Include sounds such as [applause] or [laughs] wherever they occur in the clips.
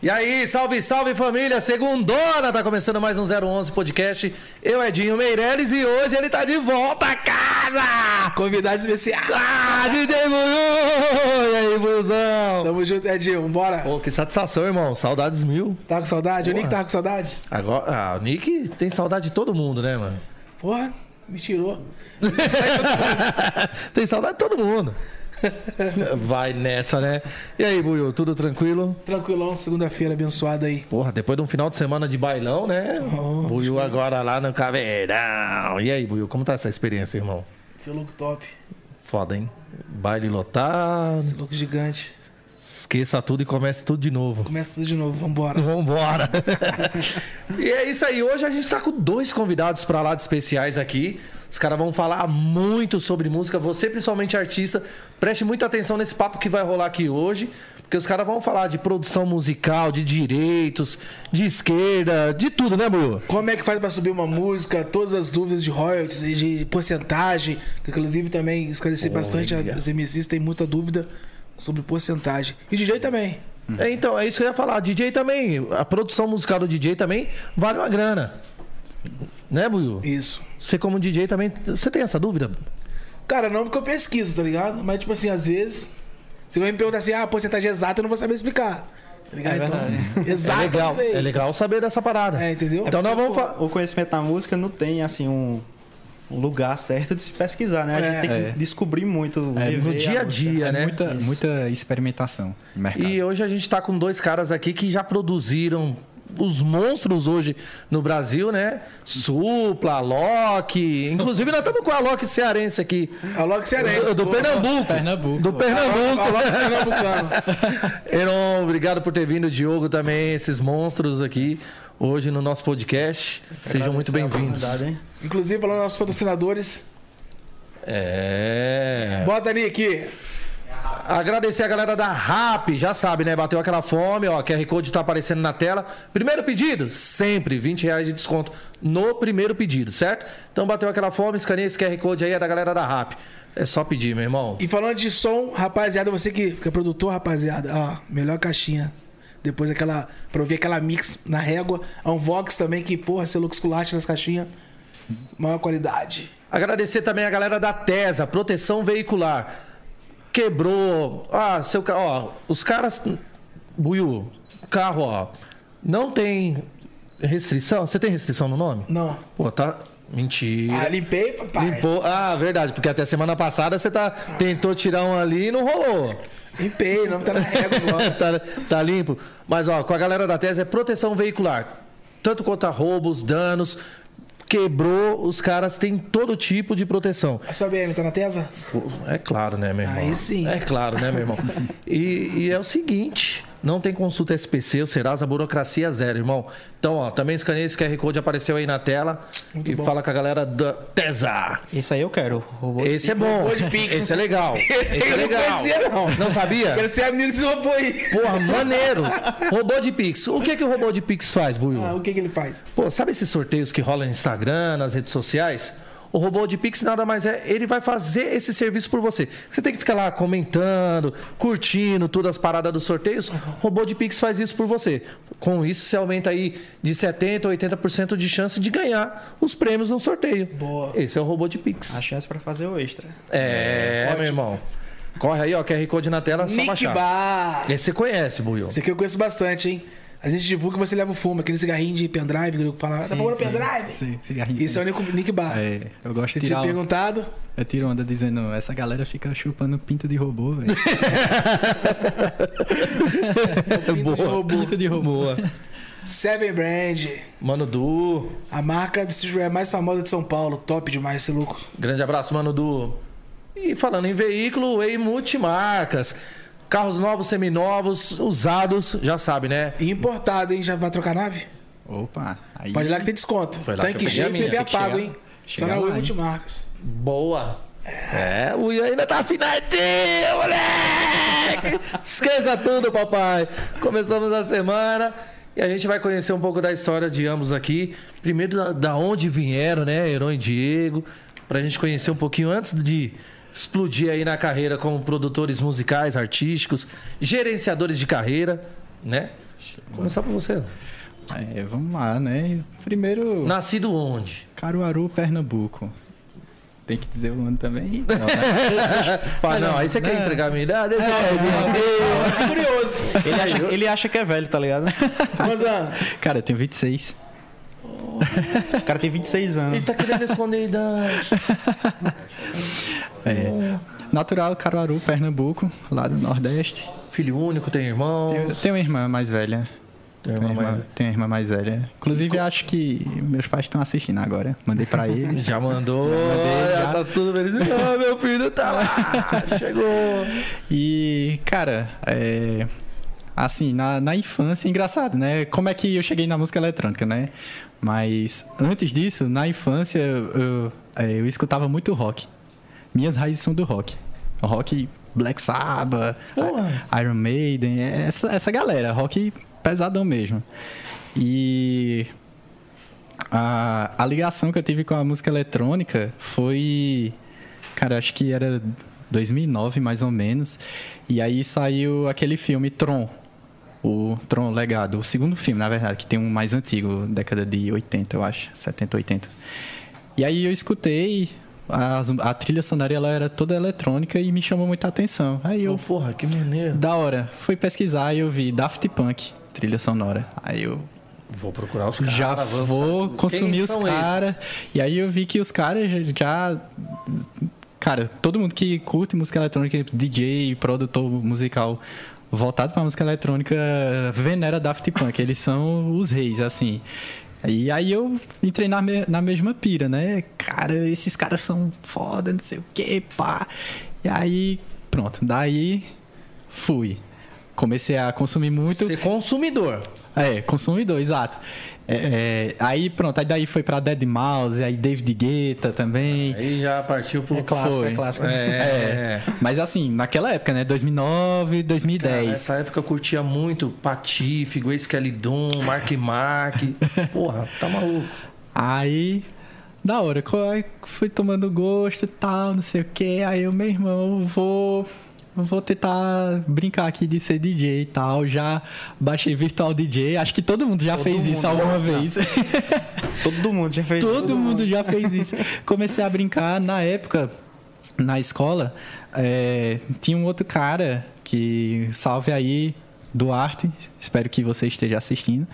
E aí, salve, salve família, segundona, tá começando mais um 011 podcast. Eu, Edinho Meirelles, e hoje ele tá de volta a casa! Convidado especial. Ah, DJ Buiu! E aí, Buiuzão? Tamo junto, Edinho, vambora. Pô, que satisfação, irmão, saudades mil. Tá com saudade? O Nick tá com saudade? Agora, ah, o Nick tem saudade de todo mundo, né, mano? Porra, me tirou. [laughs] tem saudade de todo mundo. Vai nessa, né? E aí, Buiu, tudo tranquilo? Tranquilão, segunda-feira abençoada aí. Porra, depois de um final de semana de bailão, né? Oh, Buiu agora lá no Caveirão. E aí, Buiu, como tá essa experiência, irmão? Seu louco top. Foda, hein? Baile lotado. Seu louco gigante. Esqueça tudo e comece tudo de novo. Começa tudo de novo, vambora. Vambora. [laughs] e é isso aí. Hoje a gente tá com dois convidados pra lá de especiais aqui. Os caras vão falar muito sobre música. Você, principalmente artista, preste muita atenção nesse papo que vai rolar aqui hoje. Porque os caras vão falar de produção musical, de direitos, de esquerda, de tudo, né, Buiu? Como é que faz pra subir uma música? Todas as dúvidas de royalties e de porcentagem. Que inclusive também esclareci bastante. As MCs têm muita dúvida sobre porcentagem. E DJ também. É, então, é isso que eu ia falar. DJ também, a produção musical do DJ também vale uma grana. Né, Buiu? Isso. Você como DJ também, você tem essa dúvida? Cara, não porque eu pesquiso, tá ligado? Mas, tipo assim, às vezes, você vai me perguntar assim, ah, a porcentagem exata, eu não vou saber explicar. Tá ligado? É então, [laughs] exato, é legal, é legal saber dessa parada. É, entendeu? Então nós vamos fa- O conhecimento da música não tem, assim, um, um lugar certo de se pesquisar, né? A É. gente tem que É. descobrir muito. É, no dia a dia, É né? muita, Isso. muita experimentação no mercado. E hoje a gente tá com dois caras aqui que já produziram os monstros hoje no Brasil, né? Supla, Loki. Inclusive, nós estamos com a Loki cearense aqui. A Loki Cearense. Do, do. Pernambuco. Pernambuco. Do Pernambuco. A Loki Pernambucano. [laughs] Heron, obrigado por ter vindo, Diogo, também, esses monstros aqui hoje no nosso podcast. Sejam muito bem-vindos. Inclusive, falando nossos patrocinadores. É. Bota ali aqui. Agradecer a galera da RAP, já sabe, né? Bateu aquela fome, ó. QR Code tá aparecendo na tela. Primeiro pedido, sempre 20 reais de desconto no primeiro pedido, certo? Então bateu aquela fome, escaneia esse QR Code aí, é da galera da RAP. É só pedir, meu irmão. E falando de som, rapaziada, você que, que é produtor, rapaziada, ó, melhor caixinha. Depois aquela. Pra ouvir aquela mix na régua. A Unvox também, que, porra, seu Lux Culate nas caixinhas. Maior qualidade. Agradecer também a galera da TESA, proteção veicular. Quebrou. Ah, seu carro. Ó, os caras. Buiu, carro, ó. Não tem restrição? Você tem restrição no nome? Não. Pô, tá. Mentira. Ah, limpei, papai. Limpou. Ah, verdade, porque até semana passada você tá, tentou tirar um ali e não rolou. Limpei, não tá na régua [laughs] agora. tá, tá limpo. Mas, ó, com a galera da TESA é proteção veicular. Tanto contra roubos, danos. Quebrou, os caras têm todo tipo de proteção. A sua BM tá na Tesa? É claro, né, meu irmão? Aí sim. É claro, né, meu irmão? [laughs] E, e é o seguinte: não tem consulta SPC, o Serasa, burocracia zero, irmão. Então, ó, também escaneia esse QR Code, apareceu aí na tela. Muito e bom. fala com a galera da TESA. Esse aí eu quero. Robô de Esse é bom. Robô de Pix. Esse é legal. [laughs] Esse aí é eu não legal. conhecia, não. Não sabia? Quero ser amigo desse robô aí. Porra, maneiro. Robô de Pix. O que, que o robô de Pix faz, Buiu? Ah, o que que ele faz? Pô, sabe esses sorteios que rolam no Instagram, nas redes sociais? O robô de Pix nada mais é, ele vai fazer esse serviço por você. Você tem que ficar lá comentando, curtindo todas as paradas dos sorteios. O robô de Pix faz isso por você. Com isso, você aumenta aí de 70% a 80% de chance de ganhar os prêmios no sorteio. Boa. Esse é o robô de Pix. A chance pra fazer o extra. É, ótimo. meu irmão. Corre aí, ó, QR Code na tela, só Nick baixar. Bar. Esse você conhece, Buiu. Esse aqui eu conheço bastante, hein? A gente divulga e você leva o fumo, aquele cigarrinho de pendrive que eu falava. Tá fumando pendrive? Sim, cigarrinho. Isso é o Nick, Nick Bar. É, eu gosto de tinha tirar. perguntado, Eu tiro onda dizendo, essa galera fica chupando pinto de robô, velho. [laughs] pinto de robô. pinto de robô. Boa. Seven Brand, Mano Du. a marca de streetwear mais famosa de São Paulo. Top demais, esse louco. Grande abraço, mano Du. E falando em veículo, Way Multimarcas. Carros novos, seminovos, usados, já sabe, né? E importado, hein? Já vai trocar nave? Opa, aí. Pode ir lá que tem desconto. Foi lá que Tanque peguei a G minha, CV tem que pago, hein? Só na hein? Multimarcas. Boa. É, o Ian ainda tá afinadinho, moleque! Esqueça tudo, papai. Começamos a semana e a gente vai conhecer um pouco da história de ambos aqui. Primeiro, da, da onde vieram, né? Heron e Diego. Pra gente conhecer um pouquinho antes de explodir aí na carreira como produtores musicais, artísticos, gerenciadores de carreira, né? Começar por você. É, vamos lá, né? Primeiro, Nascido onde? Caruaru, Pernambuco. Tem que dizer o ano também? Não, né? [laughs] Ah, não, aí você quer não. entregar a minha idade? Deixa É, eu É [laughs] curioso. Ele acha, ele acha que é velho, tá ligado? Mas, ah, Cara, eu tenho 26. O cara tem 26 Ele anos. tá querendo esconder a idade. [laughs] É. Natural, Caruaru, Pernambuco, lá do Nordeste. Filho único, tem irmão. Tenho, tenho uma irmã mais velha. Tem uma, irmã, mais- tenho uma irmã mais velha. Inclusive, acho que meus pais estão assistindo agora. Mandei pra [laughs] eles. Já mandou, Mandei, já tá tudo feliz. Ah, meu filho tá lá, [laughs] chegou. E, cara, é, assim, na, na infância, engraçado, né? Como é que eu cheguei na música eletrônica, né? Mas antes disso, na infância, eu, eu, é, eu escutava muito rock. Minhas raízes são do rock. Rock Black Sabbath, Porra. Iron Maiden, é essa, essa galera, rock pesadão mesmo. E a, a ligação que eu tive com a música eletrônica foi. Cara, acho que era 2009 mais ou menos. E aí saiu aquele filme Tron. O Tron Legado. O segundo filme, na verdade, que tem um mais antigo, década de 80, eu acho. 70, 80. E aí eu escutei. As- a trilha sonora ela era toda eletrônica e me chamou muita atenção. Aí eu Oh, porra, que maneiro. da hora. Fui pesquisar e eu vi Daft Punk, trilha sonora. Aí eu Vou procurar os caras. já vou consumir os caras. E aí eu vi que os caras já- já. Cara, todo mundo que curte música eletrônica, DJ, produtor musical voltado pra música eletrônica, venera Daft Punk. Eles são os reis, assim. E aí eu entrei na, me- na mesma pira, né? Cara, esses caras são foda, não sei o que, pá. E aí, pronto. Daí fui. Comecei a consumir muito. Ser consumidor. É, consumidor, exato. É, é, aí pronto, aí daí foi pra Dead Mouse, aí David Guetta também. Aí já partiu pro É clássico, Foi. é clássico. É, [laughs] É, mas assim, naquela época, né? 2009, Cara, 2010. nessa época eu curtia muito Patife, Grace Kelly Doom, Mark [laughs] Mark. Porra, tá maluco. Aí, da hora, fui tomando gosto e tal, não sei o que. Aí eu, meu irmão, vou. Vou tentar brincar aqui de ser DJ e tal. Já baixei Virtual DJ. Acho que todo mundo já Todo fez isso mundo, alguma né? vez. [laughs] Todo mundo já fez Todo isso. mundo já fez isso. Comecei a brincar na época, na escola, é, tinha um outro cara que, salve aí, Duarte, espero que você esteja assistindo,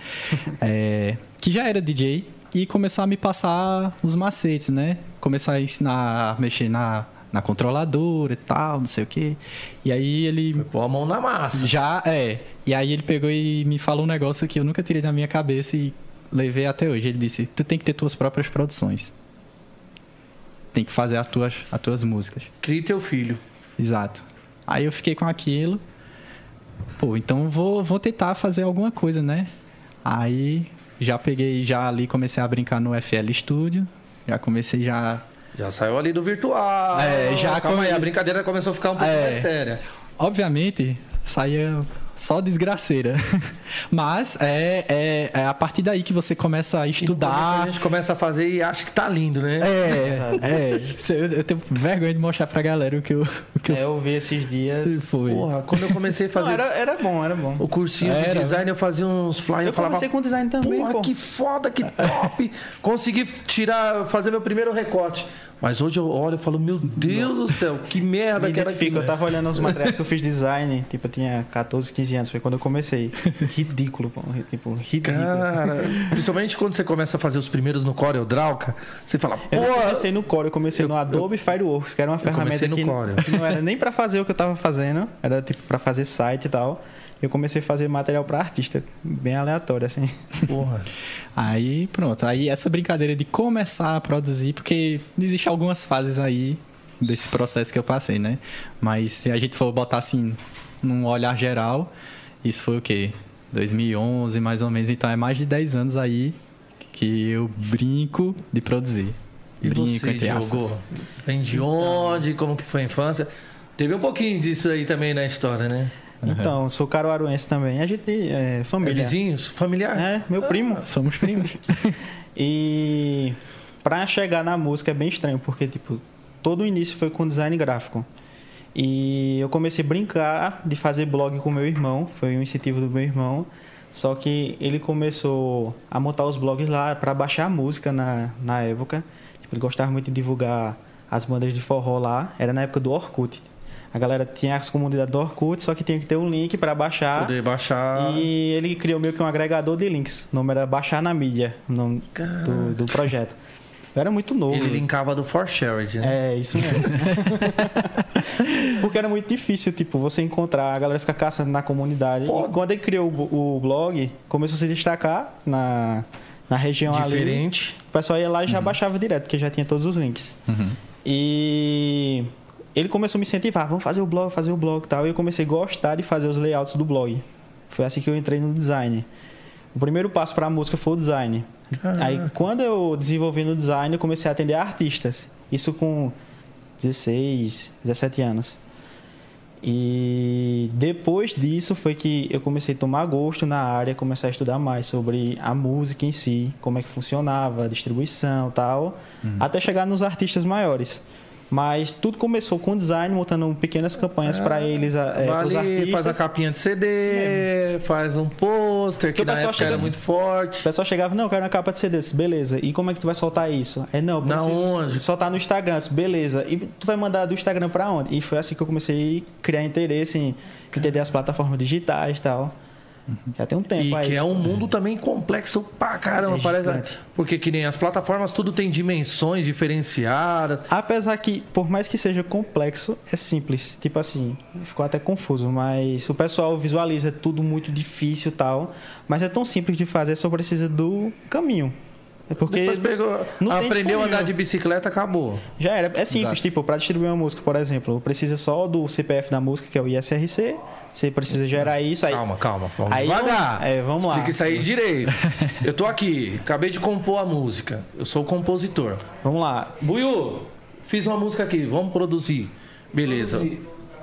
é, que já era DJ e começou a me passar os macetes, né? Começou a ensinar a mexer na, na controladora e tal, não sei o quê. E aí ele Pôr a mão na massa. já, é. E aí ele pegou e me falou um negócio que eu nunca tirei da minha cabeça e levei até hoje. Ele disse: Tu tem que ter tuas próprias produções. Tem que fazer as tuas, as tuas músicas. Crie teu filho. Exato. Aí eu fiquei com aquilo. Pô, então vou, vou tentar fazer alguma coisa, né? Aí já peguei, já ali comecei a brincar no FL Studio. Já comecei já. Já saiu ali do virtual. É, já Calma come- aí, a brincadeira começou a ficar um pouco É. mais séria. Obviamente, saía só desgraceira. [laughs] Mas é, é, é a partir daí que você começa a E estudar. A gente começa a fazer e acha que tá lindo, né? É, [laughs] é. Eu, eu tenho vergonha de mostrar pra galera o que eu, o que É, eu vi esses dias. foi. Porra, quando eu comecei a Não, fazer era, era bom, era bom. o cursinho de Era. design, eu fazia uns flyers, Eu eu falava, comecei com design também, porra, pô. que foda, que top. [laughs] Consegui tirar, fazer meu primeiro recorte. Mas hoje eu olho e falo, meu Deus do céu, que merda Me que era aquilo. eu tava olhando os materiais que eu fiz [laughs] design, tipo, eu tinha 14, 15 anos, foi quando eu comecei. Ridículo, pô, tipo, ridículo. Cara, principalmente quando você começa a fazer os primeiros no Corel Draw, cara, você fala, Eu não porra, comecei no Core, eu comecei no Adobe Fireworks, que era uma ferramenta que, Corel. que não era nem pra fazer o que eu tava fazendo, era tipo pra fazer site e tal. Eu comecei a fazer material pra artista, bem aleatório, assim. porra. [laughs] Aí pronto. Aí essa brincadeira de começar a produzir, porque existe algumas fases aí desse processo que eu passei, né? Mas se a gente for botar assim num olhar geral, isso foi o quê? 2011 mais ou menos, então é mais de 10 anos aí que eu brinco de produzir. E brinco você, entre. Diogo? Vem de onde? Como que foi a infância? Teve um pouquinho disso aí também na história, né? Então, sou caruaruense também. A gente é É família. vizinhos? Familiar? É, meu primo. Somos primos. [laughs] E pra chegar na música é bem estranho, porque tipo, todo o início foi com design gráfico. E eu comecei a brincar de fazer blog com meu irmão, foi um incentivo do meu irmão. Só que ele começou a montar os blogs lá para baixar a música na, na época. Tipo, ele gostava muito de divulgar as bandas de forró lá. Era na época do Orkut. A galera tinha as comunidades do Orkut, só que tinha que ter um link para baixar. Poder baixar. E ele criou meio que um agregador de links. O nome era Baixar na Mídia, o nome do, do projeto. Eu era muito novo. Ele linkava do For Shared, né? É, isso mesmo. [laughs] Porque era muito difícil, tipo, você encontrar, a galera fica caçando na comunidade. Pô. E quando ele criou o, o blog, começou a se destacar na, na região ali. Diferente. O pessoal ia lá e já baixava direto, porque já tinha todos os links. Uhum. E ele começou a me incentivar, vamos fazer o blog, fazer o blog e tal. E eu comecei a gostar de fazer os layouts do blog. Foi assim que eu entrei no design. O primeiro passo para a música foi o design. Aí, quando eu desenvolvi no design, eu comecei a atender artistas. Isso com 16, 17 anos. E depois disso foi que eu comecei a tomar gosto na área, começar a estudar mais sobre a música em si, como é que funcionava, a distribuição tal, até chegar nos artistas maiores. Mas tudo começou com design, montando pequenas campanhas para eles, é, artistas. faz a capinha de CD, faz um pôster, que o na época era muito O forte. pessoal chegava, não, eu quero uma capa de CD, disse, beleza. E como é que tu vai soltar isso? É, não, Na onde? soltar no Instagram, disse, beleza. E tu vai mandar do Instagram pra onde? E foi assim que eu comecei a criar interesse em entender as plataformas digitais e tal. Já tem um tempo E aí. que é um mundo também complexo pra caramba. É parece, gigante. porque que nem as plataformas, tudo tem dimensões diferenciadas. Apesar que, por mais que seja complexo, é simples. Tipo assim, ficou até confuso, mas o pessoal visualiza tudo muito difícil e tal. Mas é tão simples de fazer, só precisa do caminho. É porque Depois pegou, aprendeu a andar de bicicleta, acabou. Já era. É simples, Exato. tipo, para distribuir uma música, por exemplo, precisa só do CPF da música, que é o ISRC. Você precisa gerar isso aí. Calma, calma. Vamos Aí devagar. é, vamos lá. Explica isso aí direito. Eu tô aqui, acabei de compor a música. Eu sou o compositor. Vamos lá. Buiu, fiz uma música aqui, vamos produzir. Beleza.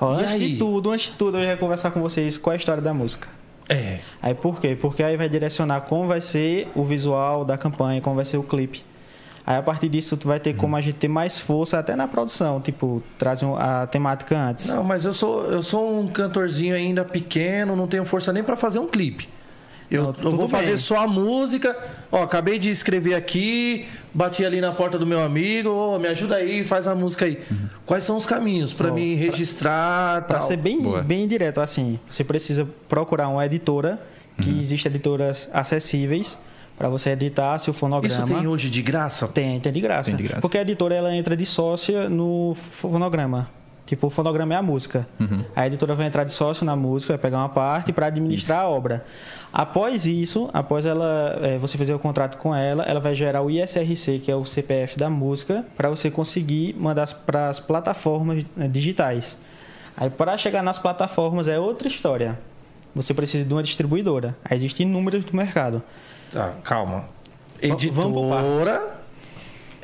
Ó, E antes aí? de tudo, antes de tudo, eu ia conversar com vocês qual é a história da música. É. Aí por quê? Porque aí vai direcionar como vai ser o visual da campanha, como vai ser o clipe. Aí a partir disso tu vai ter como a gente ter mais força até na produção, tipo, trazer um- a temática antes. Não, mas eu sou, eu sou um cantorzinho ainda pequeno, não tenho força nem pra fazer um clipe. Eu, Não, eu vou fazer bem. só a música. Ó, acabei de escrever aqui, bati ali na porta do meu amigo, ô, me ajuda aí, faz a música aí. Quais são os caminhos pra Ó, me registrar, Para tal? ser bem, Boa. bem direto assim, você precisa procurar uma editora, que Uhum. existem editoras acessíveis para você editar seu fonograma. Isso tem hoje de graça? Tem, tem de graça. Tem de graça. Porque a editora ela entra de sócia no fonograma. Tipo, o fonograma é a música. Uhum. A editora vai entrar de sócio na música, vai pegar uma parte para administrar a obra. Após isso, após ela, eh, você fazer o contrato com ela, ela vai gerar o ISRC, que é o CPF da música, para você conseguir mandar para as plataformas eh, digitais. Aí, para chegar nas plataformas é outra história. Você precisa de uma distribuidora. Aí existem inúmeros no mercado. Tá, calma. Editora,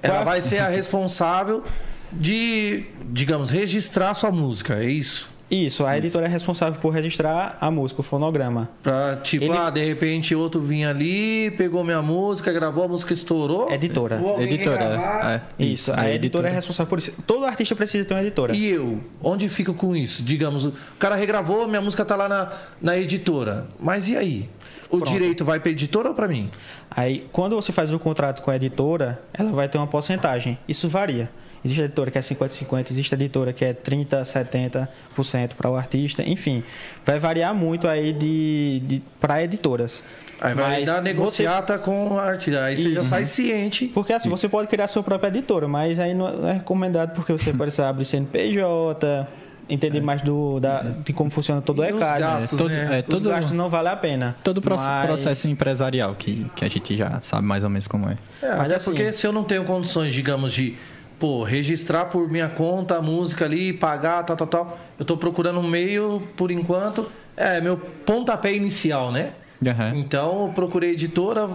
ela é- vai ser a responsável de, digamos, registrar sua música, é isso? Isso, a editora é responsável por registrar a música, o fonograma. Pra, tipo, Ele- ah, de repente outro vinha ali, pegou minha música, gravou, a música estourou. Editora. Ou alguém Editora. É, Isso, a editora é responsável por isso. Todo artista precisa ter uma editora. E eu, onde fico com isso? Digamos, o cara regravou, minha música tá lá na, na editora. Mas e aí? O direito vai pra editora ou pra mim? Aí, quando você faz o contrato com a editora, ela vai ter uma porcentagem. Isso varia. Existe editora que é 50-50, existe editora que é 30%, 70% para o artista, enfim. Vai variar muito aí de, de para editoras. Aí vai Mas dar você- negociata com o artista. Aí você já Isso. sai ciente. Porque assim, você pode criar sua própria editora, mas aí não é recomendado porque você precisa abrir CNPJ, entender mais do, da, de como funciona todo o os ECAD. gastos, todo, né? é, Os todo, gastos não vale a pena. todo Mas- processo empresarial que, que a gente já sabe mais ou menos como é. É, Mas assim- porque se eu não tenho condições, digamos, de pô, registrar por minha conta a música ali, pagar, tal, tal, tal. Eu tô procurando um meio, por enquanto, é meu pontapé inicial, né? Aham. Então eu procurei editora,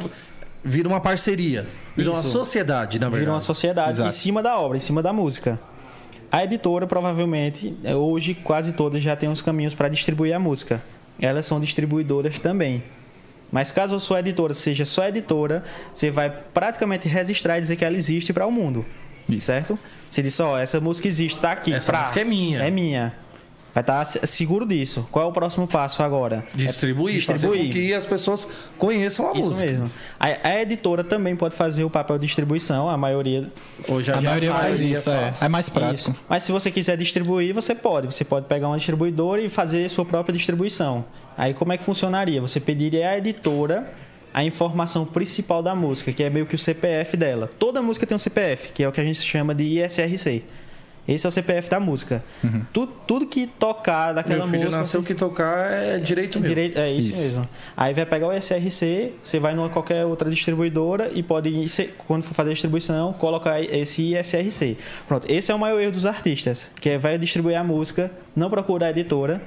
vira uma parceria, vira uma Isso. sociedade, na verdade. Vira uma sociedade Exato. em cima da obra, em cima da música. A editora, provavelmente, é, hoje quase todas já têm os caminhos para distribuir a música. Elas são distribuidoras também. Mas caso a sua editora seja só editora, você vai praticamente registrar e dizer que ela existe para o mundo. Isso. Certo? Você diz, ó, essa música existe, tá aqui. Essa pra- música é minha. É minha. Vai estar seguro disso. Qual é o próximo passo agora? Distribuir, É distribuir. fazer com que as pessoas conheçam a Isso música. mesmo. A, a editora também pode fazer o papel de distribuição, a maioria Hoje A maioria faz isso, é. faz. É mais prático. Isso. Mas se você quiser distribuir, você pode. Você pode pegar uma distribuidora e fazer sua própria distribuição. Aí como é que funcionaria? Você pediria à editora a informação principal da música, que é meio que o CPF dela. Toda música tem um CPF, que é o que a gente chama de ISRC. Esse é o CPF da música. Tu- tudo que tocar daquela Meu filho música. nasceu você- que tocar é direito meu. Direito, é isso, Isso. mesmo. Aí vai pegar o SRC, você vai numa qualquer outra distribuidora e pode, quando for fazer a distribuição, colocar esse ISRC. Pronto, esse é o maior erro dos artistas, que é vai distribuir a música, não procura a editora,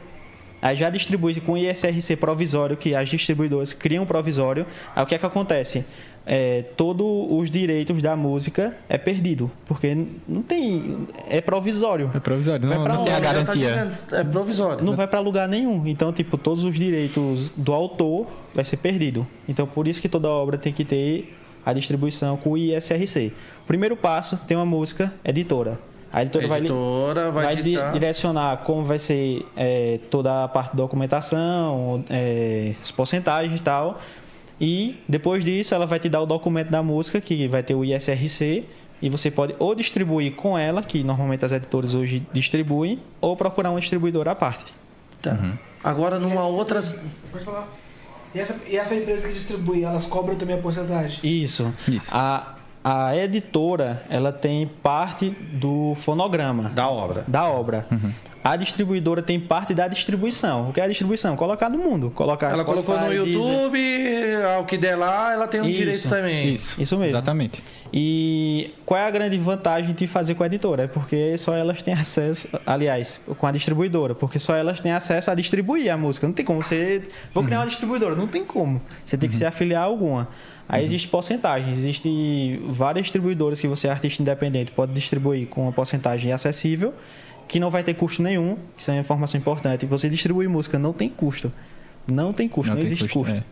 aí já distribui com ISRC provisório, que as distribuidoras criam um provisório. Aí o que é que acontece? É, todos os direitos da música é perdido, porque não tem. É provisório. É provisório, Vai não, pra não tem a tá garantia. dizendo, é provisório. Não vai para lugar nenhum. Então, tipo, todos os direitos do autor vai ser perdido. Então, por isso que toda obra tem que ter a distribuição com o ISRC. Primeiro passo, tem uma música, editora. A editora, A vai editora vai, vai, di- ditar- direcionar como vai ser é, toda a parte de documentação, é, as porcentagens e tal. E depois disso, ela vai te dar o documento da música, que vai ter o ISRC. E você pode ou distribuir com ela, que normalmente as editoras hoje distribuem, ou procurar uma distribuidora à parte. Tá. Agora, numa outra. Pode falar. E essa, e essa empresa que distribui, elas cobram também a porcentagem? Isso. Isso. A, a editora, ela tem parte do fonograma. Da obra. da obra. A distribuidora tem parte da distribuição. O que é a distribuição? Colocar no mundo. Colocar Ela Spotify, colocou no Deezer. YouTube, ao que der lá, ela tem um Isso, direito também. Isso, Isso mesmo. Exatamente. E qual é a grande vantagem de fazer com a editora? É porque só elas têm acesso, aliás, com a distribuidora, porque só elas têm acesso a distribuir a música. Não tem como você. Vou criar uma distribuidora, não tem como. Você tem que se afiliar a alguma. Aí existe porcentagem, existe várias distribuidoras que você, artista independente, pode distribuir com uma porcentagem acessível, que não vai ter custo nenhum. Isso é uma informação importante. Você distribuir música não tem custo. Não tem custo, não, Não tem existe custo, custo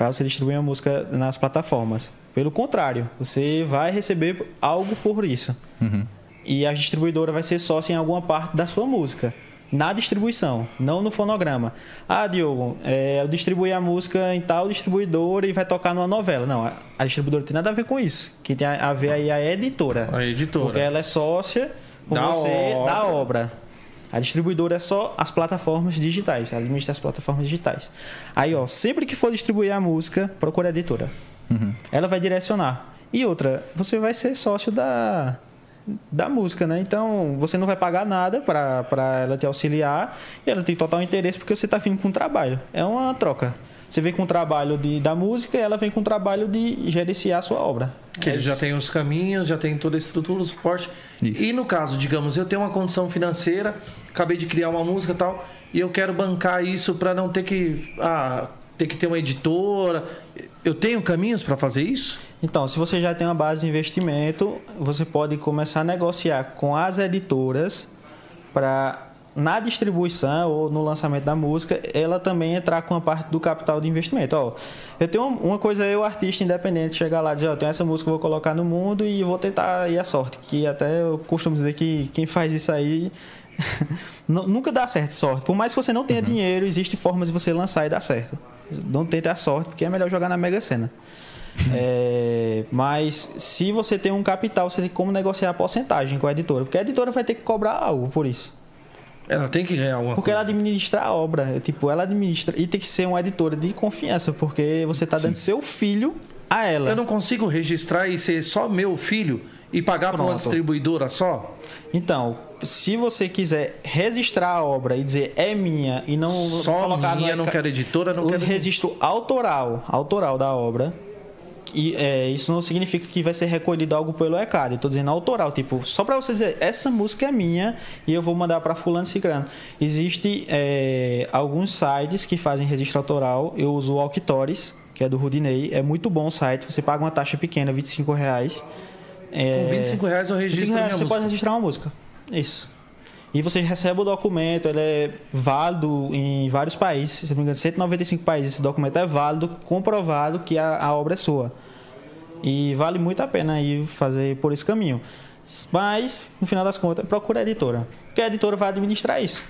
para você distribuir a música nas plataformas. Pelo contrário, você vai receber algo por isso. Uhum. E a distribuidora vai ser sócia em alguma parte da sua música. Na distribuição, não no fonograma. Ah, Diogo, é, eu distribuí a música em tal distribuidora e vai tocar numa novela. Não, a, a distribuidora tem nada a ver com isso. Quem tem a, a ver aí é a editora. A editora. Porque ela é sócia com Da você obra. da obra. A distribuidora é só as plataformas digitais, ela administra as plataformas digitais. Aí, ó, sempre que for distribuir a música, procure a editora. Uhum. Ela vai direcionar. E outra, você vai ser sócio da, da música, né? Então, você não vai pagar nada para ela te auxiliar e ela tem total interesse porque você está vindo com trabalho. É uma troca. Você vem com o trabalho de, da música e ela vem com o trabalho de gerenciar a sua obra. Que É ele já tem os caminhos, já tem toda a estrutura, o suporte. Isso. E no caso, digamos, eu tenho uma condição financeira, acabei de criar uma música e tal, e eu quero bancar isso para não ter que, ah, ter que ter uma editora. Eu tenho caminhos para fazer isso? Então, se você já tem uma base de investimento, você pode começar a negociar com as editoras para na distribuição ou no lançamento da música, ela também entrar com a parte do capital de investimento. Ó, eu tenho uma coisa, eu, artista independente, chegar lá e dizer, ó, eu tenho essa música, vou colocar no mundo e vou tentar ir à sorte. Que até eu costumo dizer que quem faz isso aí [laughs] nu- nunca dá certo sorte. Por mais que você não tenha dinheiro, existe formas de você lançar e dar certo. Não tente a sorte, porque é melhor jogar na Mega Sena. É, mas se você tem um capital, você tem como negociar a porcentagem com a editora, porque a editora vai ter que cobrar algo por isso. Ela tem que ganhar alguma Porque ela coisa. administra a obra, tipo, ela administra e tem que ser uma editora de confiança, porque você está dando seu filho a ela. Eu não consigo registrar e ser só meu filho e pagar para uma distribuidora só? Então, se você quiser registrar a obra e dizer é minha e não Só colocar no minha, não quero editora, não o quero. registro autoral, autoral da obra. E é, isso não significa que vai ser recolhido algo pelo ECAD. Tô dizendo autoral, tipo, só para você dizer, essa música é minha e eu vou mandar para fulano e ciclano. Existe é, alguns sites que fazem registro autoral. Eu uso o Alquitores, que é do Rudinei. É muito bom o site. Você paga uma taxa pequena, 25 reais. É, Com 25 reais eu 25 registro reais minha você música. pode registrar uma música. Isso. E você recebe o documento, ele é válido em vários países, se não me engano, 195 países. Esse documento é válido, comprovado que a, a obra é sua. E vale muito a pena aí fazer por esse caminho. Mas, no final das contas, procura a editora. Porque a editora vai administrar isso.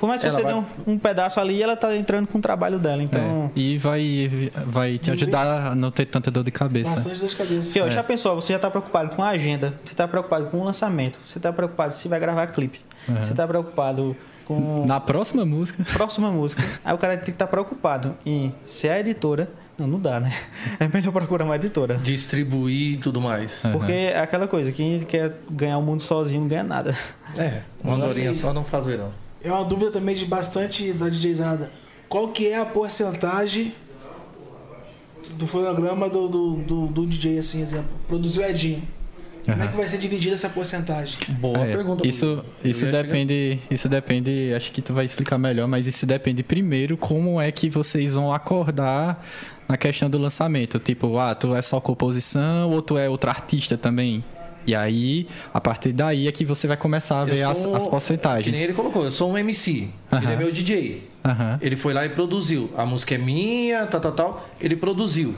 Por mais que Ela você vai- dê um, um pedaço ali, ela tá entrando com o trabalho dela. Então. É, E vai, vai te ajudar a não ter tanta dor de cabeça. Bastante dor de cabeça. Porque, ó, já pensou, você já tá preocupado com a agenda, você tá preocupado com o lançamento, você tá preocupado se vai gravar clipe, você tá preocupado com Na próxima música. a próxima música. Aí o cara tem que estar preocupado em ser a editora. Não, não dá, né? É melhor procurar uma editora. Distribuir e tudo mais. Porque é aquela coisa, quem quer ganhar o mundo sozinho não ganha nada. É, uma andorinha assim- só não faz verão. É uma dúvida também de bastante da DJzada. Qual que é a porcentagem do fonograma do, do, do, do DJ, assim, exemplo? Produziu Edinho. Como é que vai ser dividida essa porcentagem? Boa É, pergunta. Isso, isso depende, isso depende, acho que tu vai explicar melhor, mas isso depende primeiro como é que vocês vão acordar na questão do lançamento. Tipo, ah, tu é só composição ou tu é outro artista também? E aí, a partir daí é que você vai começar a ver as, sou- as Que nem porcentagens. ele colocou, eu sou um MC. Ele Aham. é meu DJ. Aham, Ele foi lá e produziu. A música é minha, tal, tal, tal. Ele produziu.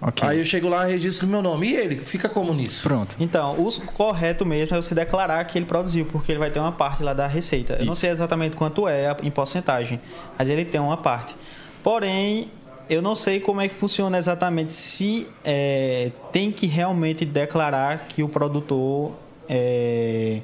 ok. Aí eu chego lá, registro meu nome. E ele? Fica como nisso? Pronto. Então, o correto mesmo é você declarar que ele produziu, porque ele vai ter uma parte lá da receita. Eu não sei exatamente quanto é em porcentagem, mas ele tem uma parte. Porém, eu não sei como é que funciona exatamente se é, tem que realmente declarar que o produtor é,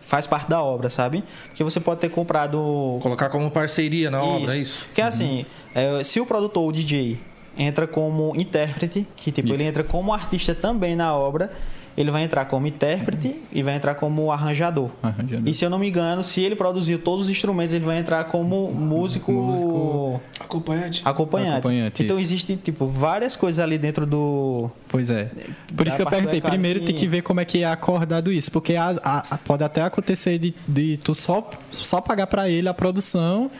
faz parte da obra, sabe? Porque você pode ter comprado Colocar como parceria na obra, é isso? Porque assim, é, se o produtor, o DJ, entra como intérprete, que tipo, Isso. ele entra como artista também na obra, ele vai entrar como intérprete e vai entrar como arranjador. Arranjador. E se eu não me engano, se ele produziu todos os instrumentos, ele vai entrar como músico, Músico. Acompanhante? acompanhante. Acompanhante, Então isso. existem tipo várias coisas ali dentro do Pois é. Por isso A que eu perguntei. Primeiro que- tem que ver como é que é acordado isso. Porque as- a- a- pode até acontecer de, de tu só, só pagar pra ele a produção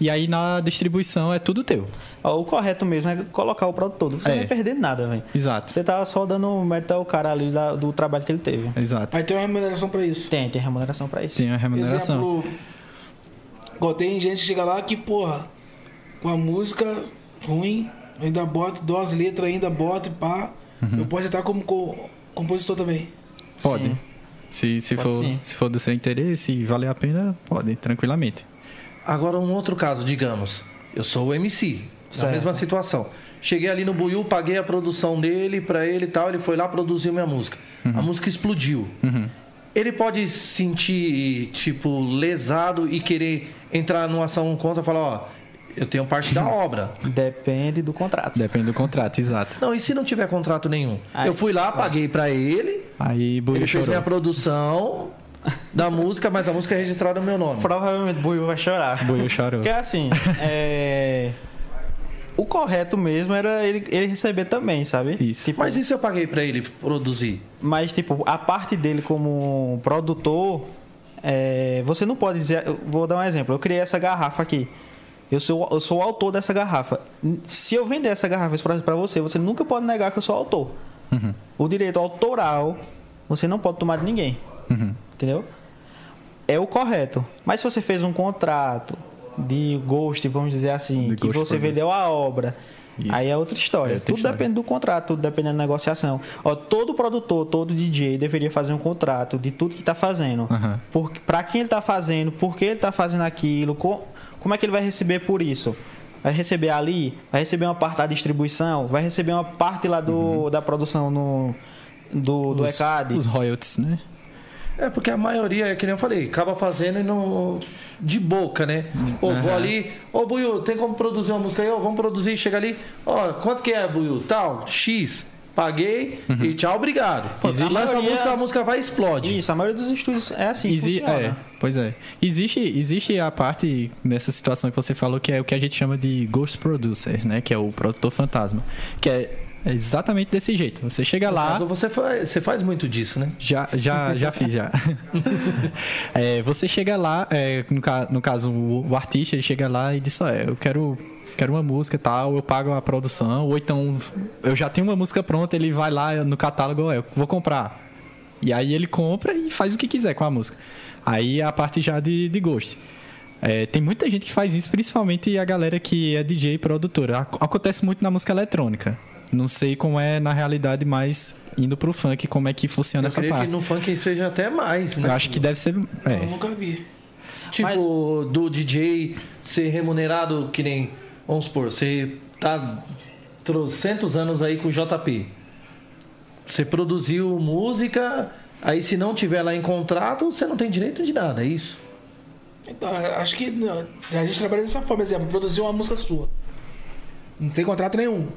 e aí na distribuição é tudo teu. O correto mesmo é colocar o produto todo. Você É. não vai perder nada, velho. Exato. Você tá só dando mérito ao cara ali da- do trabalho que ele teve. Exato. Vai ter uma remuneração pra isso. Tem, tem remuneração pra isso. Tem a remuneração. Exemplo, igual tem gente que chega lá que, porra, com a música ruim, ainda boto, dou umas letras ainda, boto e pá. Uhum. Eu posso entrar como co- compositor também. Pode. Sim. Se, se, Pode for, sim. se for do seu interesse e valer a pena, pode, tranquilamente. Agora, um outro caso, digamos. Eu sou o MC. Na Certo. mesma situação. Cheguei ali no Buiu, paguei a produção dele pra ele e tal. Ele foi lá, produziu minha música. A música explodiu. Ele pode se sentir, tipo, lesado e querer entrar numa ação contra e falar: Ó, eu tenho parte da obra. Depende do contrato. Depende do contrato, exato. Não, e se não tiver contrato nenhum? Aí- eu fui lá, paguei pra ele. Aí Buiu Ele fez chorou. minha produção da música, mas a música é registrada no meu nome. Provavelmente o Buiu vai chorar. Buiu chorou. Porque assim, é... o correto mesmo era ele, ele receber também, sabe? Isso. Tipo, Mas e se eu paguei pra ele produzir? Mas, tipo, a parte dele como produtor, é, você não pode dizer. eu Vou dar um exemplo. Eu criei essa garrafa aqui. Eu sou, eu sou o autor dessa garrafa. Se eu vender essa garrafa pra você, você nunca pode negar que eu sou autor. Uhum. O direito autoral, você não pode tomar de ninguém. Uhum. Entendeu? É o correto. Mas se você fez um contrato de ghost, vamos dizer assim, De que você vendeu a obra, Isso. aí é outra história. É outra tudo história. depende do contrato, tudo depende da negociação. Ó, todo produtor, todo DJ deveria fazer um contrato de tudo que tá fazendo. Aham. Por, pra quem ele tá fazendo, por que ele tá fazendo aquilo, co- como é que ele vai receber por isso? Vai receber ali, vai receber uma parte da distribuição, vai receber uma parte lá do, da produção no, do, do Os- ECAD. Os royalties, né? É, porque a maioria, é que nem eu falei, acaba fazendo e não. de boca, né? Ô, vou ali, ô Buiu, tem como produzir uma música aí? Ô, vamos produzir, chega ali. Ó, quanto que é, Buiu? Tal, X. Paguei e tchau, obrigado. Existe- Lança a música, a música vai e explode. Isso, a maioria dos estúdios é assim que Exi- funciona. é, pois é. Existe, existe a parte nessa situação que você falou que é o que a gente chama de ghost producer, né? Que é o produtor fantasma. Que é exatamente desse jeito. Você chega lá. Mas você faz, você faz muito disso, né? Já, já, já fiz, já. [laughs] É, você chega lá, é, no, no caso, o, o artista, ele chega lá e diz, ó, eu quero, quero uma música e tal, eu pago a produção, ou então eu já tenho uma música pronta, ele vai lá no catálogo, eu vou comprar. E aí ele compra e faz o que quiser com a música. Aí é a parte já de, de gosto. É, tem muita gente que faz isso, principalmente a galera que é DJ e produtora. Ac- Acontece muito na música eletrônica. Não sei como é na realidade, mas indo pro funk, como é que funciona Eu essa creio parte. que no funk seja até mais, né? Eu acho que deve ser. Eu É, nunca vi. Tipo, do DJ ser remunerado que nem. Vamos supor, você tá trocentos anos aí com o JP. Você produziu música, aí se não tiver lá em contrato, você não tem direito de nada, é isso? Então, eu acho que a gente trabalha dessa forma, exemplo, produzir uma música sua. Não tem contrato nenhum.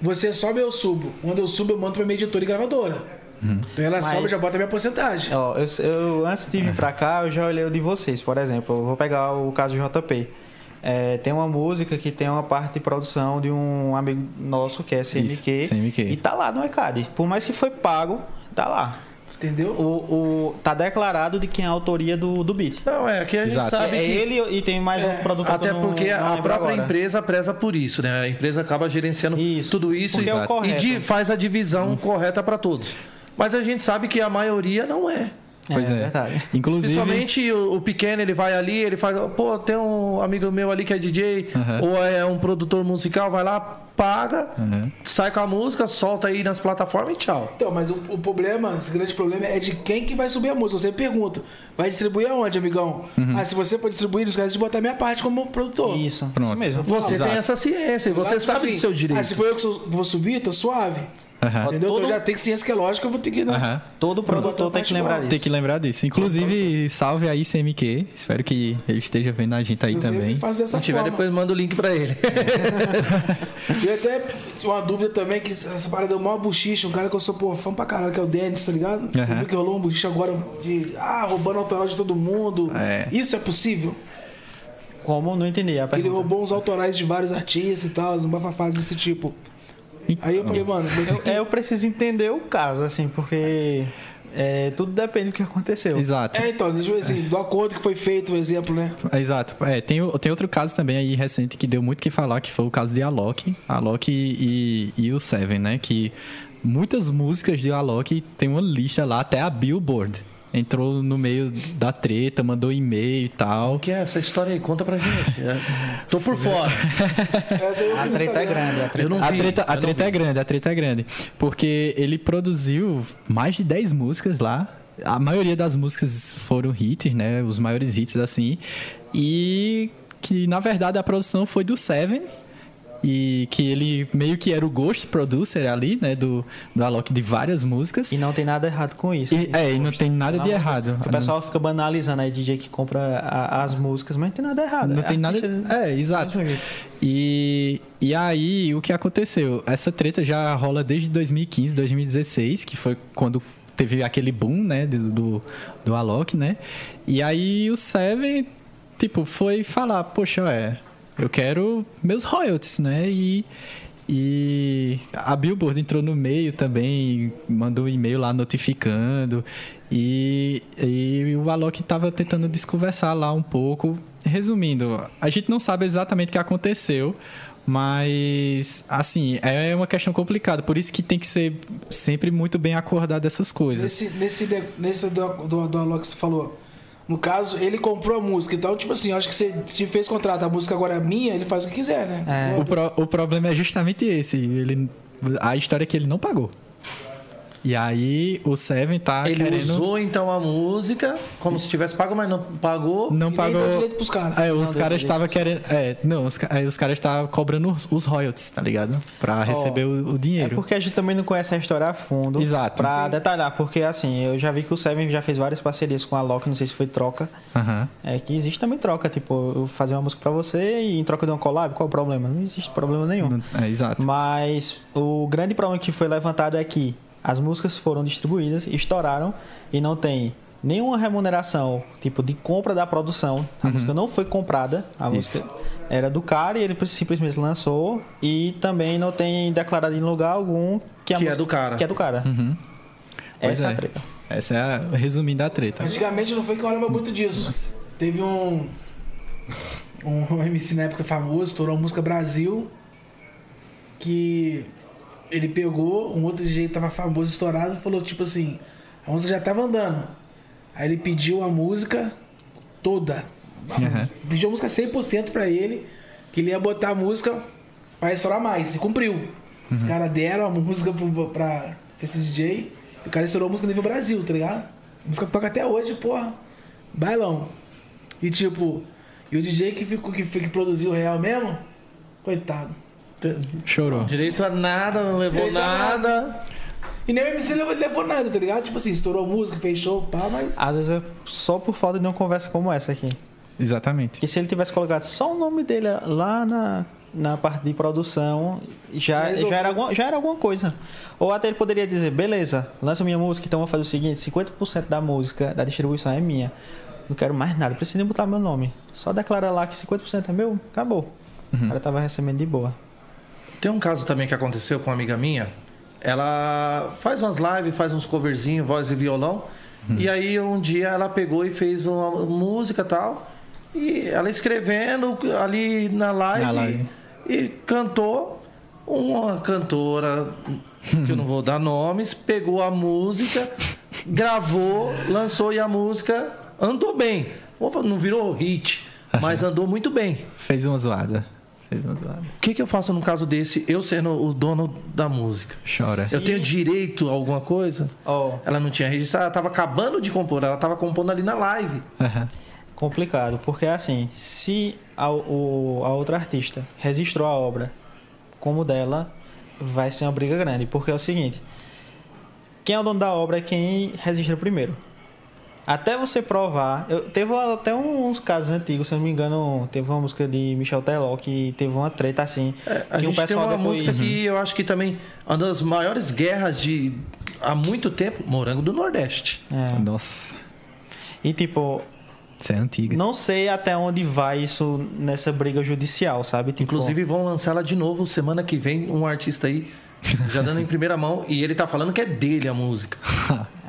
Você sobe, eu subo. Quando eu subo, eu mando pra minha editora e gravadora. Então ela Mas- sobe, já bota a minha porcentagem. Ó, eu, eu- antes de vir pra cá, eu já olhei o de vocês, por exemplo. Eu vou pegar o caso do JP. É, tem uma música que tem uma parte de produção de um amigo nosso que é CMQ. Isso, CMQ. E tá lá no ECAD. Por mais que foi pago, tá lá. Entendeu? O, o, tá declarado de quem é a autoria do, do beat. Não, é que a gente Exato. sabe é que. ele e tem mais É, um produtor que Até eu não- porque não a própria agora. empresa preza por isso, né? A empresa acaba gerenciando Isso, tudo isso porque e, é e faz a divisão correta para todos. Mas a gente sabe que a maioria não é. Pois é. verdade. Inclusive. Principalmente o, o pequeno, ele vai ali, ele faz, pô, tem um amigo meu ali que é DJ, Aham. ou é um produtor musical, vai lá, paga, Aham. sai com a música, solta aí nas plataformas e tchau. Então, mas o, o problema, esse grande problema é de quem que vai subir a música. Você pergunta, vai distribuir aonde, amigão? Ah, se você for distribuir, os caras botar minha parte como produtor. Isso, Pronto. isso mesmo. Você Exato. tem essa ciência, você sabe do seu direito. Ah, se for eu que vou subir, tá suave. Aham. Entendeu? Todo- Então já tem que ciência que é lógica, eu vou ter que. Né? Aham. Todo produtor tem que lembrar Tem disso. que lembrar disso. Inclusive, salve aí CMQ. Espero que ele esteja vendo a gente aí sempre também. faço Se dessa não tiver, forma. depois manda o link pra ele. [laughs] E até uma dúvida também, que essa parada deu maior buchicha, um cara que eu sou pô, fã pra caralho, que é o Dennis, tá ligado? Você Aham. viu que rolou um buchicha agora de ah, roubando autoral de todo mundo. É. Isso é possível? Como? Não entendi a Ele roubou uns autorais de vários artistas e tal, uns bafafás desse tipo. Aí eu falei, mano, você que. É, eu preciso entender o caso, assim, porque é, tudo depende do que aconteceu. Exato. É, então, deixa eu ver assim, do acordo que foi feito, um exemplo, né? Exato. É, tem, o- tem outro caso também aí recente que deu muito que falar, que foi o caso de Alok. Alok e, e o Seven, né? Que muitas músicas de Alok tem uma lista lá, até a Billboard. Entrou no meio da treta, mandou e-mail e tal. O que é essa história aí? Conta pra gente. É. Tô por fora. Vi A treta é grande, a treta não A vi, treta, a treta vi. é grande, a treta é grande. Porque ele produziu mais de 10 músicas lá. A maioria das músicas foram hits, né? Os maiores hits, assim. E que, na verdade, a produção foi do Seven. E que ele meio que era o ghost producer ali, né? Do, do Alok de várias músicas. E não tem nada errado com isso. E- Isso é, e não tem nada de Não, errado. porque O pessoal fica banalizando aí DJ que compra a- as músicas, mas não tem nada errado. Não É tem nada. artista- É, exato. E, e aí, o que aconteceu? Essa treta já rola desde 2015, 2016, que foi quando teve aquele boom, né, do, do, do Alok, né? E aí o Seven, tipo, foi falar, poxa, é, eu quero meus royalties, né? E, e a Billboard entrou no meio também, mandou um e-mail lá notificando. E, e o Alok tava tentando desconversar lá um pouco. Resumindo, a gente não sabe exatamente o que aconteceu, mas assim, é uma questão complicada, por isso que tem que ser sempre muito bem acordado essas coisas. Nesse, nesse, nesse do, do, do Alok que você falou. No caso, ele comprou a música. Então, tipo assim, eu acho que você se fez contrato, a música agora é minha, ele faz o que quiser, né? É. O, pro- o problema é justamente esse, ele, a história é que ele não pagou. E aí o Seven tá Ele querendo... usou então a música como se tivesse pago, mas não pagou. Não E nem pagou. deu direito pros caras. É, os caras estavam querendo. É, não, os, aí os caras estavam cobrando os, os royalties, tá ligado? Pra receber o, o É dinheiro. porque a gente também não conhece a história a fundo. Exato. Pra detalhar, porque assim, eu já vi que o Seven já fez várias parcerias com a Loki, não sei se foi troca. Aham. É que existe também troca, tipo, eu fazer uma música pra você e em troca de uma collab, qual o problema? Não existe problema nenhum. É, exato. Mas o grande problema que foi levantado é que as músicas foram distribuídas, estouraram e não tem nenhuma remuneração, tipo, de compra da produção. A música não foi comprada, a Uhum. Isso. música era do cara e ele simplesmente lançou e também não tem declarado em lugar algum que, a Que é música- do cara. Que é do cara. Uhum. Essa é. é. a treta. Essa é a resumindo a treta. Antigamente não foi que eu lembro muito disso. Teve um. Um [laughs] MC na época famoso, estourou a música Brasil. Que ele pegou, um outro DJ que tava famoso, estourado, e falou tipo assim: a música já tava andando. Aí ele pediu a música toda. Uhum. Pediu a música 100% pra ele, que ele ia botar a música pra estourar mais. E cumpriu. Os caras deram a música pra, pra esse DJ. E o cara estourou a música nível Brasil, tá ligado? A música toca até hoje, porra. Bailão. E tipo, e o DJ que ficou que, que produziu o real mesmo, coitado. Chorou. Direito a nada, não levou Direito nada. E nem o MC levou, levou nada, tá ligado? Tipo assim, estourou a música, fez show, pá, mas. Às vezes é só por falta de uma conversa como essa aqui. Exatamente. Porque se ele tivesse colocado só o nome dele lá na, na parte de produção, já, Resolveu. já, era alguma, já era alguma coisa. Ou até ele poderia dizer, beleza, lança minha música, então eu vou fazer o seguinte, 50% da música, da distribuição é minha. Não quero mais nada, preciso nem botar meu nome. Só declara lá que 50% é meu, acabou. O cara tava recebendo de boa. Tem um caso também que aconteceu com uma amiga minha. Ela faz umas lives, faz uns coverzinhos, voz e violão. E aí um dia ela pegou e fez uma música e tal. E ela escrevendo ali na live, Na live. e cantou. Uma cantora, [laughs] que eu não vou dar nomes, pegou a música, gravou, lançou e a música andou bem. Não virou hit, mas [laughs] andou muito bem. Fez uma zoada. Fez uma zoada. O que, que eu faço num caso desse, eu sendo o dono da música? Chora. Eu tenho direito a alguma coisa? Ó, Ela não tinha registrado, ela estava acabando de compor, ela estava compondo ali na live. Aham. complicado, porque assim, se a, o- a outra artista registrou a obra como dela, vai ser uma briga grande, porque é o seguinte: quem é o dono da obra é quem registra primeiro. Até você provar, eu, teve até uns casos antigos, se eu não me engano, teve uma música de Michel Teló que teve uma treta assim. É, a que gente tem uma música que eu acho que também uma das maiores guerras de há muito tempo, Morango do Nordeste. É. Nossa, E tipo, isso é antiga. não sei até onde vai isso nessa briga judicial, sabe? Tipo, Inclusive vão lançar ela de novo semana que vem, um artista aí já dando em primeira mão e ele tá falando que é dele a música. [laughs]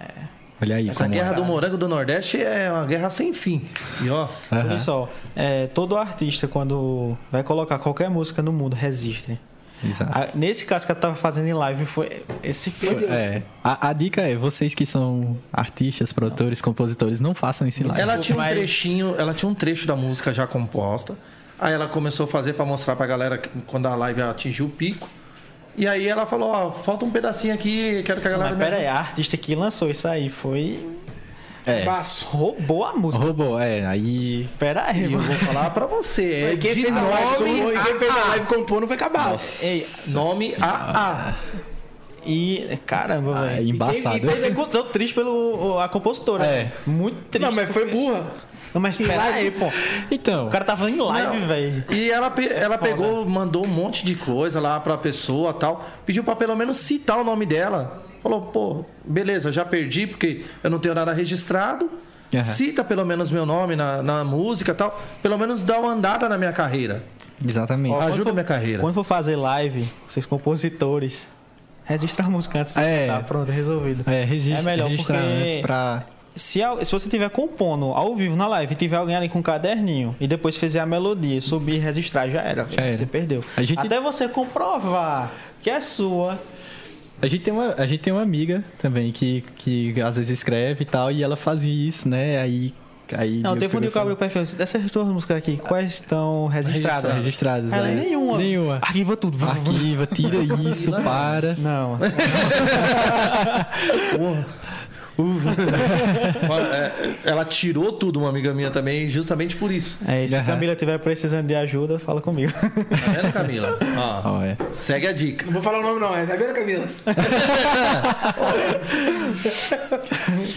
Olha aí Essa guerra é. do Morango do Nordeste é uma guerra sem fim. E ó, Por Aham. isso, ó, é, todo artista, quando vai colocar qualquer música no mundo, registre. Exato. A- nesse caso que eu tava fazendo em live, foi. Esse foi. É. A, a dica é, vocês que são artistas, produtores, compositores, não façam isso em live. Ela tinha um trechinho, ela tinha um trecho da música já composta. Aí ela começou a fazer pra mostrar pra galera que- quando a live atingiu o pico. E aí ela falou, ó, falta um pedacinho aqui, quero que a galera Mas pera aí, ajude." a artista que lançou isso aí foi. É. Baço. Roubou a música. Roubou, é. Aí. Pera aí, eu mano. vou falar pra você, é quem de fez a live quem fez a live compor não foi cabaço. Ei, Nome AA. E. Caramba, Ah, velho. embaçado. E, e tão triste pelo a compositora. É. Muito triste. Não, mas foi burra. Não, mas pera aí, pô. Então. O cara tava em live, velho. E ela, ela pegou, mandou um monte de coisa lá pra pessoa tal. Pediu pra pelo menos citar o nome dela. Falou, pô, beleza, eu já perdi porque eu não tenho nada registrado. Aham. Cita pelo menos meu nome na, na música tal. Pelo menos dá uma andada na minha carreira. Exatamente. Quando Ajuda for- a minha carreira. Quando for fazer live, vocês compositores, registra a música antes. É. Tá pronto, resolvido. É, registra, É melhor registra porque- antes pra. Se, se você estiver compondo ao vivo na live e tiver alguém ali com um caderninho e depois fizer a melodia, subir e registrar, já era. Já era. Você perdeu. A gente- Até você comprovar que é sua. A gente tem uma, a gente tem uma amiga também que, que às vezes escreve e tal, e ela fazia isso, né? Aí. Aí Não, teve um dia que eu abri o perfil assim, dessas duas músicas aqui, quais estão registradas? registradas. Ela, aí. nenhuma. Nenhuma. Arquiva tudo. Arquiva, tira isso, para. Não. [laughs] É, ela tirou tudo, uma amiga minha também, justamente por isso. É, e se a. Camila estiver precisando de ajuda, fala comigo. Tá vendo, Camila? Ó, Ó, é. segue a dica. Não vou falar o nome não, é. Tá vendo, Camila? [laughs]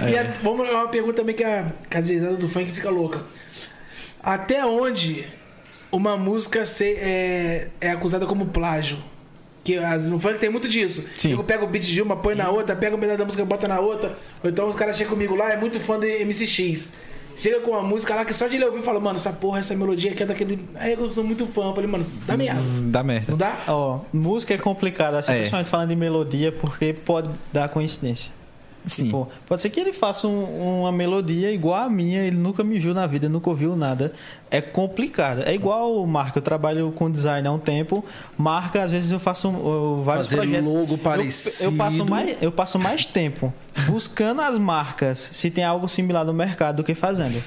E a- vamos lá, uma pergunta também que a casalizada do funk fica louca. Até onde uma música se- é, é acusada como plágio? Que as- no funk tem muito disso. Sim. Eu pego o beat de uma, põe na outra, pega um pedaço da música, bota na outra. Ou então os caras chegam comigo lá, é muito fã de MCX. Chega com uma música lá que só de ele ouvir fala, mano, essa porra, essa melodia aqui é daquele. Aí eu sou muito fã. Eu falei, mano, dá merda. Dá merda. Não dá? Ó, música é complicada, assim, É. principalmente falando de melodia, porque pode dar coincidência. Sim. Tipo, pode ser que ele faça um- uma melodia igual a minha, ele nunca me viu na vida, nunca ouviu nada. É complicado. É igual o Marco, eu trabalho com design há um tempo. Marca, às vezes eu faço uh, vários Fazer projetos. logo Eu- Eu, parecido. passo mais, eu passo mais tempo buscando as marcas se tem algo similar no mercado do que fazendo.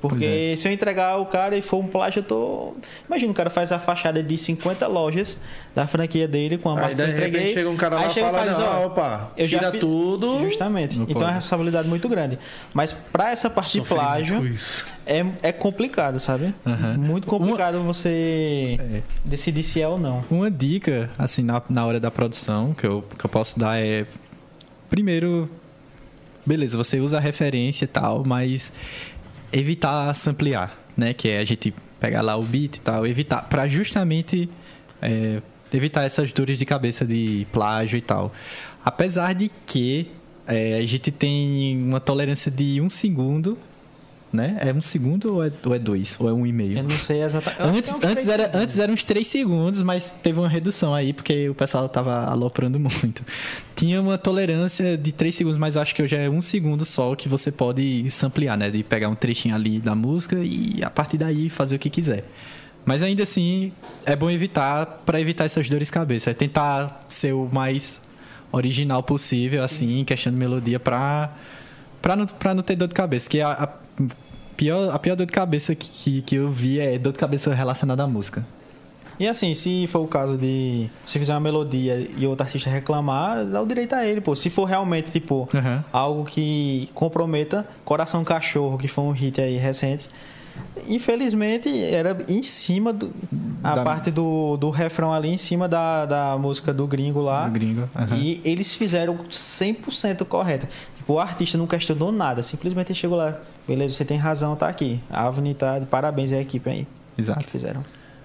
Porque se eu entregar o cara e for um plágio, eu tô. Imagina, o cara faz a fachada de 50 lojas da franquia dele com a marca Aí que eu de entreguei. chega um cara lá e fala, cara não, ó, opa, eu já tira fi- tudo. Justamente. Então é uma responsabilidade muito grande. Mas pra essa parte de Sofri muito plágio, é, é complicado, sabe? Aham. Muito complicado você É. decidir se é ou não. Uma dica, assim, na, na hora da produção, que eu, que eu posso dar é. Primeiro, beleza, você usa a referência e tal, mas evitar samplear, né? Que é a gente pegar lá o beat e tal, evitar, para justamente é, evitar essas dores de cabeça de plágio e tal. Apesar de que é, a gente tem uma tolerância de um segundo, né? É um segundo ou é, ou é dois? Ou é um e meio? Eu não sei exatamente. Antes, é antes, três era, segundos. antes eram uns 3 segundos, mas teve uma redução aí, porque o pessoal tava aloprando [laughs] muito. Tinha uma tolerância de 3 segundos, mas acho que hoje é um segundo só que você pode samplear, né? De pegar um trechinho ali da música e a partir daí fazer o que quiser. Mas ainda assim, é bom evitar, para evitar essas dores de cabeça. É tentar ser o mais original possível, assim, em questão de melodia, pra, pra, não, pra não ter dor de cabeça. Que a, a pior, a pior dor de cabeça que, que, que eu vi é dor de cabeça relacionada à música. E assim, se for o caso de você fizer uma melodia e outro artista reclamar, dá o direito a ele, pô. Se for realmente, tipo, Aham. algo que comprometa Coração Cachorro, que foi um hit aí recente. Infelizmente, era em cima do. A Da- parte do, do refrão ali, em cima da, da música do gringo lá. Do gringo, aham. E eles fizeram 100% correto. O artista não questionou nada, simplesmente chegou lá. Beleza, você tem razão, tá aqui. A Avni tá de parabéns à equipe aí Exato. que fizeram.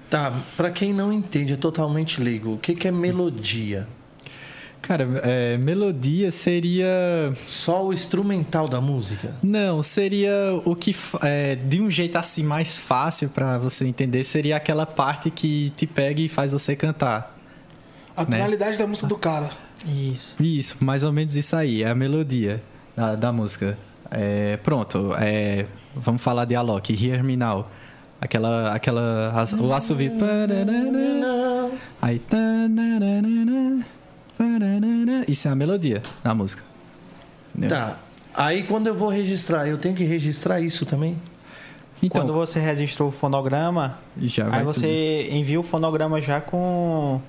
Tá, pra quem não entende, é totalmente leigo. O que, que é melodia? Cara, é, melodia seria. Só o instrumental da música? Não, seria o que. É, de um jeito assim mais fácil pra você entender, seria aquela parte que te pega e faz você cantar. A Né? tonalidade da música do cara. Isso. Isso, mais ou menos isso aí, é a melodia da, da música. É, pronto, é, vamos falar de Alok, Hear Me Now. Aquela, aquela, as- o assovio. Aí. Isso é a melodia da música. Entendeu? Tá. Aí quando eu vou registrar, eu tenho que registrar isso também? Então, Quando você registrou o fonograma, já vai aí você envia o fonograma já com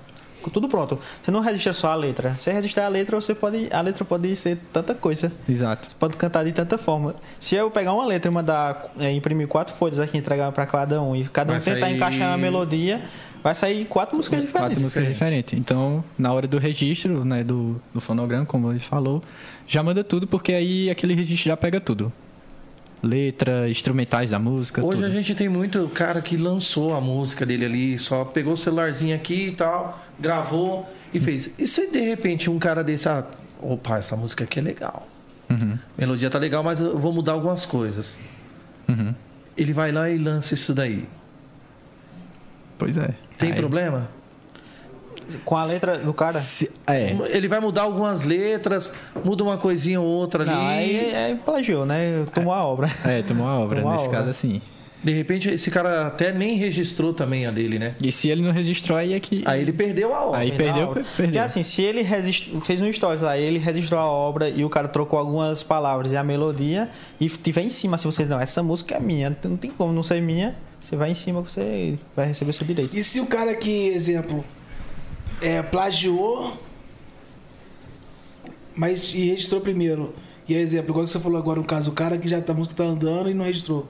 tudo pronto. Você não registra só a letra. Se registrar a letra, você pode. A letra pode ser tanta coisa. Exato. Você pode cantar de tanta forma. Se eu pegar uma letra e mandar é, imprimir quatro folhas aqui entregar para cada um e cada um Vai tentar sair- encaixar na melodia, vai sair quatro músicas diferentes. Quatro músicas diferentes. Então, na hora do registro, né, do, do fonograma, como ele falou, já manda tudo, porque aí aquele registro já pega tudo. Letra, instrumentais da música, Hoje tudo. a gente tem muito cara que lançou a música dele ali, só pegou o celularzinho aqui e tal, gravou e fez. E se de repente um cara desse, ah, opa, essa música aqui é legal. Uhum, Melodia tá legal, mas eu vou mudar algumas coisas. uhum. Ele vai lá e lança isso daí. Pois é. Tem Aí- problema? Com a letra do cara. Se- é. Ele vai mudar algumas letras, muda uma coisinha ou outra ali. Não, aí é plagiou, né? Tomou a obra. É, tomou a obra, Tomou a nesse obra. caso assim. De repente, esse cara até nem registrou também a dele, né? E se ele não registrou, aí é que. Aí ele perdeu a obra. Aí Perdeu perdeu, obra. per- Porque perdeu. assim, se ele regist- fez um stories lá, ele registrou a obra e o cara trocou algumas palavras e a melodia e tiver em cima, se você não, essa música é minha, não tem como não ser minha, você vai em cima, você vai receber seu direito. E se o cara que, exemplo, é, plagiou, mas e registrou primeiro? E exemplo, igual que você falou agora, no caso, o cara que já tá, a música tá andando e não registrou.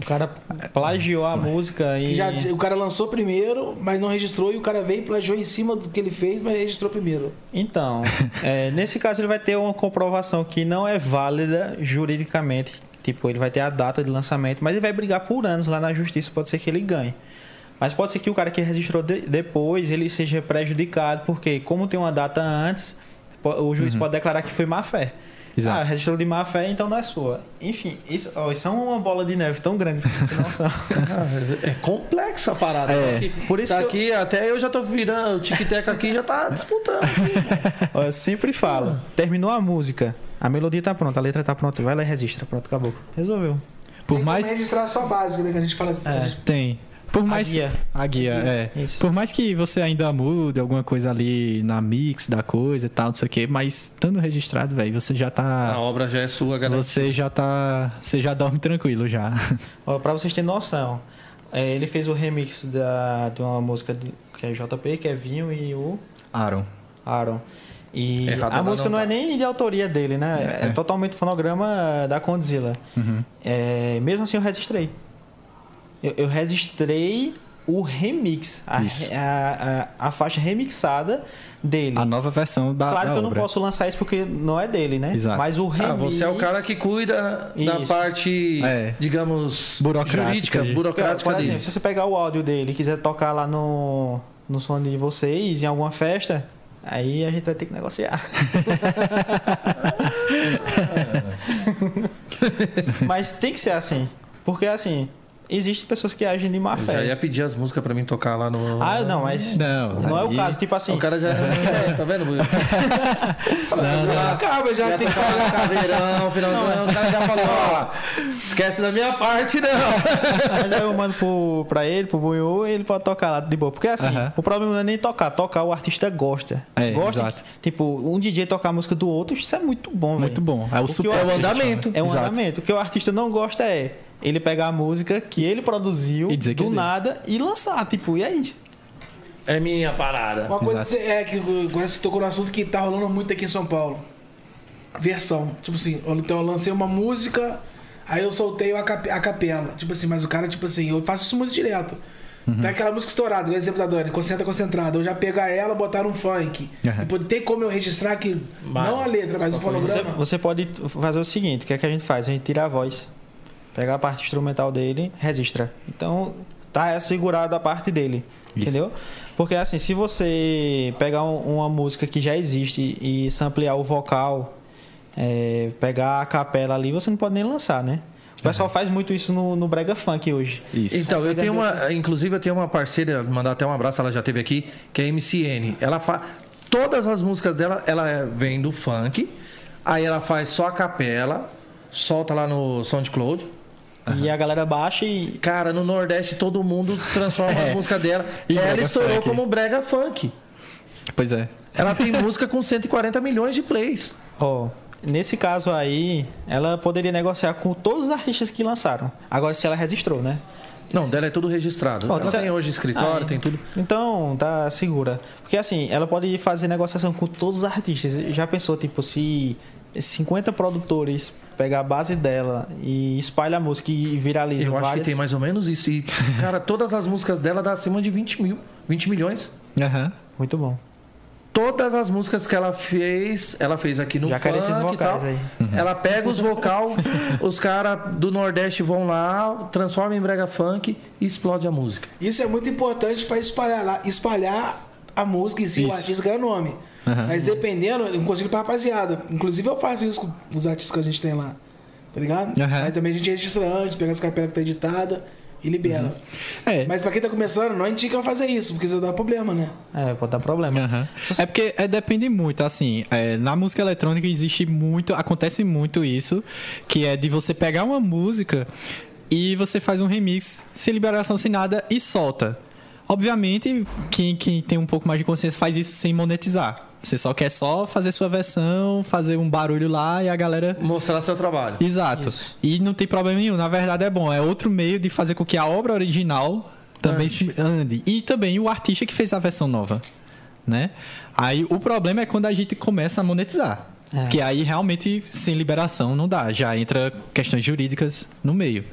O cara plagiou a música e já, o cara lançou primeiro, mas não registrou, e o cara veio e plagiou em cima do que ele fez, mas registrou primeiro. Então, [laughs] é, nesse caso ele vai ter uma comprovação que não é válida juridicamente. Tipo, ele vai ter a data de lançamento, mas ele vai brigar por anos lá na justiça, pode ser que ele ganhe. Mas pode ser que o cara que registrou de- depois, ele seja prejudicado, porque como tem uma data antes, o juiz pode declarar que foi má fé. Exato. Ah, registrou de má fé, então não é sua. Enfim, isso, ó, isso é uma bola de neve tão grande que você não tem noção. Ah, [laughs] é complexa a parada. É. Por isso tá que aqui, até eu já tô virando, o tic-tac aqui já tá disputando. Ó, Eu sempre falo, terminou a música, a melodia tá pronta, a letra tá pronta, vai lá e registra, pronto, acabou. Resolveu. Por Tem mais. registrar só a básica, né? Que a gente fala. É. a gente- Tem. Por mais guia. a guia, é. Isso. Por mais que você ainda mude alguma coisa ali na mix da coisa e tal, não sei o quê, mas estando registrado, velho, você já A tá obra já é sua, galera. você já tá, você já dorme tranquilo já. Ó, pra vocês terem noção, é, ele fez o remix da, de uma música de- que é JP, que é Vinho e o Aaron. Aaron. E Errado a música não não, tá. é nem de autoria dele, né? É, É. totalmente fonograma da Condzilla. Uhum. É, mesmo assim, eu registrei. Eu, eu registrei o remix, a, a, a, a faixa remixada dele. A nova versão da, claro da que eu não posso lançar isso porque não é dele, né? Exato. Mas o remix... Ah, você é o cara que cuida da Isso. parte, É. digamos, Burocrática jurídica, de- burocrática Por exemplo, dele. se você pegar o áudio dele e quiser tocar lá no, no som de vocês, em alguma festa, aí a gente vai ter que negociar. [laughs] Mas tem que ser assim. Porque assim, existem pessoas que agem de má Eu já fé. ia pedir as músicas pra mim tocar lá no. Ah, não, mas Não, não, é o aí- caso. Tipo assim, o cara já. [laughs] tá vendo? Não, acaba, já Já tem tem que pagar caveirão, final do ano, o cara já falou, ó, esquece da minha parte, não. [laughs] Mas aí eu mando pro, pra ele, pro Bunho, ele pode tocar lá de boa. Porque assim, Aham. o problema não é nem tocar, tocar o artista gosta. É, gosta exato. que- tipo, um DJ tocar a música do outro, isso é muito bom, velho. Muito bom. É o, que super o É o andamento. É um andamento. O que o artista não gosta é ele pegar a música que ele produziu E do é dele. nada e lançar. Tipo, e aí? É minha parada. Uma coisa Exato. é que agora você tocou no assunto que tá rolando muito aqui em São Paulo. Versão. Tipo assim, eu- então eu lancei uma música, aí eu soltei a, cap- a capela. Tipo assim, mas o cara, tipo assim, eu faço isso muito direto. Uhum. Tem aquela música estourada, o exemplo da Dani, concentra concentrada. Eu já pegar ela, botar um funk. Aham. E pode- tem como eu registrar que. Não a letra, mas o Você, fonograma. você pode fazer o seguinte: o que é que a gente faz? A gente tira a voz, pega a parte instrumental dele, registra. Então, tá assegurado a parte dele. Isso. Entendeu? Porque assim, se você pegar um- uma música que já existe e samplear o vocal, é, pegar a capela ali, você não pode nem lançar, né? O pessoal faz muito isso no, no Brega Funk hoje. Isso. Então, eu tenho uma. Inclusive, eu tenho uma parceira, mandar até um abraço, ela já teve aqui, que é a MCN. Ela faz. Todas as músicas dela, ela é- vem do funk. Aí ela faz só a capela, solta lá no SoundCloud. E a galera baixa e. Cara, no Nordeste todo mundo transforma as [laughs] músicas dela. E ela estourou funk. como brega funk. Pois é. Ela tem música com 140 milhões de plays. Ó, nesse caso aí, ela poderia negociar com todos os artistas que lançaram. Agora, se ela registrou, né? Não, dela é tudo registrado. Ó, ela tem hoje escritório, Ah, tem tudo. Então, tá segura. Porque assim, ela pode fazer negociação com todos os artistas. Já pensou, tipo, se 50 produtores pegar a base dela e espalha a música e viraliza Eu acho várias... que tem mais ou menos isso. E, [laughs] cara, todas as músicas dela dá acima de 20 mil, 20 milhões. Aham. Muito bom. Todas as músicas que ela fez, ela fez aqui no Já quero esses funk e tal. vocais aí. Ela pega os vocal, [laughs] os caras do Nordeste vão lá, transforma em brega funk e explode a música. Isso é muito importante para espalhar lá, espalhar a música em si, o artista ganha nome. Mas dependendo, eu consigo pra rapaziada. Inclusive eu faço isso com os artistas que a gente tem lá. Tá ligado? Aham. Aí também a gente registra antes, pega as capelas que tá editada e libera. É. Mas pra quem tá começando, não indica fazer isso, porque isso dá problema, né? É, pode dar problema. Aham. É porque é, depende muito, assim, é, na música eletrônica existe muito, acontece muito isso, que é de você pegar uma música e você faz um remix sem liberação, sem nada e solta. Obviamente, quem, quem tem um pouco mais de consciência faz isso sem monetizar. Você só quer só fazer sua versão, fazer um barulho lá e a galera Mostrar seu trabalho. Exato. Isso. E não tem problema nenhum. Na verdade é bom. É outro meio de fazer com que a obra original também se ande. E também o artista que fez a versão nova. Né? Aí o problema é quando a gente começa a monetizar. É. Porque aí realmente sem liberação não dá. Já entra questões jurídicas no meio.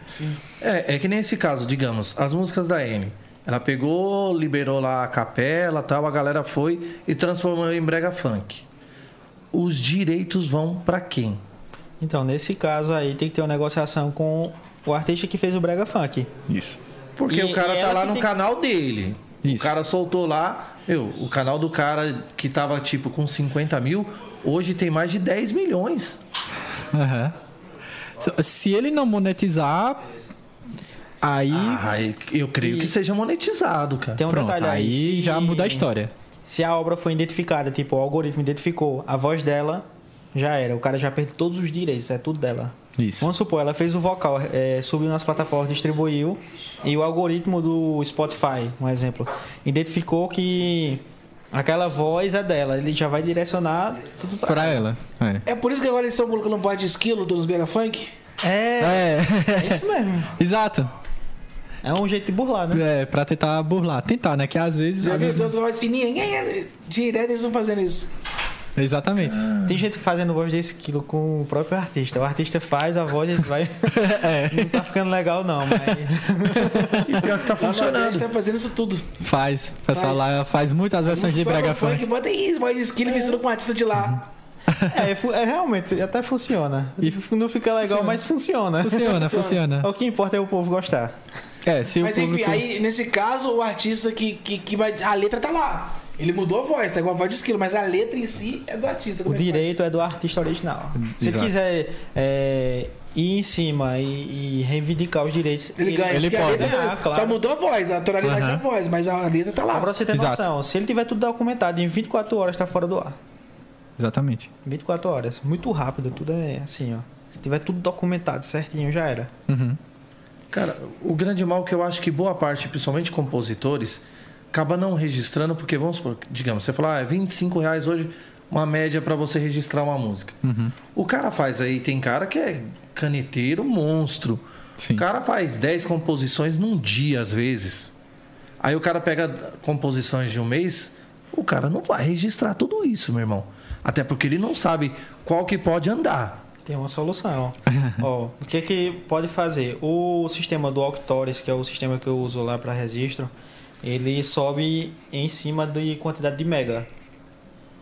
É, é que nem esse caso, digamos, as músicas da M. Ela pegou, liberou lá a capela tal, a galera foi e transformou em brega funk. Os direitos vão pra quem? Então, nesse caso aí, tem que ter uma negociação com o artista que fez o Brega Funk. Isso. Porque E- o cara tá lá no tem- canal dele. Isso. O cara soltou lá. Meu, o canal do cara que tava tipo com 50 mil, hoje tem mais de 10 milhões. Aham. Se- Se ele não monetizar, aí. Ah, eu creio E- que seja monetizado, cara. Tem um pronto, detalhe aí. aí se- já muda a história. Se a obra foi identificada, tipo, o algoritmo identificou a voz dela, já era. O cara já perde todos os direitos, é tudo dela. Isso. Vamos supor, ela fez o vocal, é, subiu nas plataformas, distribuiu, e o algoritmo do Spotify, um exemplo, identificou que aquela voz é dela. Ele já vai direcionar tudo pra, Pra ela. É. É por isso que agora eles estão colocando voz de esquilo dos Mega Funk? É, É. é isso mesmo. [laughs] Exato. É um jeito de burlar, né? É, pra tentar burlar. Tentar, né? Que às vezes. Já às vezes... as voz fininha? Direto eles estão fazendo isso. Exatamente. Tem gente fazendo voz de esquilo com o próprio artista. O artista faz a voz, ele vai. [laughs] Não tá ficando legal, não, mas. [laughs] E pior que tá funcionando. Nordeste tá fazendo isso tudo. Faz. O pessoal Faz. lá faz muitas versões de brega funk, funk. Bota isso, voz de esquilo e mistura com um artista de lá. [laughs] É, fu- é, realmente, até funciona. E não fica legal, mas funciona. Funciona, funciona. O que importa é o povo gostar. É, se o Mas enfim, público... aí nesse caso, o artista que, que, que vai. A letra tá lá. Ele mudou a voz, tá igual a voz de esquilo, mas a letra em si é do artista. O é direito é do artista original. Se ele quiser é, ir em cima e, e reivindicar os direitos, faz? Ele ganha, ele pode. letra Ah, claro. só mudou a voz, a tonalidade Aham. da voz, mas a letra tá Pra lá. você ter Exato. noção, se ele tiver tudo documentado, em 24 horas tá fora do ar. Exatamente. 24 horas. Muito rápido, tudo é assim, ó. Se tiver tudo documentado certinho, já era. Uhum. Cara, o grande mal que eu acho que boa parte, principalmente compositores, acaba não registrando, porque vamos supor, digamos, você fala, ah, é 25 reais hoje, uma média para você registrar uma música. Uhum. O cara faz aí, tem cara que é caneteiro monstro. Sim. O cara faz 10 composições num dia, às vezes. Aí o cara pega composições de um mês, o cara não vai registrar tudo isso, meu irmão. Até porque ele não sabe qual que pode andar. Tem uma solução. [laughs] Ó, o que que pode fazer? O sistema do Octores, que é o sistema que eu uso lá para registro, ele sobe em cima de quantidade de mega.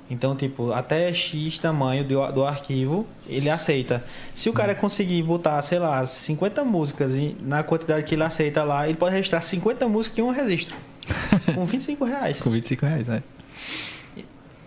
Então, tipo, até X tamanho do, do arquivo, ele aceita. Se o cara conseguir botar, sei lá, 50 músicas e na quantidade que ele aceita lá, ele pode registrar 50 músicas em um registro. [laughs] Com 25 reais. Com 25 reais, né?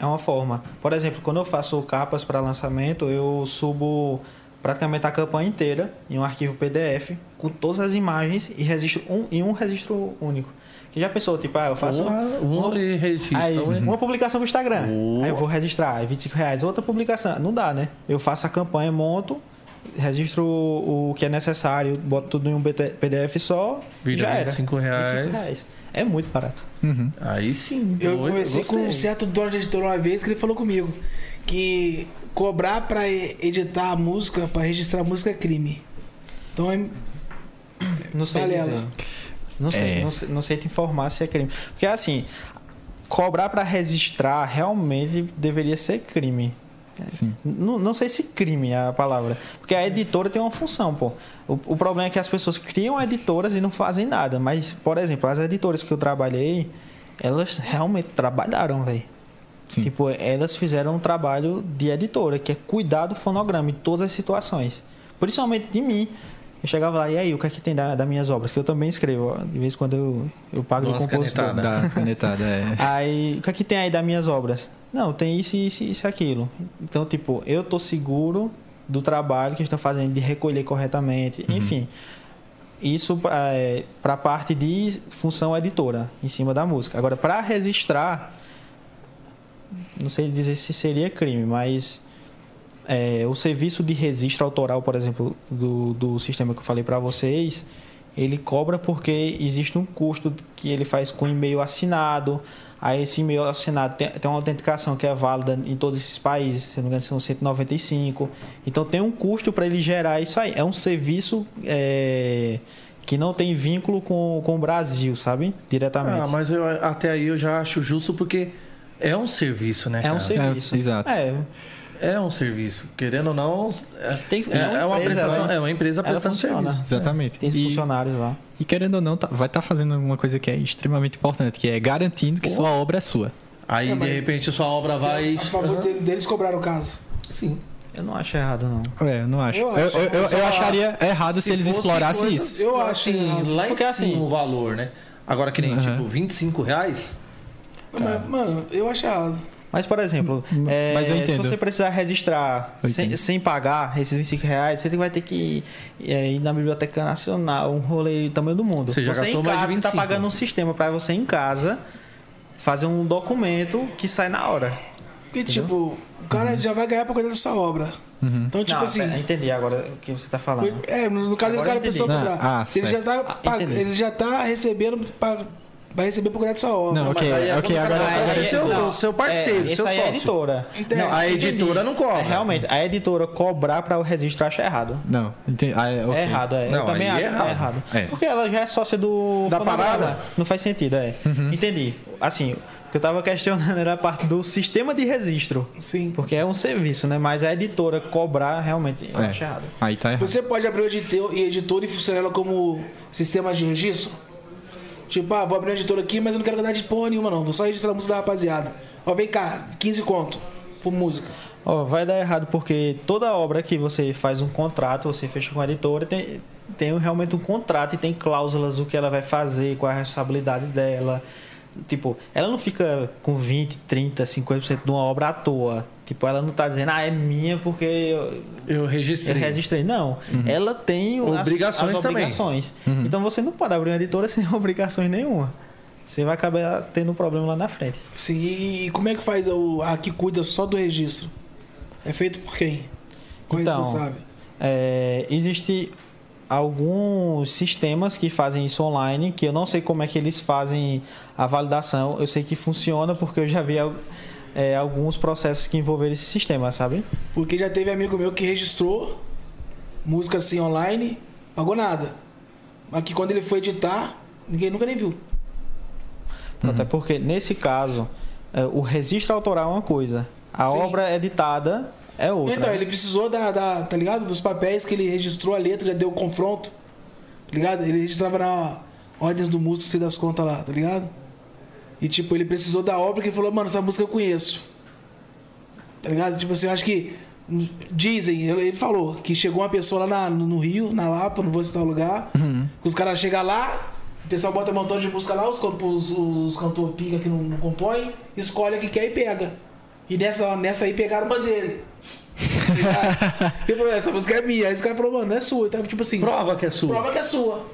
É uma forma. Por exemplo, quando eu faço capas para lançamento, eu subo praticamente a campanha inteira em um arquivo PDF com todas as imagens e registro um, em um registro único. Que já pensou, tipo, ah, eu faço Porra, um ele registra, aí, um ele- uma publicação no Instagram. Aí eu vou registrar, aí 25 reais. Outra publicação. Não dá, né? Eu faço a campanha, monto, registro o o que é necessário, boto tudo em um PDF só Vira já era. 25 reais. 25 reais. É muito barato. Uhum. Aí sim. Eu doido, conversei com um certo dono de editora uma vez que ele falou comigo que cobrar pra e- editar a música, pra registrar a música é crime. Então é. Não sei. Não sei, É. não sei, não sei te informar se é crime. Porque assim, cobrar pra registrar realmente deveria ser crime. Sim. Não, não sei se crime é a palavra. Porque a editora tem uma função, pô. O, o problema é que as pessoas criam editoras e não fazem nada. Mas, por exemplo, as editoras que eu trabalhei, elas realmente trabalharam, velho. Tipo, elas fizeram um trabalho de editora, que é cuidar do fonograma em todas as situações. Principalmente de mim. Eu chegava lá, e aí, o que é que tem da, das minhas obras? Que eu também escrevo, ó. De vez em quando eu, eu pago de umas compositor. canetadas. Dá as canetadas, é. Aí, o que é que tem aí das minhas obras? Não, tem isso, isso, isso e aquilo. Então, tipo, eu tô seguro do trabalho que estão fazendo de recolher corretamente, enfim. Isso é, para a parte de função editora, em cima da música. Agora, para registrar, não sei dizer se seria crime, mas é, o serviço de registro autoral, por exemplo, do, do sistema que eu falei para vocês, ele cobra porque existe um custo que ele faz com e-mail assinado. Aí esse e-mail assinado tem, tem uma autenticação que é válida em todos esses países, se não me engano são 195. Então tem um custo para ele gerar isso aí. É um serviço é, que não tem vínculo com, com o Brasil, sabe? Diretamente. Ah, mas eu, até aí eu já acho justo porque é um serviço, né? é um serviço. É, exato. É, É um serviço. Querendo ou não, é, Tem- é, é uma é uma empresa, prestação, né? é uma empresa Ela prestando funciona. serviço. Exatamente. tem E- funcionários lá. E querendo ou não, tá- vai estar fazendo uma coisa que é extremamente importante, que é garantindo que sua obra é sua. Aí, É, de repente, sua obra vai. A favor dele- deles cobrar o caso. Sim. Eu não acho errado, não. É, eu não acho. Eu Eu, acho. eu, eu- eu Só- acharia errado se, eles fosse explorassem coisa- isso. Eu acho assim, errado. lá em Porque, cima assim- o valor, né? Agora que nem, Aham. tipo, 25 reais. Mas, mano, eu acho errado. Mas, por exemplo, é, Mas se você precisar registrar sem, sem pagar esses 25 reais, você vai ter que ir, é, ir na Biblioteca Nacional, um rolê do tamanho do mundo. Você já gastou em mais de casa, você 25. tá pagando um sistema para você em casa fazer um documento que sai na hora. Porque, tipo, o cara já vai ganhar pra cuidar da sua obra. Então, tipo Não, assim. pera, entendi agora o que você tá falando. É, no caso do Agora cara, a pessoa ah, ele, já tá, Ah, ele já tá recebendo, pra, vai receber por causa da sua obra. Não, ok, é ok, agora. ser seu- não, seu parceiro, é, seu aí é a sócio. editora. Entende? Não, a entendi. editora não cobra. É, realmente, a editora cobrar para o registro eu acho errado. Não, entendi. Ah, é, ok. É errado, é. Não, eu também acho é errado. é errado. É. Porque ela já é sócia do Da parada? Não faz sentido, é. Entendi. Assim, o que eu tava questionando [laughs] era a parte do sistema de registro. Sim. Porque é um serviço, né? Mas a editora cobrar, realmente, eu É. acho errado. Aí tá errado. Você pode abrir o editor e editora e funcionar ela como sistema de registro? Tipo, ah, vou abrir uma editora aqui, mas eu não quero dar de porra nenhuma, não. Vou só registrar a música da rapaziada. Ó, vem cá, 15 conto por música. Ó, vai dar errado porque toda obra que você faz um contrato, você fecha com a editora, tem, tem realmente um contrato e tem cláusulas do que ela vai fazer, qual é a responsabilidade dela. Tipo, ela não fica com 20, 30, 50% de uma obra à toa. Tipo, ela não tá dizendo, ah, é minha porque eu, Eu eu registrei. registrei. Não, ela tem as- Obrigações as, também. obrigações. Então você não pode abrir uma editora [laughs] sem obrigações nenhuma. Você vai acabar tendo um problema lá na frente. Sim, e como é que faz o, a que cuida só do registro? É feito por quem? Qual é Então, responsável? É, existe alguns sistemas que fazem isso online, que eu não sei como é que eles fazem a validação. Eu sei que funciona porque eu já vi é, alguns processos que envolveram esse sistema, sabe? Porque já teve amigo meu que registrou música assim online, pagou nada. Mas que quando ele foi editar, ninguém nunca nem viu. Até porque nesse caso, é, o registro autoral é uma coisa, a Sim. obra editada é outra. Então, ele precisou da, da- tá ligado? Dos papéis que ele registrou a letra, já deu o confronto. Tá ligado? Ele registrava na ordens do músico, se das contas lá, tá ligado? E tipo, ele precisou da obra que ele falou, mano, essa música eu conheço. Tá ligado? Tipo assim, eu acho que. hum, Dizem, ele falou que chegou uma pessoa lá na- no, Rio, na Lapa, não vou citar o lugar. Que os caras chegam lá, o pessoal bota um montão de música lá, os, os, os cantores pica que não, não compõem, escolhe a que quer e pega. E nessa, nessa aí pegaram uma dele. Ligado? Ele falou, essa música é minha. Aí os caras falaram, mano, não é sua. Então, tipo assim, Prova que é sua. prova que é sua.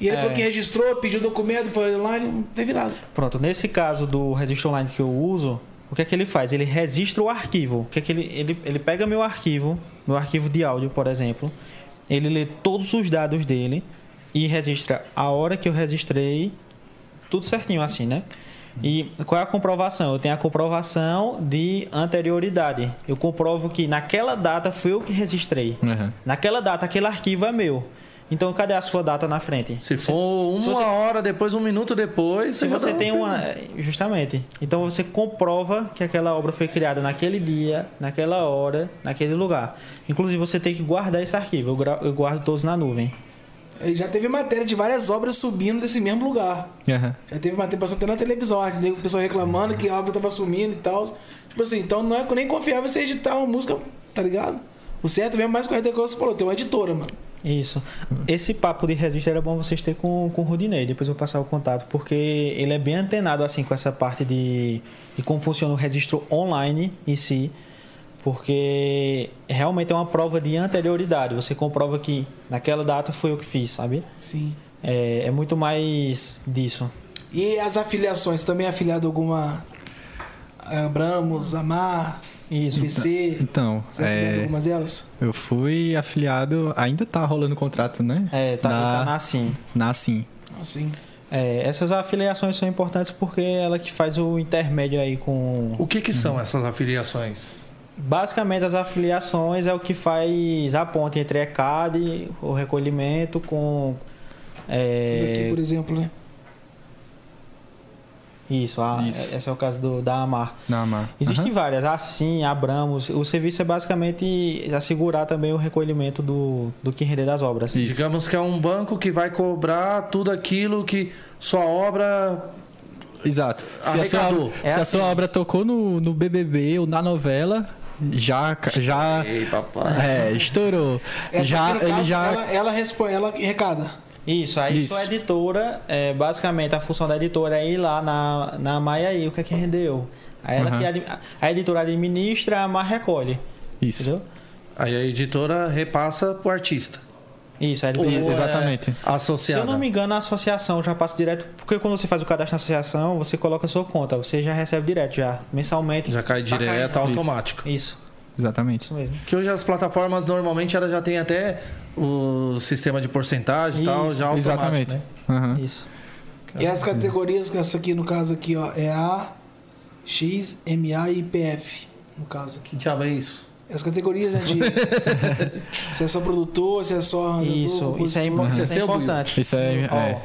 E ele É. falou que registrou, pediu documento, foi online, não teve nada. Pronto, nesse caso do registro online que eu uso, o que é que ele faz? Ele registra o arquivo. O que é que ele, ele, ele pega meu arquivo, meu arquivo de áudio, por exemplo, ele lê todos os dados dele e registra a hora que eu registrei, tudo certinho assim, né? E qual é a comprovação? Eu tenho a comprovação de anterioridade. Eu comprovo que naquela data foi eu que registrei. Uhum. Naquela data aquele arquivo é meu. Então cadê a sua data na frente? Se for uma se você- hora depois, um minuto depois. Se você tem um- uma. Justamente. Então você comprova que aquela obra foi criada naquele dia, naquela hora, naquele lugar. Inclusive você tem que guardar esse arquivo. Eu, eu guardo todos na nuvem. E já teve matéria de várias obras subindo desse mesmo lugar. Uhum. Já teve matéria passando até na televisão, o pessoal reclamando que a obra tava sumindo e tal. Tipo assim, então não é nem confiável você editar uma música, tá ligado? O certo mesmo, mais correto é o que você falou, tem uma editora, mano. Isso. Esse papo de registro era bom vocês ter com, com o Rudinei. Depois eu vou passar o contato. Porque ele é bem antenado assim com essa parte de, de como funciona o registro online em si. Porque realmente é uma prova de anterioridade. Você comprova que naquela data foi eu que fiz, sabe? Sim. É, é muito mais disso. E as afiliações, também é afiliado a alguma ah, Bramos, Amar, Isso. BC? Então, Você é é, algumas delas? eu fui afiliado, ainda tá rolando o contrato, né? É, tá, na, tá na sim. na Sim. Assim. É, essas afiliações são importantes porque é ela que faz o intermédio aí com. O que que são essas afiliações? Basicamente, as afiliações é o que faz a ponte entre a ECAD, o recolhimento, com. Isso aqui, É, por exemplo, né? isso, a- Isso. esse é o caso do, da AMAR. Na Amar. Existem Aham. várias, assim, Abramos. O serviço é basicamente assegurar também o recolhimento do, do que render das obras. Isso. Digamos que é um banco que vai cobrar tudo aquilo que sua obra. Exato. Se, a sua. É se a assim. sua obra tocou no, no BBB ou na novela, já. já Ei, papai. é, estourou. Essa já, ele caso, já. Ela, ela responde, ela arrecada. Isso, aí Isso. sua editora, é, basicamente a função da editora é ir lá na, na Maia aí, o que é que rendeu. Aí ela Uhum. que admi- a editora administra, a Mar recolhe. Isso. Entendeu? Aí a editora repassa pro artista. Isso, a Ou editora. é exatamente. Se eu Associada. não me engano, a associação já passa direto. Porque quando você faz o cadastro na associação, você coloca a sua conta, você já recebe direto, já, mensalmente. Já cai Tá direto, caindo. automático. Isso. exatamente. Isso mesmo. Que hoje as plataformas normalmente elas já tem até o sistema de porcentagem e tal, já automático, Exatamente. né? Aham. Isso. E as categorias, que essa aqui no caso aqui, ó, é A, X, MA e PF. No caso aqui. Que diabo é isso? As categorias, né, de... [laughs] se é só produtor, se é só Isso, isso é, compositor. isso é importante. Isso é, Ó, é.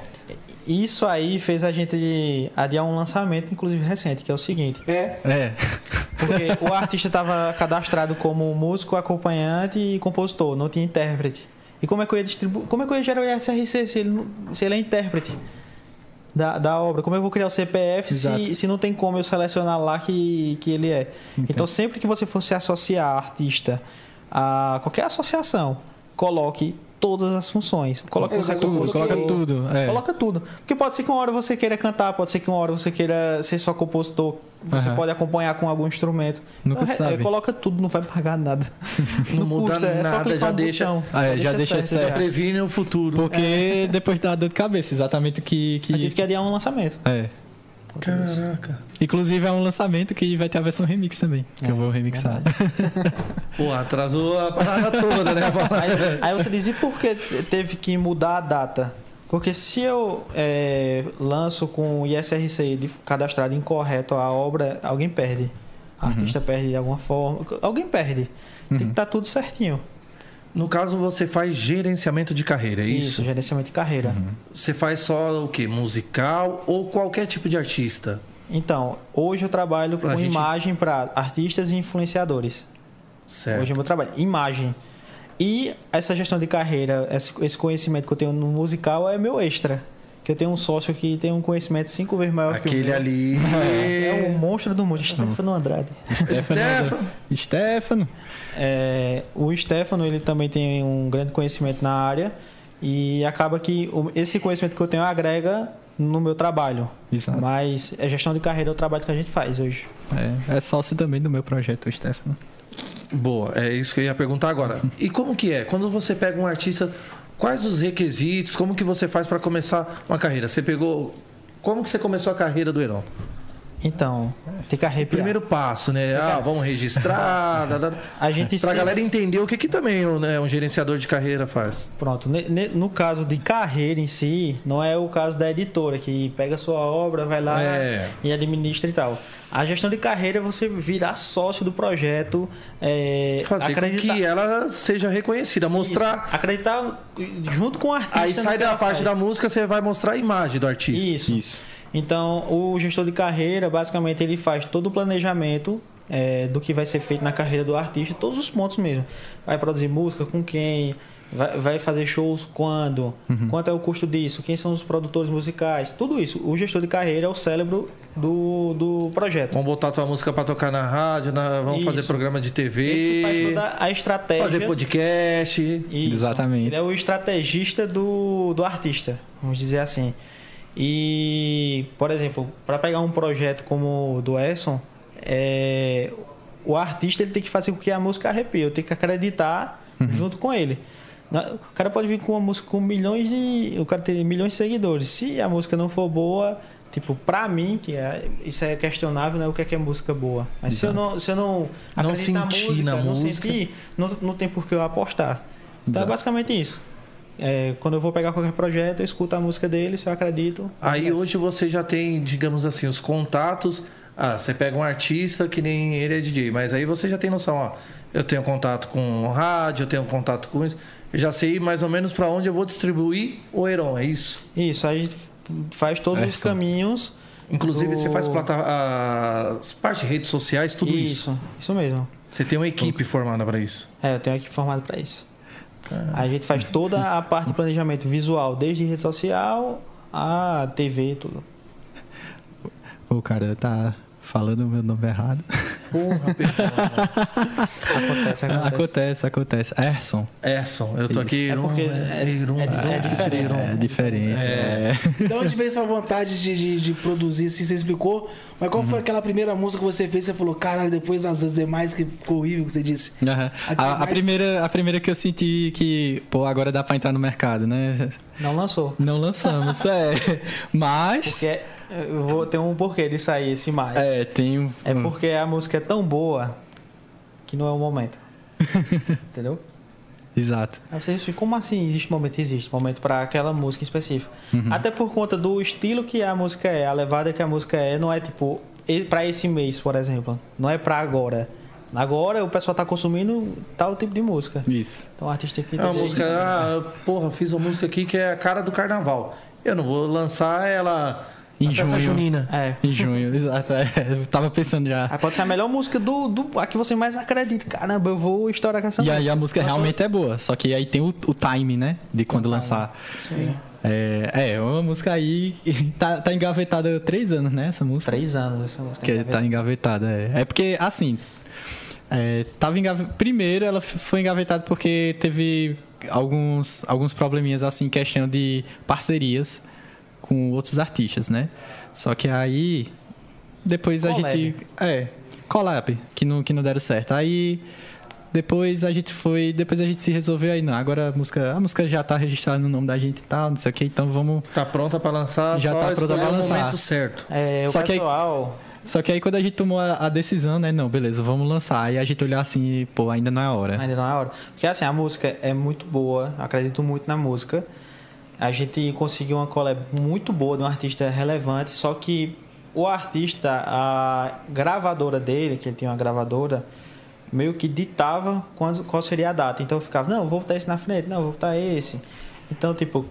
Isso aí fez a gente adiar um lançamento, inclusive recente, que é o seguinte. É, É. Porque [laughs] o artista estava cadastrado como músico, acompanhante e compositor, não tinha intérprete. E como é que eu ia distribuir? Como é que eu ia gerar o ISRC se ele, não- se ele é intérprete da, da obra? Como eu vou criar o CPF se, se não tem como eu selecionar lá que, que ele é? Então, sempre que você for se associar artista a qualquer associação, coloque todas as funções. É, como eu Tudo, coloquei- coloca tudo. É. Coloca tudo. Porque pode ser que uma hora você queira cantar, pode ser que uma hora você queira ser só compositor. Você Aham. pode acompanhar com algum instrumento. Nunca Então, sabe. coloca tudo, não vai pagar nada. [laughs] Não muda custa, é só nada, clicar já no deixa- botão. Ah, é, já deixa Já certo. previne o futuro. Porque depois dá dor de cabeça, exatamente o que. Eu tive que... que adiar um lançamento. É. Caraca. Inclusive é um lançamento que vai ter a versão remix também. Que eu vou remixar. [laughs] Pô, atrasou a parada toda, né? [laughs] Aí, [laughs] aí você diz, e por que teve que mudar a data? Porque se eu é, lanço com o ISRC de- cadastrado incorreto a obra, alguém perde. A artista perde de alguma forma. Alguém perde. Tem que estar tudo certinho. No caso, você faz gerenciamento de carreira, é isso? gerenciamento de carreira. Você faz só o quê? Musical ou qualquer tipo de artista? Então, hoje eu trabalho Pra com gente- imagem para artistas e influenciadores. Certo. Hoje é meu trabalho. Imagem. E essa gestão de carreira, esse conhecimento que eu tenho no musical é meu extra. Que eu tenho um sócio que tem um conhecimento cinco vezes maior que o Aquele meu. ali. É um monstro do mundo. Stefano Andrade. Stefano. Stefano. É, o Stefano, ele também tem um grande conhecimento na área. E acaba que o- esse conhecimento que eu tenho agrega no meu trabalho. Exato. Mas a gestão de carreira é o trabalho que a gente faz hoje. É, é sócio também do meu projeto, o Stefano. Boa, é isso que eu ia perguntar agora. E como que é? Quando você pega um artista, quais os requisitos? Como que você faz para começar uma carreira? Você pegou. Como que você começou a carreira do Heron? Então, tem que arrepiar. Primeiro passo, né? Ah, vamos registrar. [laughs] a gente Pra sempre- galera entender o que, que também né, um gerenciador de carreira faz. Pronto, no caso de carreira em si, não é o caso da editora que pega a sua obra, vai lá É. e administra e tal. A gestão de carreira é você virar sócio do projeto, é, Fazer acreditar, com que ela seja reconhecida, mostrar. Isso, acreditar junto com o artista. Aí sai da parte faz. da música, você vai mostrar a imagem do artista. Isso. Isso. Então, o gestor de carreira, basicamente, ele faz todo o planejamento é, do que vai ser feito na carreira do artista, todos os pontos mesmo. Vai produzir música com quem, vai, vai fazer shows quando, quanto é o custo disso, quem são os produtores musicais, tudo isso. O gestor de carreira é o cérebro do, do projeto. Vamos botar tua música pra tocar na rádio, na- vamos Isso. fazer programa de Ele que faz TV, toda a estratégia. fazer podcast. Isso. Exatamente. Ele é o estrategista do, do artista, vamos dizer assim. E, por exemplo, para pegar um projeto como o do Edson, é, o artista ele tem que fazer com que a música arrepie, eu tenho que acreditar junto com ele. O cara pode vir com uma música com milhões de. O cara tem milhões de seguidores. Se a música não for boa, tipo, pra mim, que é, isso é questionável, né? O que é, que é música boa. Mas se eu não, se eu não, Não acreditar na sentir música, na não música. sentir, não, não tem por que eu apostar. Então é Exato. basicamente isso. É, quando eu vou pegar qualquer projeto, eu escuto a música dele, se eu acredito. Aí hoje você já tem, digamos assim, os contatos. Ah, você pega um artista que nem ele é DJ, mas aí você já tem noção, ó. Eu tenho contato com rádio, eu tenho contato com isso. Eu já sei mais ou menos para onde eu vou distribuir o Heron, é isso? Isso, aí a gente faz todos os Edson. caminhos. Inclusive do- você faz plata... as partes de redes sociais, tudo isso. Isso, isso mesmo. Você tem uma equipe formada para isso. É, eu tenho aqui formado para isso. Aí a gente faz toda a parte de planejamento visual, desde rede social a TV, tudo. O cara tá falando o meu nome errado. Porra, Acontece, acontece. [laughs] acontece, acontece. Erson. Erson, eu tô aqui. É porque é- Heron, é- Heron, é diferente. É diferente. É. De onde veio essa vontade de, de, de produzir, assim, você explicou? Mas qual Uhum. foi aquela primeira música que você fez? Você falou, caralho, depois as, as demais que ficou horrível que você disse. Aqui A, a mais- primeira, a primeira que eu senti que, pô, agora dá pra entrar no mercado, né? Não lançou. Não lançamos, é. [laughs] Mas. Porque eu vou ter um porquê disso aí, esse mais. É, É, tem um. porque a música é tão boa que não é o momento. [laughs] Entendeu? Exato. Aí você diz, como assim existe momento? Existe momento para aquela música específica. Até por conta do estilo que a música é, a levada que a música é, não é tipo para esse mês, por exemplo. Não é para agora. Agora o pessoal tá consumindo tal tipo de música. Isso. Então o artista tem que É uma entender música, isso. ah, porra, fiz uma música aqui que é a cara do carnaval. Eu não vou lançar ela Em festa junho. junina. É. Em junho, [laughs] exato. É, eu tava pensando já. Aí pode ser a melhor música do, do a que você mais acredita. Caramba, eu vou estourar com essa E música. aí a música Lançou- realmente é boa, só que aí tem o, o time, né? De quando lançar. Sim. É, é, uma música aí. [laughs] Tá, tá engavetada há três anos, né? Essa música. Três anos essa música. Que tá engavetada, é. É porque, assim. É, tava engave... Primeiro, ela foi engavetada porque teve alguns, alguns probleminhas, assim, questão de parcerias com outros artistas, né? Só que aí. Depois a Collab. gente. É, collab, que não, que não deram certo. Aí. Depois a gente foi. Depois a gente se resolveu aí, não. Agora a música, a música já tá registrada no nome da gente e tal, não sei o que, então vamos. Tá pronta pra lançar, Já só tá pronta o lançar. momento certo. É, o Só que aí- pessoal. Só que aí quando a gente tomou a, a decisão, né? Não, beleza, vamos lançar. Aí a gente olhou assim, pô, ainda não é a hora. Ainda não é a hora. Porque assim, a música é muito boa, acredito muito na música. A gente conseguiu uma collab muito boa de um artista relevante, só que o artista, a gravadora dele, que ele tinha uma gravadora, meio que ditava quando, qual seria a data. Então eu ficava, não, vou botar esse na frente, não, vou botar esse. Então, tipo,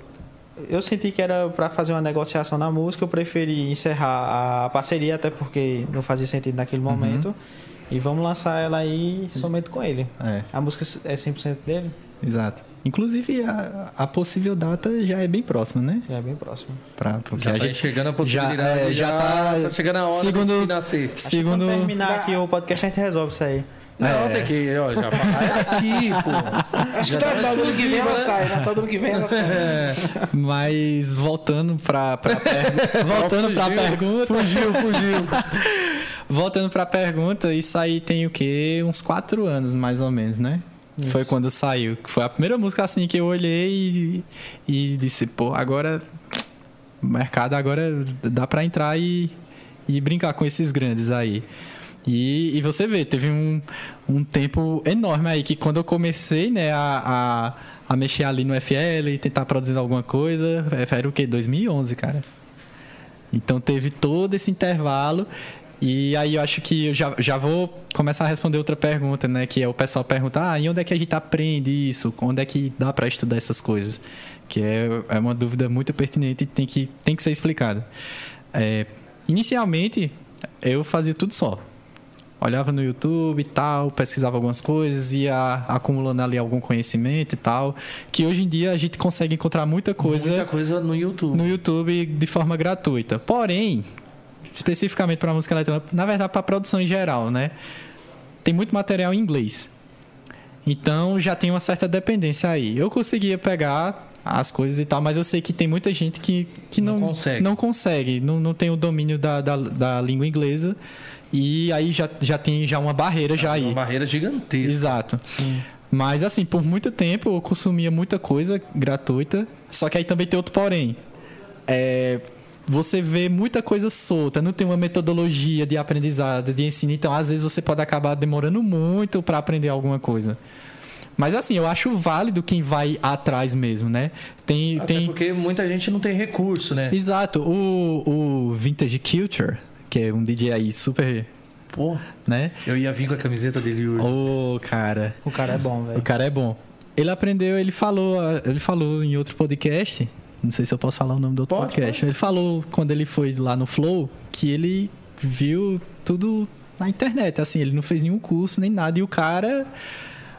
eu senti que era para fazer uma negociação na música, eu preferi encerrar a parceria, até porque não fazia sentido naquele momento. E vamos lançar ela aí somente com ele. É, A música é 100% dele? Exato. Inclusive, a, a possível data já é bem próxima, né? Já é bem próximo. Pra, porque Já a tá gente enxergando a possibilidade. é, já tá- tá chegando a hora segundo- de nascer. Acho que Segundo. Quando terminar aqui o podcast, a gente resolve isso aí. Não, É. tem que, ó, já vai aqui, pô. [laughs] Acho Já que tá Natal do ano que vem ela sai. Natal do ano que vem ela sai. Mas voltando pra, pra pergunta. voltando pra Fugiu, pergunta. Fugiu, fugiu. [laughs] Voltando pra pergunta, isso aí tem o quê? Uns quatro anos, mais ou menos, né? Foi quando saiu. Foi a primeira música assim que eu olhei e, e disse, pô, agora. O mercado agora dá pra entrar e, e brincar com esses grandes aí. E, e você vê, teve um, um tempo enorme aí que quando eu comecei, né, a, a, a mexer ali no FL e tentar produzir alguma coisa, era o quê? 2011, cara. Então teve todo esse intervalo. E aí eu acho que eu já, já vou começar a responder outra pergunta, né? Que é o pessoal perguntar, ah, e onde é que a gente aprende isso? Onde é que dá para estudar essas coisas? Que é, é uma dúvida muito pertinente e tem que, tem que ser explicada. É, inicialmente, eu fazia tudo só. Olhava no YouTube e tal, pesquisava algumas coisas, ia acumulando ali algum conhecimento e tal. Que hoje em dia a gente consegue encontrar muita coisa Muita coisa no YouTube. no YouTube de forma gratuita. Porém, especificamente para música eletrônica, na verdade para produção em geral, né? Tem muito material em inglês. Então já tem uma certa dependência aí. Eu conseguia pegar as coisas e tal, mas eu sei que tem muita gente que, que Não não, consegue. não consegue, não, não tem o domínio da, da, da língua inglesa. E aí já, já tem já uma barreira já aí. Uma barreira gigantesca. Exato. Mas assim, por muito tempo eu consumia muita coisa gratuita. Só que aí também tem outro porém. É, você vê muita coisa solta, não tem uma metodologia de aprendizado, de ensino. Então, às vezes, você pode acabar demorando muito para aprender alguma coisa. Mas assim, eu acho válido quem vai atrás mesmo, né? Tem, Até tem... porque muita gente não tem recurso, né? Exato. O, o Vintage Culture, que é um DJ aí super, Pô, né? eu ia vir com a camiseta dele hoje. Ô, cara. O cara é bom, O velho. cara é bom. Ele aprendeu, ele falou, ele falou em outro podcast, não sei se eu posso falar o nome do outro Pode, podcast. Ele falou quando ele foi lá no Flow que ele viu tudo na internet, assim, ele não fez nenhum curso nem nada e o cara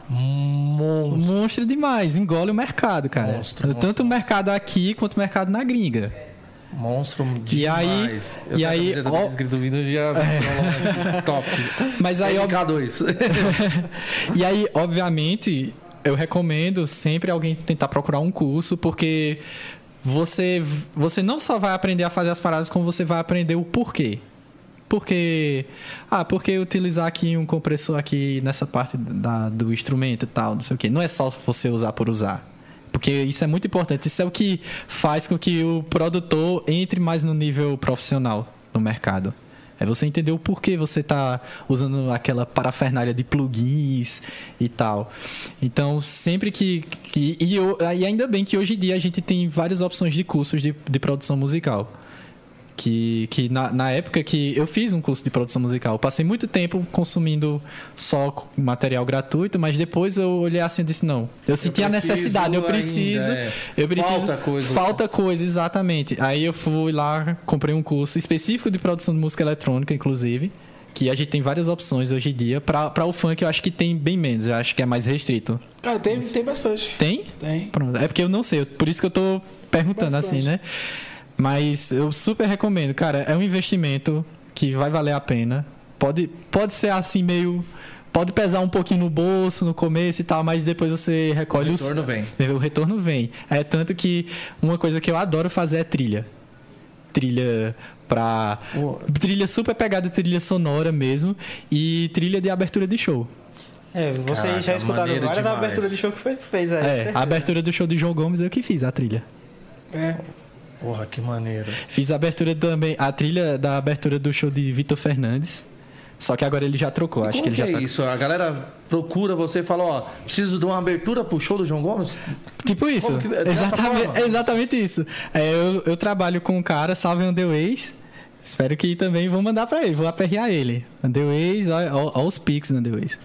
Monstro. monstro demais, engole o mercado, cara. Monstro, Tanto o mercado aqui quanto o mercado na gringa. Monstro E aí- demais. Eu e aí, ó- escrito vindo já [laughs] top. Mas aí, ó, MK2. [laughs] E aí, obviamente, eu recomendo sempre alguém tentar procurar um curso, porque você, você não só vai aprender a fazer as paradas, como você vai aprender o porquê. Porque, ah, porque utilizar aqui um compressor aqui nessa parte da, do instrumento e tal, não sei o quê. Não é só você usar por usar. Porque isso é muito importante. Isso é o que faz com que o produtor entre mais no nível profissional no mercado. É você entender o porquê você tá usando aquela parafernália de plugins e tal. Então, sempre que. que e, e ainda bem que hoje em dia a gente tem várias opções de cursos de, de produção musical. Que, que na, na época que eu fiz um curso de produção musical, eu passei muito tempo consumindo só material gratuito, mas depois eu olhei assim e disse: não, eu senti a preciso necessidade, eu ainda, preciso. é. Eu preciso. Falta coisa. Falta coisa, exatamente. Aí eu fui lá, comprei um curso específico de produção de música eletrônica, inclusive. Que a gente tem várias opções hoje em dia. Pra, pra o funk, eu acho que tem bem menos. Eu acho que é mais restrito. Cara, tem, tem bastante. Tem? Tem. Pronto. É porque eu não sei. eu- Por isso que eu tô perguntando Bastante. assim, né? Mas eu super recomendo. Cara, é um investimento que vai valer a pena. Pode, pode ser assim meio... Pode pesar um pouquinho no bolso no começo e tal, mas depois você recolhe O os... retorno vem. O retorno vem. É tanto que uma coisa que eu adoro fazer é trilha. Trilha pra. Trilha super pegada, trilha sonora mesmo. E trilha de abertura de show. É, vocês Caraca, já escutaram maneiro várias demais. aberturas de show que foi- fez aí. É, certeza. a abertura do show de João Gomes eu que fiz a trilha. É. Porra, que maneiro. Fiz a abertura também, a trilha da abertura do show de Vitor Fernandes. Só que agora ele já trocou. E Acho que ele já é tá. isso? A galera procura você e fala, ó, preciso de uma abertura pro show do João Gomes? Tipo isso. Que- dessa Exatamente, é exatamente isso. É, eu, eu trabalho com um cara, Salve Underways. Espero que também vou mandar pra ele, vou aperrear ele. Underways, ó os Pix Underways.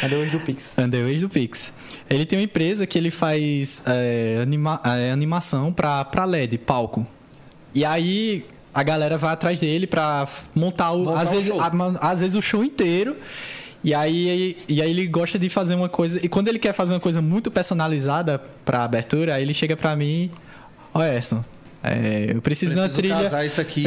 Cadê hoje do Pix? Underways do Pix. Ele tem uma empresa que ele faz é, anima- é, animação pra, pra LED, palco. E aí a galera vai atrás dele pra montar o. Montar às, o vezes, a- às vezes o show inteiro. E aí, e aí ele gosta de fazer uma coisa. E quando ele quer fazer uma coisa muito personalizada pra abertura, aí ele chega pra mim. Ó, Erson. é, eu preciso, de uma Preciso trilha.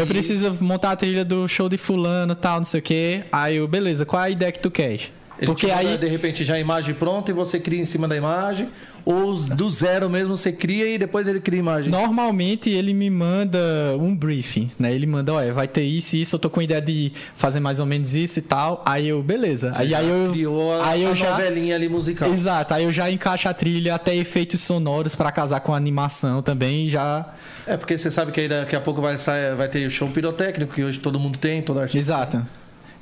Eu preciso montar a trilha do show de fulano tal, não sei o quê. Aí eu, beleza, qual é a ideia que tu queres? Ele Porque manda, aí. de repente, já a imagem pronta e você cria em cima da imagem. Ou do zero mesmo você cria e depois ele cria a imagem. Normalmente ele me manda um briefing, né? Ele manda, olha, vai ter isso e isso, eu tô com ideia de fazer mais ou menos isso e tal. Aí eu, beleza. Aí, Já aí eu. criou a, aí eu a já. novelinha ali musical. Exato, aí eu já encaixo a trilha, até efeitos sonoros pra casar com a animação também, já. É porque você sabe que aí daqui a pouco vai, sair, vai ter show pirotécnico, que hoje todo mundo tem, todo artista. Exato.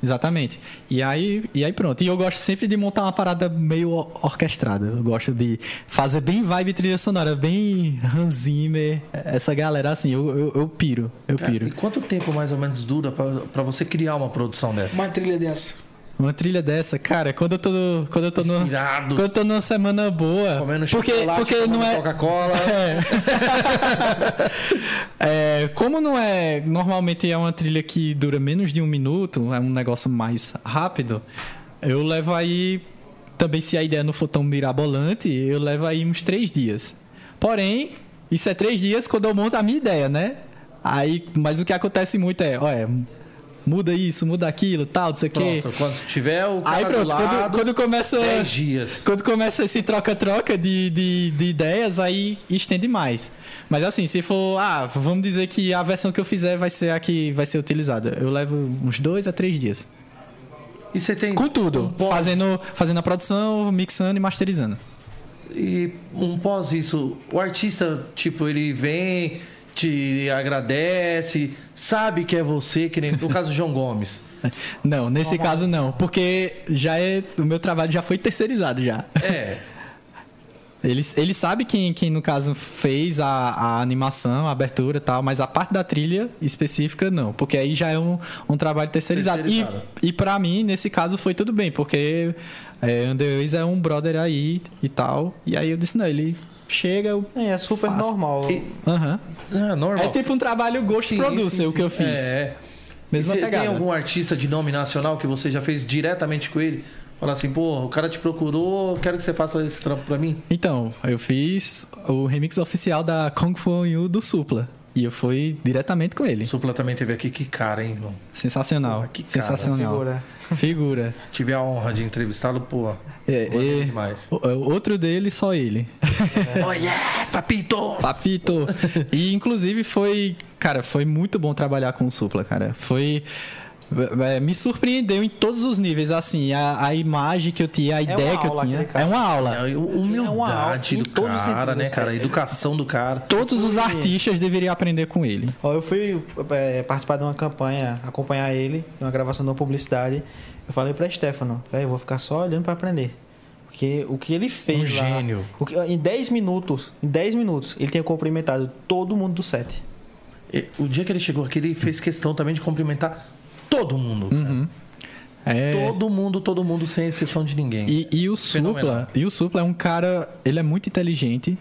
Exatamente. E aí, e aí pronto. E eu gosto sempre de montar uma parada meio or- orquestrada. Eu gosto de fazer bem vibe trilha sonora, bem Hans Zimmer, essa galera assim, eu, eu, eu piro, eu piro. e quanto tempo mais ou menos dura pra, pra você criar uma produção dessa? Uma trilha dessa. Uma trilha dessa, cara, quando eu tô, quando eu tô no, quando eu tô numa semana boa, Comendo porque porque não é Coca-Cola. [laughs] [laughs] É, como não é. Normalmente é uma trilha que dura menos de um minuto, é um negócio mais rápido, eu levo aí. Também, se a ideia não for tão mirabolante, eu levo aí uns três dias. Porém, isso é três dias quando eu monto a minha ideia, né? Aí, mas o que acontece muito é, olha, muda isso, muda aquilo, tal, não sei o quê. Pronto, quando tiver o cara Aí pronto, lado, quando, quando começa. 10 dias. Quando começa esse troca-troca de, de, de ideias, aí estende mais. Mas assim, se for, ah, vamos dizer que a versão que eu fizer vai ser a que vai ser utilizada. Eu levo uns dois a três dias. E você tem Com tudo. um Fazendo, fazendo a produção, mixando e masterizando. E um pós isso, o artista, tipo, ele vem, te agradece, sabe que é você, que nem no caso do João Gomes. [laughs] Não, nesse caso não. Porque já é. O meu trabalho já foi terceirizado já. É. [laughs] Ele, ele sabe quem, quem, no caso, fez a, a animação, a abertura e tal, mas a parte da trilha específica, não. Porque aí já é um, um trabalho terceirizado. Terceirizado. E, e para mim, nesse caso, foi tudo bem, porque é, Underways é um brother aí e tal. E aí eu disse, não, ele chega... eu- É, é super Faço. normal. E- Aham. É normal. É tipo um trabalho Ghost Sim, Producer, sim, o que eu sim. fiz. É. Mesma E você pegada. tem algum artista de nome nacional que você já fez diretamente com ele? Fala assim, pô, o cara te procurou, quero que você faça esse trampo pra mim. Então, eu fiz o remix oficial da Kung Fu On You do Supla. E eu fui diretamente com ele. O Supla também teve aqui, que cara, hein, irmão? Sensacional. Porra, que cara, Sensacional. figura. Figura. Tive a honra de entrevistá-lo, pô. É, é- demais. o- outro dele, só ele. Oh, yes, papito! Papito. E inclusive foi, cara, foi muito bom trabalhar com o Supla, cara. Foi É, me surpreendeu em todos os níveis, assim, a, a imagem que eu tinha, a ideia que eu tinha. É uma aula. É a É uma humildade do todos os cara, né, sentidos. cara? A educação do cara. Todos os artistas deveriam aprender com ele. Ó, eu fui é, participar de uma campanha, acompanhar ele, uma gravação de uma publicidade. Eu falei pra Stefano, velho, eu vou ficar só olhando pra aprender. Porque o que ele fez Um lá. gênio. o que- em 10 minutos, em 10 minutos, ele tinha cumprimentado todo mundo do set. E O dia que ele chegou aqui, ele fez questão também de cumprimentar todo mundo. cara. É, Todo mundo, todo mundo, sem exceção de ninguém. E, e o Fenomenal. Supla, e o Supla é um cara, ele é muito inteligente.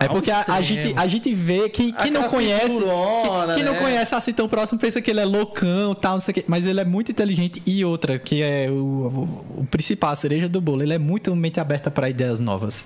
É porque a, a gente, a gente vê que quem não conhece, figurona, que, quem não né? conhece assim tão próximo pensa que ele é loucão, tal, não sei o quê, mas ele é muito inteligente e outra, que é o, o, o principal, a cereja do bolo, ele é muito mente aberta para ideias novas.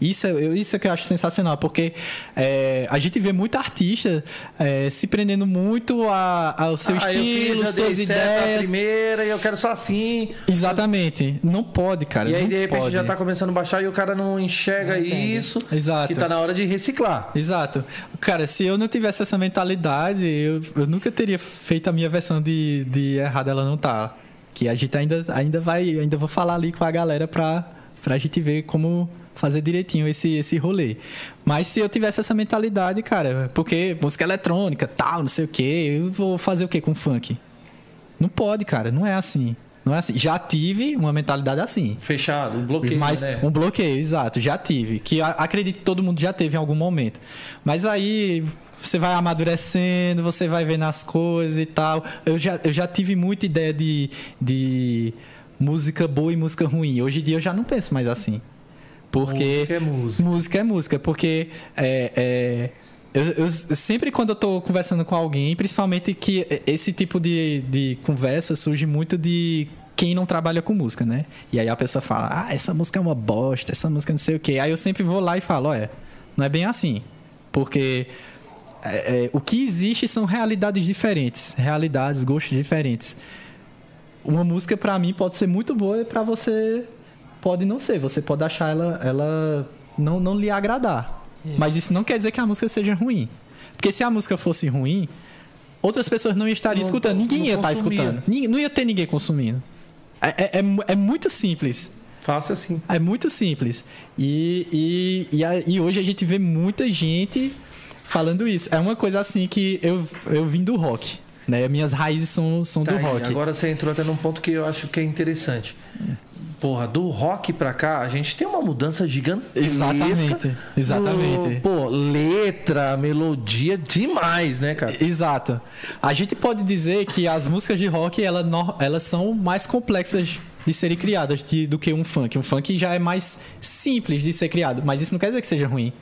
Isso, é- isso é que eu acho sensacional, porque é, a gente vê muito artista é, se prendendo muito a- ao seu Ah, eu fiz, estilo, eu suas ideias. primeira e eu quero só assim. Exatamente. Não pode, cara. e aí, não de repente, pode. já tá começando a baixar e o cara não enxerga Não isso. Exato. Que tá na hora de reciclar. Exato. Cara, se eu não tivesse essa mentalidade, eu, eu nunca teria feito a minha versão de, de errado ela não tá. Que a gente ainda, ainda vai, ainda vou falar ali com a galera pra, pra gente ver como fazer direitinho esse, esse rolê. Mas se eu tivesse essa mentalidade, cara, porque música eletrônica, tal, não sei o quê, eu vou fazer o quê com funk? Não pode, cara, não é assim. Não é assim. Já tive uma mentalidade assim. Fechado, um bloqueio, Mas né? um bloqueio, exato, já tive. Que acredito que todo mundo já teve em algum momento. Mas aí você vai amadurecendo, você vai vendo as coisas e tal. Eu já, eu já tive muita ideia de, de música boa e música ruim. Hoje em dia eu já não penso mais assim. Porque. Música é música. Música é música, porque é, é, eu, eu sempre quando eu tô conversando com alguém, principalmente que esse tipo de, de conversa surge muito de quem não trabalha com música, né? E aí a pessoa fala, ah, essa música é uma bosta, essa música não sei o quê. Aí eu sempre vou lá e falo, olha, não é bem assim. Porque é, é, o que existe são realidades diferentes, realidades, gostos diferentes. Uma música pra mim pode ser muito boa pra você pode não ser. Você pode achar ela, ela não, não lhe agradar. Mas isso não quer dizer que a música seja ruim. Porque se a música fosse ruim, outras pessoas não estariam Não- escutando. Ninguém não ia estar consumia. escutando. Não ia ter ninguém consumindo. É, é, é é muito simples. Faça assim. É muito simples. E, e, e, e hoje a gente vê muita gente falando isso. É uma coisa assim que eu, eu vim do rock. Né? Minhas raízes são, são Tá do aí, rock. Agora você entrou até num ponto que eu acho que é interessante. Porra, do rock pra cá, a gente tem uma mudança gigantesca. Exatamente, exatamente. No, pô, letra, melodia, demais, né, cara? Exato. A gente pode dizer que as músicas de rock ela, no- elas são mais complexas de serem criadas de- do que um funk. Um funk já é mais simples de ser criado, mas isso não quer dizer que seja ruim.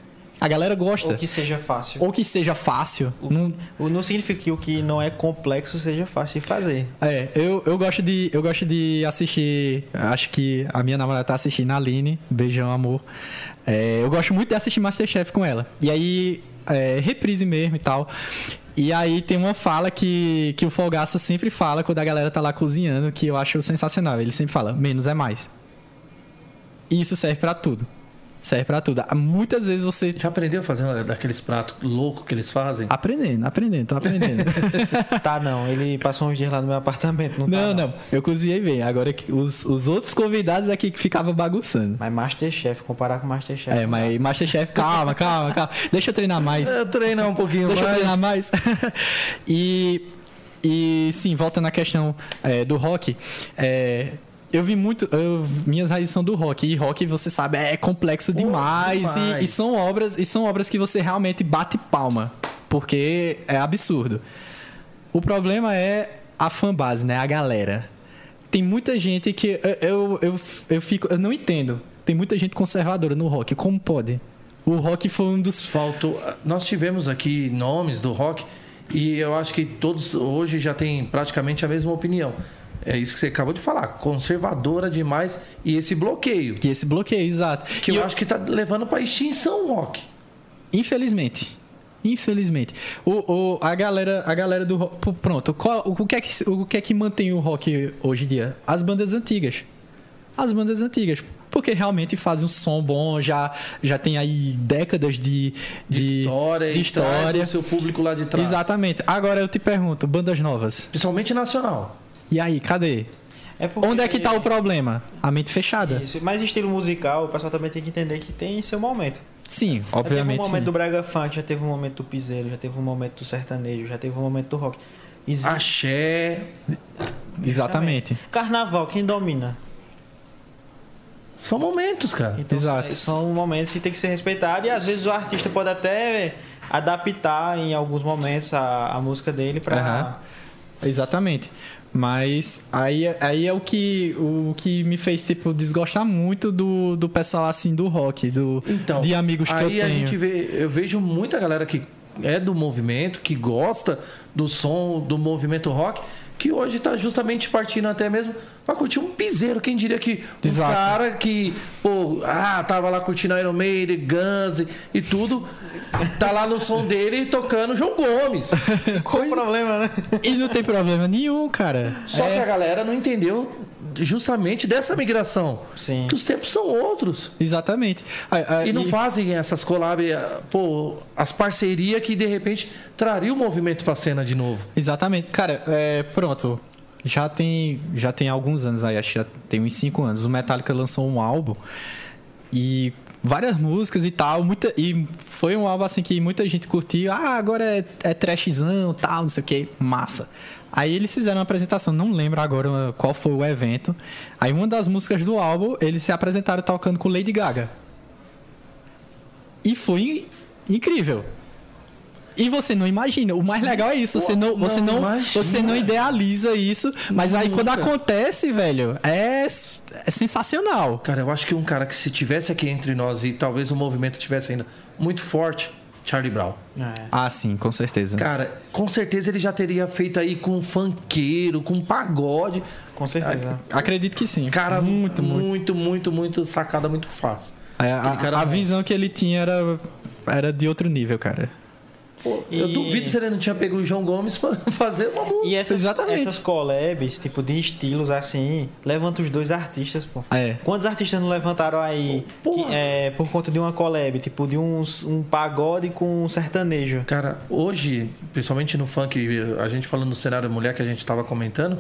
A galera gosta. Ou que seja fácil. Ou que seja fácil. Não, O- Não significa que o que não é complexo seja fácil de fazer. É, eu, eu gosto de eu gosto de assistir. Acho que a minha namorada tá assistindo a Aline. Beijão, amor. É, eu gosto muito de assistir Masterchef com ela. E aí, é, reprise mesmo e tal. E aí tem uma fala que, que o Folgaça sempre fala quando a galera tá lá cozinhando, que eu acho sensacional. Ele sempre fala, menos é mais. E isso serve pra tudo. Serve pra tudo. Muitas vezes você. Já aprendeu a fazer uma daqueles pratos loucos que eles fazem? Aprendendo, aprendendo, tô aprendendo. [laughs] Tá, não. Ele passou uns dias lá no meu apartamento. Não, não, tá, não. Eu cozinhei bem. Agora os, os outros convidados aqui que ficavam bagunçando. Mas Masterchef, comparar com Masterchef. É, não mas Masterchef, calma, calma, calma. Deixa eu treinar mais. É, treinar um pouquinho Deixa eu mais. treinar mais. [laughs] e, e sim, voltando à questão é, do rock. é, eu vi muito. eu- minhas raízes são do rock. E rock, você sabe, é complexo demais. e- demais. E, são obras, e são obras que você realmente bate palma. Porque é absurdo. O problema é a fanbase, né? A galera. Tem muita gente que. Eu, eu, eu, eu fico. Eu não entendo. Tem muita gente conservadora no rock. Como pode? O rock foi um dos. Faltou. Nós tivemos aqui nomes do rock e eu acho que todos hoje já têm praticamente a mesma opinião. É isso que você acabou de falar, conservadora demais e esse bloqueio Que esse bloqueio, exato. que E eu, acho que tá levando para extinção o rock. Infelizmente. Infelizmente. O, o- a, galera, a galera do rock. Pronto. Qual- o, que é que, o que é que mantém o rock hoje em dia? As bandas antigas. As bandas antigas. Porque realmente fazem um som bom, já, já tem aí décadas de, De, história de e traz história. seu público lá de trás. Exatamente. Agora eu te pergunto, bandas novas. Principalmente nacional. E aí, cadê? É porque- Onde é que tá o problema? A mente fechada. Isso. Mas estilo musical, o pessoal também tem que entender que tem seu momento. Sim, Já teve obviamente. um momento sim. do Braga Funk, já teve um momento do Piseiro, já teve um momento do sertanejo, já teve um momento do rock. Exi- Axé. Exatamente. Carnaval, quem domina? São momentos, cara. Então Exato. são momentos que tem que ser respeitados e às vezes o artista pode até adaptar em alguns momentos a, a música dele pra. Aham. Exatamente. Mas aí, aí é o que, o que me fez, tipo, desgostar muito do, do pessoal, assim, do rock, do, Então, de amigos que eu aí tenho. a gente vê, eu vejo muita galera que é do movimento, que gosta do som do movimento rock, que hoje tá justamente partindo até mesmo pra curtir um piseiro. Quem diria que um Exato. cara que, pô, ah, tava lá curtindo Iron Maiden, Guns e, e tudo, tá lá no som dele tocando João Gomes. [laughs] Qual o problema, né? E não tem problema nenhum, cara. Só É, que a galera não entendeu justamente dessa migração. Sim. Que os tempos são outros. Exatamente. E não fazem essas collab, eh, pô, as parcerias que de repente trariam o movimento pra cena de novo. Exatamente. Cara, é, pronto. Já tem, já tem alguns anos aí, acho que já tem uns 5 anos. O Metallica lançou um álbum e várias músicas e tal. Muita, e foi um álbum assim que muita gente curtiu. Ah, agora é, é trashzão, tal, não sei o que. Massa. Aí eles fizeram uma apresentação, não lembro agora qual foi o evento. Aí uma das músicas do álbum, eles se apresentaram tocando com Lady Gaga. E foi incrível. E você não imagina. O mais legal é isso. Você não, você não não, você não idealiza isso. Mas aí quando Nunca. acontece, velho, é, é sensacional. Cara, eu acho que um cara que se tivesse aqui entre nós e talvez o movimento tivesse ainda muito forte, Charlie Brown. É. Ah, sim, com certeza. Cara, com certeza ele já teria feito aí com funkeiro, com pagode. Com certeza. Acredito que sim. Cara, muito, muito. muito, muito, muito sacada, muito fácil. A, a- cara a é visão que ele tinha era, era de outro nível, cara. Pô, Eu E- duvido se ele não tinha pego o João Gomes pra [laughs] fazer uma música. E essas, Exatamente. essas collabs, tipo, de estilos assim, levanta os dois artistas, pô. É. Quantos artistas não levantaram aí que, é, por conta de uma collab, tipo, de um, um pagode com um sertanejo? Cara, hoje, principalmente no funk, a gente falando no cenário mulher que a gente tava comentando,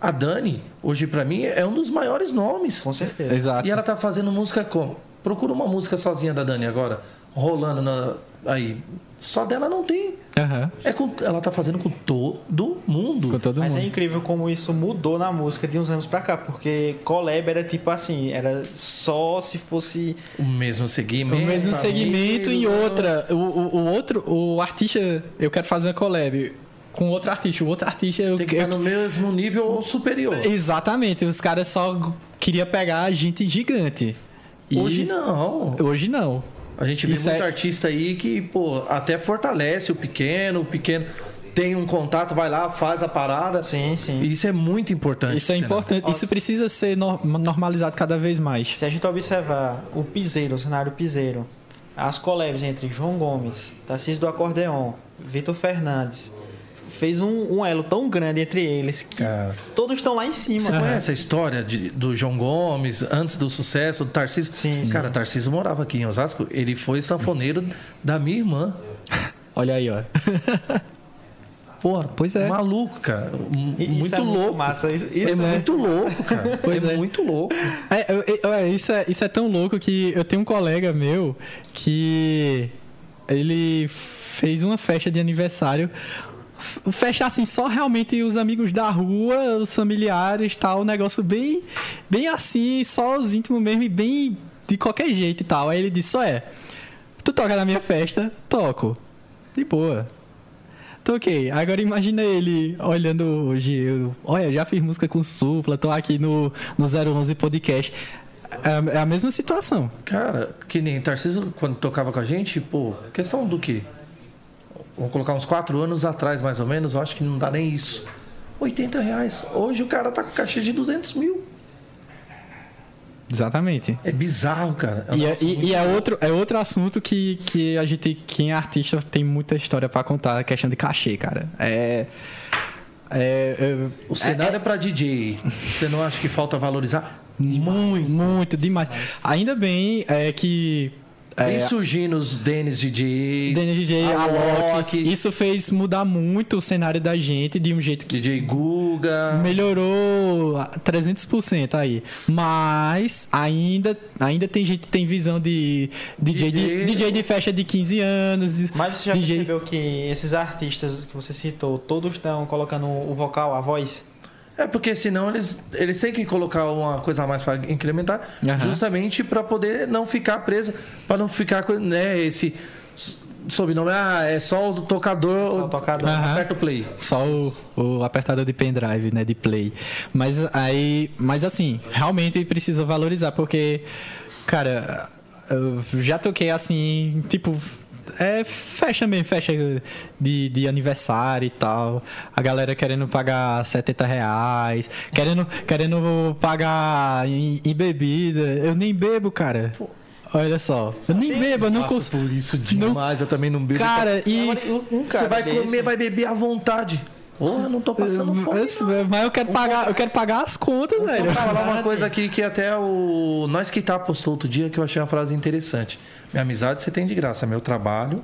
a Dani, hoje pra mim, é um dos maiores nomes. Com certeza. Exato. E ela tá fazendo música como? Procura uma música sozinha da Dani agora, rolando na- aí. Só dela não tem. Aham. É com, ela tá fazendo com todo mundo. Com todo Mas é mundo. incrível como isso mudou na música de uns anos pra cá, porque collab era tipo assim, era só se fosse. O mesmo segmento. O mesmo segmento e outra. O, o, o outro, o artista, eu quero fazer uma collab com outro artista. O outro artista eu, Tem que eu- estar no mesmo nível ou superior. Exatamente, os caras só queria pegar gente gigante. E Hoje não. Hoje não. A gente vê Isso muito é- artista aí que, pô, até fortalece o pequeno, o pequeno tem um contato, vai lá, faz a parada. Sim, sim. E Isso é muito importante. Isso é importante. Isso precisa ser no- normalizado cada vez mais. Se a gente observar o piseiro, o cenário piseiro, as collabs entre João Gomes, Tarcísio do Acordeon, Vitor Fernandes, fez um, um elo tão grande entre eles que Cara. todos estão lá em cima. Você conhece a história de- do João Gomes, antes do sucesso, do Tarcísio? Sim, sim. Cara, Tarcísio morava aqui em Osasco. Ele foi sanfoneiro da minha irmã. Olha aí, ó. Porra, Pois é. Maluco, cara. M- E muito isso é louco. massa. Isso, É isso muito louco, cara. [laughs] Pois é, é. muito louco. É, eu- eu- é, isso, é, isso é tão louco que eu tenho um colega meu que ele fez uma festa de aniversário. F- Festa assim, só realmente os amigos da rua, os familiares tal, um negócio bem, bem assim, só os íntimos mesmo e bem de qualquer jeito e tal. Aí ele disse: é, tu toca na minha festa? Toco. De boa. Toquei. Agora imagina ele olhando hoje. Eu, Olha, já fiz música com Supla, tô aqui no, no 011 Podcast. É, é a mesma situação. Cara, que nem Tarcísio, quando tocava com a gente, pô, questão do quê? Vamos colocar uns quatro anos atrás, mais ou menos, eu acho que não dá nem isso. 80 reais. Hoje o cara tá com caixa de 200 mil. Exatamente. É bizarro, cara. um E, é, e- e é outro, é outro assunto que, que a gente, quem é artista, tem muita história pra contar, a questão de cachê, cara. É. é- é- O cenário é, pra DJ. Você não acha que falta valorizar? Muito, muito demais. Ainda bem é, que Vem É, surgindo os Dennis DJ, Dennis DJ, a Alok. Loki, Isso fez mudar muito o cenário da gente de um jeito que DJ Guga. melhorou a 300% aí. Mas ainda, ainda tem gente que tem visão de DJ, de DJ. DJ de festa de 15 anos. de- Mas você já DJ percebeu que esses artistas que você citou, todos estão colocando o vocal, a voz? É porque senão eles, eles têm que colocar uma coisa a mais para incrementar, Aham. justamente para poder não ficar preso, para não ficar com né, esse sobrenome, ah, é só o tocador, Só o tocador. Aham. aperta o play. Só o, o apertador de pendrive, né? De play. Mas aí. Mas assim, realmente precisa valorizar, porque, cara, eu já toquei assim, tipo. É fecha mesmo, fecha de, de aniversário e tal. A galera querendo pagar 70 reais, querendo, querendo pagar em, em bebida. Eu nem bebo, cara. Olha só. Eu nem Sim, bebo, eu não consigo. por isso demais, eu também não bebo. Cara, e. Um- você vai desse- comer, vai beber à vontade. Porra, não tô passando fome. Mas mas eu quero pagar, eu quero pagar as contas, velho. Vou falar uma coisa aqui que até o Nós que tá postou outro dia que eu achei uma frase interessante. Minha amizade você tem de graça, meu trabalho.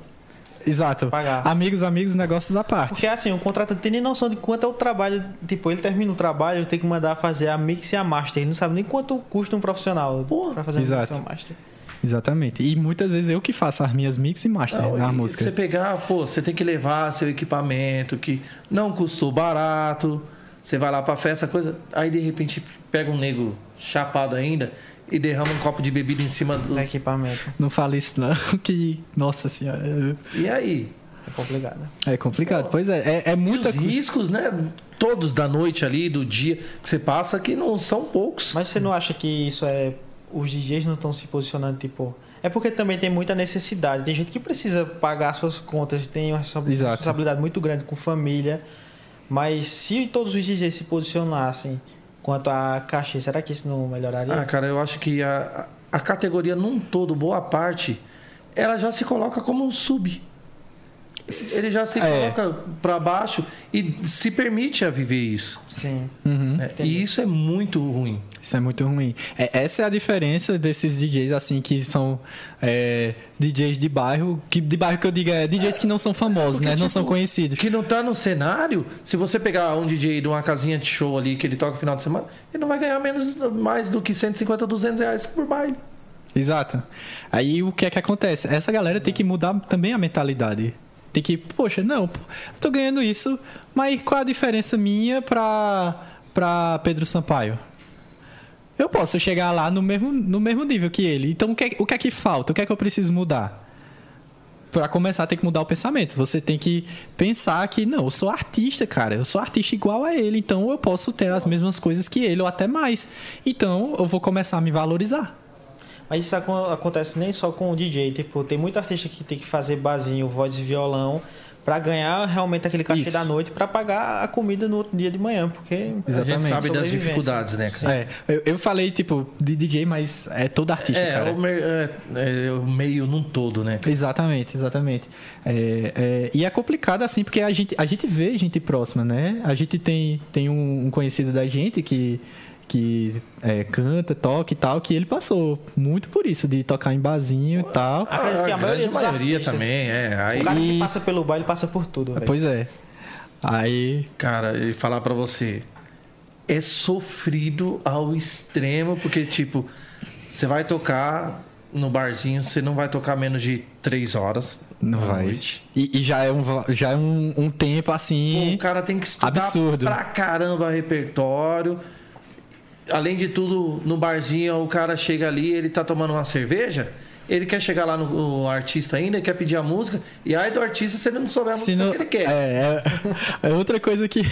Exato. Pagar. Amigos, amigos, negócios à parte. Porque assim, o contratante tem nem noção de quanto é o trabalho. Tipo, ele termina o trabalho, ele tem que mandar fazer a mix e a master. Ele não sabe nem quanto custa um profissional Porra, pra fazer a mix e a master. Exatamente. E muitas vezes eu que faço as minhas mix e master Não, na e música. Você pegar, pô, você tem que levar seu equipamento que não custou barato. Você vai lá pra festa, coisa. Aí de repente pega um nego chapado ainda e derrama um copo de bebida em cima do. Do equipamento. Não fale isso não, [laughs] que... Nossa senhora, E aí? É complicado. é complicado. Pois é, é, é E os riscos, né? Todos da noite ali, do dia que você passa, que não são poucos. Mas você não acha que isso é. Os DJs não estão se posicionando, tipo. É porque também tem muita necessidade. Tem gente que precisa pagar suas contas, tem uma responsa- Exato. responsabilidade muito grande com família. Mas se todos os DJs se posicionassem quanto a cachê, será que isso não melhoraria? Ah, cara, eu acho que a, a categoria num todo, boa parte, ela já se coloca como um sub. Ele já se É. coloca pra baixo e se permite a viver isso. Sim. Uhum. Entendi. E isso é muito ruim. Isso é muito ruim. É, essa é a diferença desses DJs, assim, que são é, DJs de bairro. Que, de bairro que eu digo é DJs que não são famosos, Porque, né? não tipo, são conhecidos. Que não tá no cenário, se você pegar um DJ de uma casinha de show ali que ele toca no final de semana, ele não vai ganhar menos, mais do que 150, 200 reais por baile. Exato. Aí o que é que acontece? Essa galera tem que mudar também a mentalidade. Tem que, poxa, não, eu tô ganhando isso, mas qual a diferença minha pra, pra Pedro Sampaio? Eu posso chegar lá no mesmo, no mesmo nível que ele. Então o que, é, o que é que falta? O que é que eu preciso mudar? Pra começar, tem que mudar o pensamento. Você tem que pensar que, não, eu sou artista, cara. Eu sou artista igual a ele. Então eu posso ter as mesmas coisas que ele, ou até mais. Então eu vou começar a me valorizar. Mas isso acon- acontece nem só com o DJ. Tipo, tem muito artista que tem que fazer basinho, voz e violão pra ganhar realmente aquele cachê Isso. da noite pra pagar a comida no outro dia de manhã. Porque A gente Exatamente. sabe das dificuldades, né, cara? É, eu, eu falei, tipo, de DJ, mas é todo artista, É, cara. o, mer- é, é, o meio num todo, né? Exatamente, exatamente. É, é, e é complicado assim, porque a gente, a gente vê gente próxima, né? A gente tem, tem um, um conhecido da gente que, que é, canta, toca e tal, que ele passou muito por isso, de tocar em barzinho e tal. Acredito que a maioria dos maioria artistas- também, é. Aí, o cara que passa pelo baile passa por tudo, velho. Pois é. Aí. cara, e falar pra você, é sofrido ao extremo, porque, tipo, você vai tocar no barzinho, você não vai tocar menos de três horas Não à vai. noite. E, e já é um, já é um, um tempo Pô, assim. o cara tem que estudar absurdo. pra caramba repertório. Além de tudo, no barzinho, o cara chega ali, ele tá tomando uma cerveja, ele quer chegar lá no, artista ainda, ele quer pedir a música, e aí do artista se ele não souber a Se música não- que ele quer. É, é, é outra coisa que,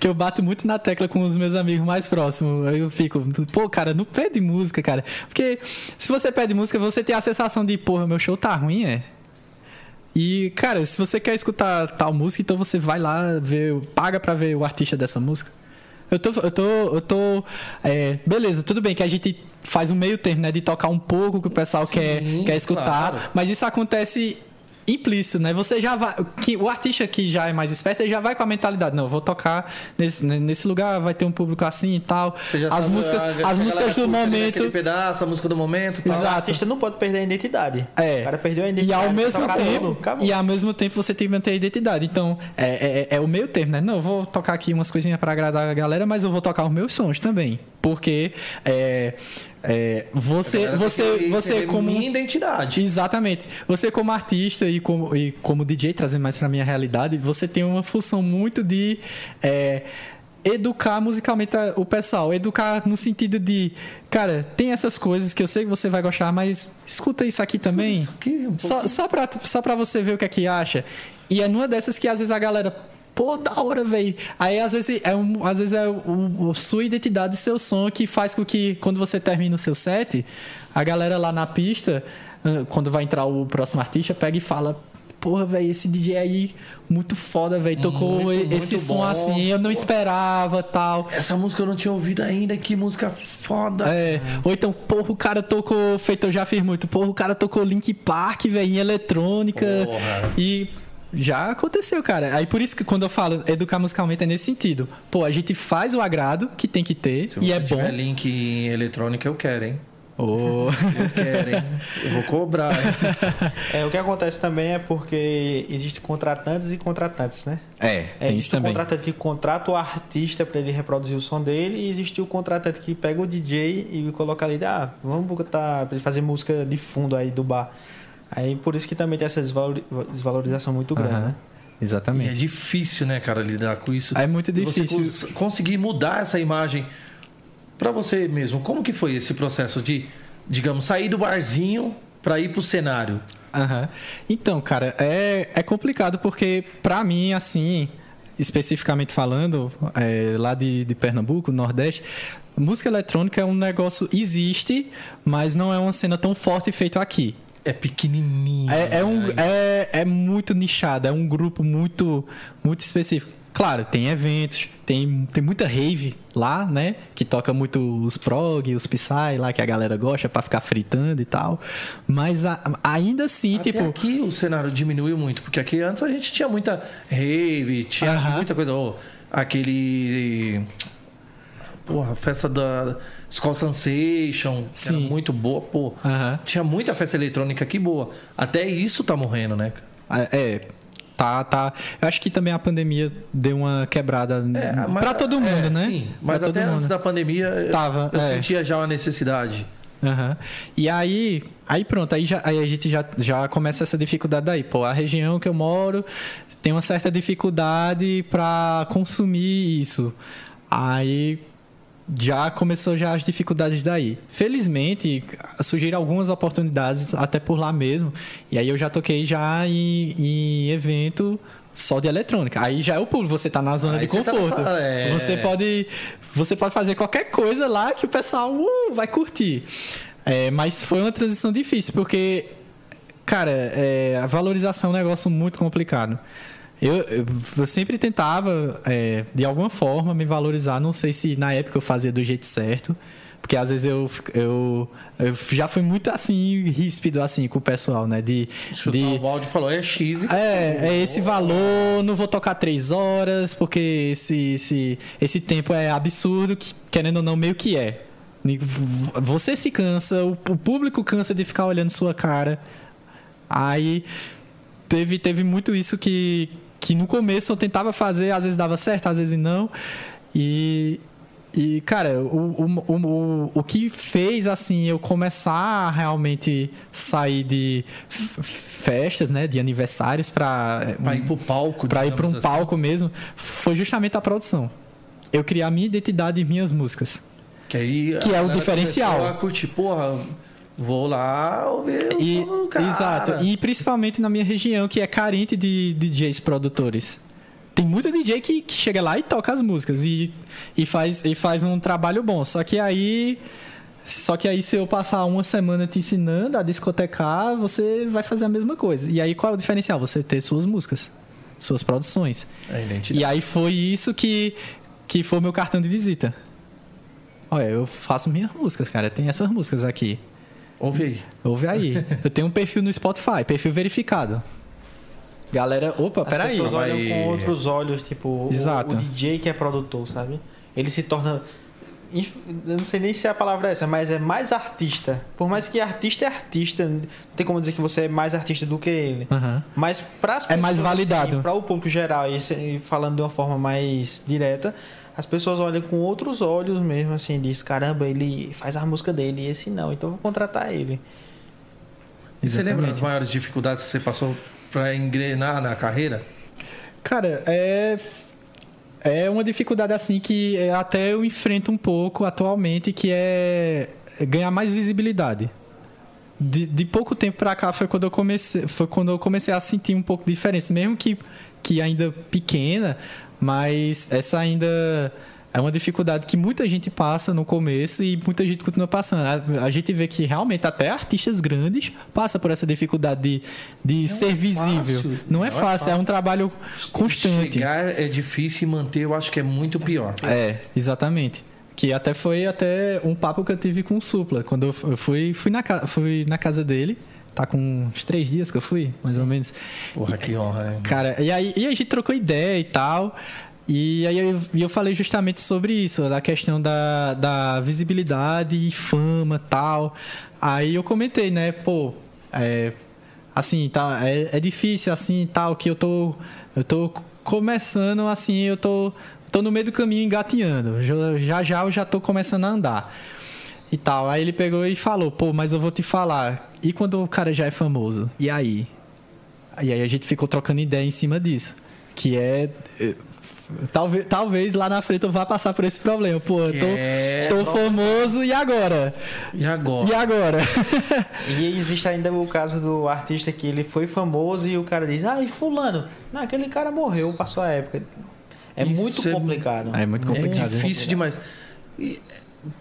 que eu bato muito na tecla com os meus amigos mais próximos. Aí Eu fico, pô, cara, não pede música, cara. Porque se você pede música, você tem a sensação de, porra, meu show tá ruim, é. E, cara, se você quer escutar tal música, então você vai lá ver, paga pra ver o artista dessa música. Eu tô, eu tô, eu tô, é, beleza, tudo bem que a gente faz um meio termo, né, de tocar um pouco que o pessoal quer, quer escutar, claro. mas isso acontece implícito, né? Você já vai. Que, o artista que já é mais esperto, ele já vai com a mentalidade, não, eu vou tocar nesse, nesse lugar, vai ter um público assim e tal. Você já As sabe, músicas, ah, as músicas do momento. pedaço, a música do momento. Tal. O artista não pode perder a identidade. É. O cara perdeu a E identidade. ao mesmo tempo, acabou. e ao mesmo tempo você tem que manter a identidade. Então, é, é, é o meio termo, né? Não, eu vou tocar aqui umas coisinhas pra agradar a galera, mas eu vou tocar os meus sons também. Porque é, é, você, você, você como minha identidade. Exatamente. Você como artista e como, e como DJ, trazendo mais pra minha realidade, você tem uma função muito de é, educar musicalmente o pessoal. Educar no sentido de, cara, tem essas coisas que eu sei que você vai gostar, mas escuta isso aqui também. Isso aqui, um só, só, pra, só pra você ver o que é que acha. E é numa dessas que às vezes a galera. Pô, da hora, velho. Aí às vezes é, um, às vezes é o, o- sua identidade e seu som que faz com que quando você termina o seu set, a galera lá na pista, quando vai entrar o próximo artista, pega e fala. Porra, velho, esse DJ aí, muito foda, velho. Tocou Muito, esse muito som bom. assim, eu não esperava tal. Essa música eu não tinha ouvido ainda, que música foda. É, ou então, porra, o cara tocou, feito eu já fiz muito, porra, o cara tocou Link Park, velho, em eletrônica. Porra. E já aconteceu, cara. Aí por isso que quando eu falo educar musicalmente é nesse sentido. Pô, a gente faz o agrado que tem que ter Se e é bom. tiver link em eletrônica, eu quero, hein? Ô, Eu quero, hein? Eu vou cobrar, hein? É, o que acontece também é porque existem contratantes e contratantes, né? É, É, tem isso existe o também. contratante que contrata o artista para ele reproduzir o som dele e existe o contratante que pega o DJ e coloca ali, ah, vamos botar pra ele fazer música de fundo aí do bar. Aí por isso que também tem essa desvalori- desvalorização muito grande, Aham, né? E é Exatamente. difícil, né, cara, lidar com isso. É muito Você difícil. cons- conseguir mudar essa imagem pra você mesmo. Como que foi esse processo de, digamos, sair do barzinho pra ir pro cenário? Aham. Então, cara, é, é complicado porque, pra mim, assim, especificamente falando, é, lá de, de Pernambuco, Nordeste, música eletrônica é um negócio, existe, mas não é uma cena tão forte feito aqui. É pequenininho. É, é, um, né? é, é muito nichado, é um grupo muito, muito específico. Claro, tem eventos, tem, tem muita rave lá, né? Que toca muito os prog, os psy lá, que a galera gosta pra ficar fritando e tal. Mas a- ainda assim, Até tipo. aqui o cenário diminuiu muito, porque aqui antes a gente tinha muita rave, tinha Aham. muita coisa. ó, aquele. Porra, a festa da Skull Sensation, que era Sim. muito boa, pô. Tinha muita festa eletrônica aqui boa. Até isso tá morrendo, né? É, é, tá, tá. Eu acho que também a pandemia deu uma quebrada É, mas- pra todo mundo, é, né? Sim, mas até antes mundo. da pandemia eu- Tava, eu é. sentia já uma necessidade. Aham. E aí, aí pronto, aí, já, aí a gente já, já começa essa dificuldade daí. Pô, a região que eu moro tem uma certa dificuldade para consumir isso. Aí já começou já as dificuldades daí. Felizmente, surgiram algumas oportunidades até por lá mesmo. E aí eu já toquei já em, em evento só de eletrônica. Aí já é o público, você tá na zona Aí de você tá conforto. é. Você pode você pode fazer qualquer coisa lá que o pessoal uh, vai curtir. É, mas foi uma transição difícil, porque, cara, é, a valorização é um negócio muito complicado. Eu, eu, sempre tentava, é, de alguma forma, me valorizar. Não sei se na época eu fazia do jeito certo. Porque às vezes eu, eu, eu já fui muito assim, ríspido assim com o pessoal, né? De, Chutar de, o balde falou, é X. e é, é esse valor, não vou tocar três horas, porque esse, esse, esse tempo é absurdo, que, querendo ou não, meio que é. Você se cansa, o, o público cansa de ficar olhando sua cara. Aí teve, teve muito isso que, que no começo eu tentava fazer, às vezes dava certo, às vezes não. E, e cara, o, o, o, o que fez assim eu começar a realmente sair de festas, né, de aniversários para Pra ir pro palco. para ir para um assim. palco mesmo, foi justamente a produção. Eu criar a minha identidade e minhas músicas. Que, aí Que é o diferencial. A curtir, porra, vou lá ouvir o E, do cara. exato. E principalmente na minha região, que é carente de DJs produtores. Tem muito DJ que, que chega lá e toca as músicas e, e, faz, e faz um trabalho bom. Só que aí. Só que aí, se eu passar uma semana te ensinando a discotecar, você vai fazer a mesma coisa. E aí, qual é o diferencial? Você ter suas músicas, suas produções. É a identidade. E aí foi isso que, que foi o meu cartão de visita. Olha, eu faço minhas músicas, cara. Tem essas músicas aqui. Ouve aí. Ouve aí. [laughs] Eu tenho um perfil no Spotify, perfil verificado. Galera, opa, As peraí. pessoas vai- olham com outros olhos, tipo, o- Exato. O, DJ que é produtor, sabe? Ele se torna. Eu não sei nem se a palavra é essa, mas é mais artista. Por mais que artista é artista, não tem como dizer que você é mais artista do que ele. Aham. Mas para as É mais validado. para o público geral, se- e falando de uma forma mais direta, as pessoas olham com outros olhos mesmo, assim, diz, caramba, ele faz a música dele, e esse não, então vou contratar ele. E você lembra das maiores dificuldades que você passou para engrenar na carreira? Cara, é. É uma dificuldade assim que é, até eu enfrento um pouco atualmente, que é ganhar mais visibilidade. De, de pouco tempo pra cá foi quando eu comecei, foi quando eu comecei a sentir um pouco de diferença, mesmo que, que ainda pequena, mas essa ainda é uma dificuldade que muita gente passa no começo e muita gente continua passando. A, a gente vê que realmente até artistas grandes passam por essa dificuldade de, de ser visível. fácil. Não é Não é fácil, é um trabalho constante. Chegar é difícil e manter, eu acho que é muito pior. É, exatamente. Que até foi até um papo que eu tive com o Supla. Quando eu fui, fui, na, ca- fui na casa dele. Tá com uns três dias que eu fui, mais ou menos. Porra, que honra. né? Cara, e aí e a gente trocou ideia e tal. E aí eu, eu falei justamente sobre isso, da questão da, da visibilidade e fama tal. Aí eu comentei, né, pô, é, assim, tá, é, é difícil assim tal, que eu tô. Eu tô começando assim, eu tô. tô no meio do caminho engateando. Já já, já eu já tô começando a andar. E tal. Aí ele pegou e falou, pô, mas eu vou te falar. E quando o cara já é famoso? E aí? E aí a gente ficou trocando ideia em cima disso. Que é. eh, Talvez, talvez lá na frente eu vá passar por esse problema. Pô, eu é tô, tô famoso e agora? E agora? E agora? [laughs] E existe ainda o caso do artista que ele foi famoso e o cara diz, ah, e fulano? Não, aquele cara morreu, passou a época. É Isso muito é- complicado. É muito É complicado. né? difícil demais. E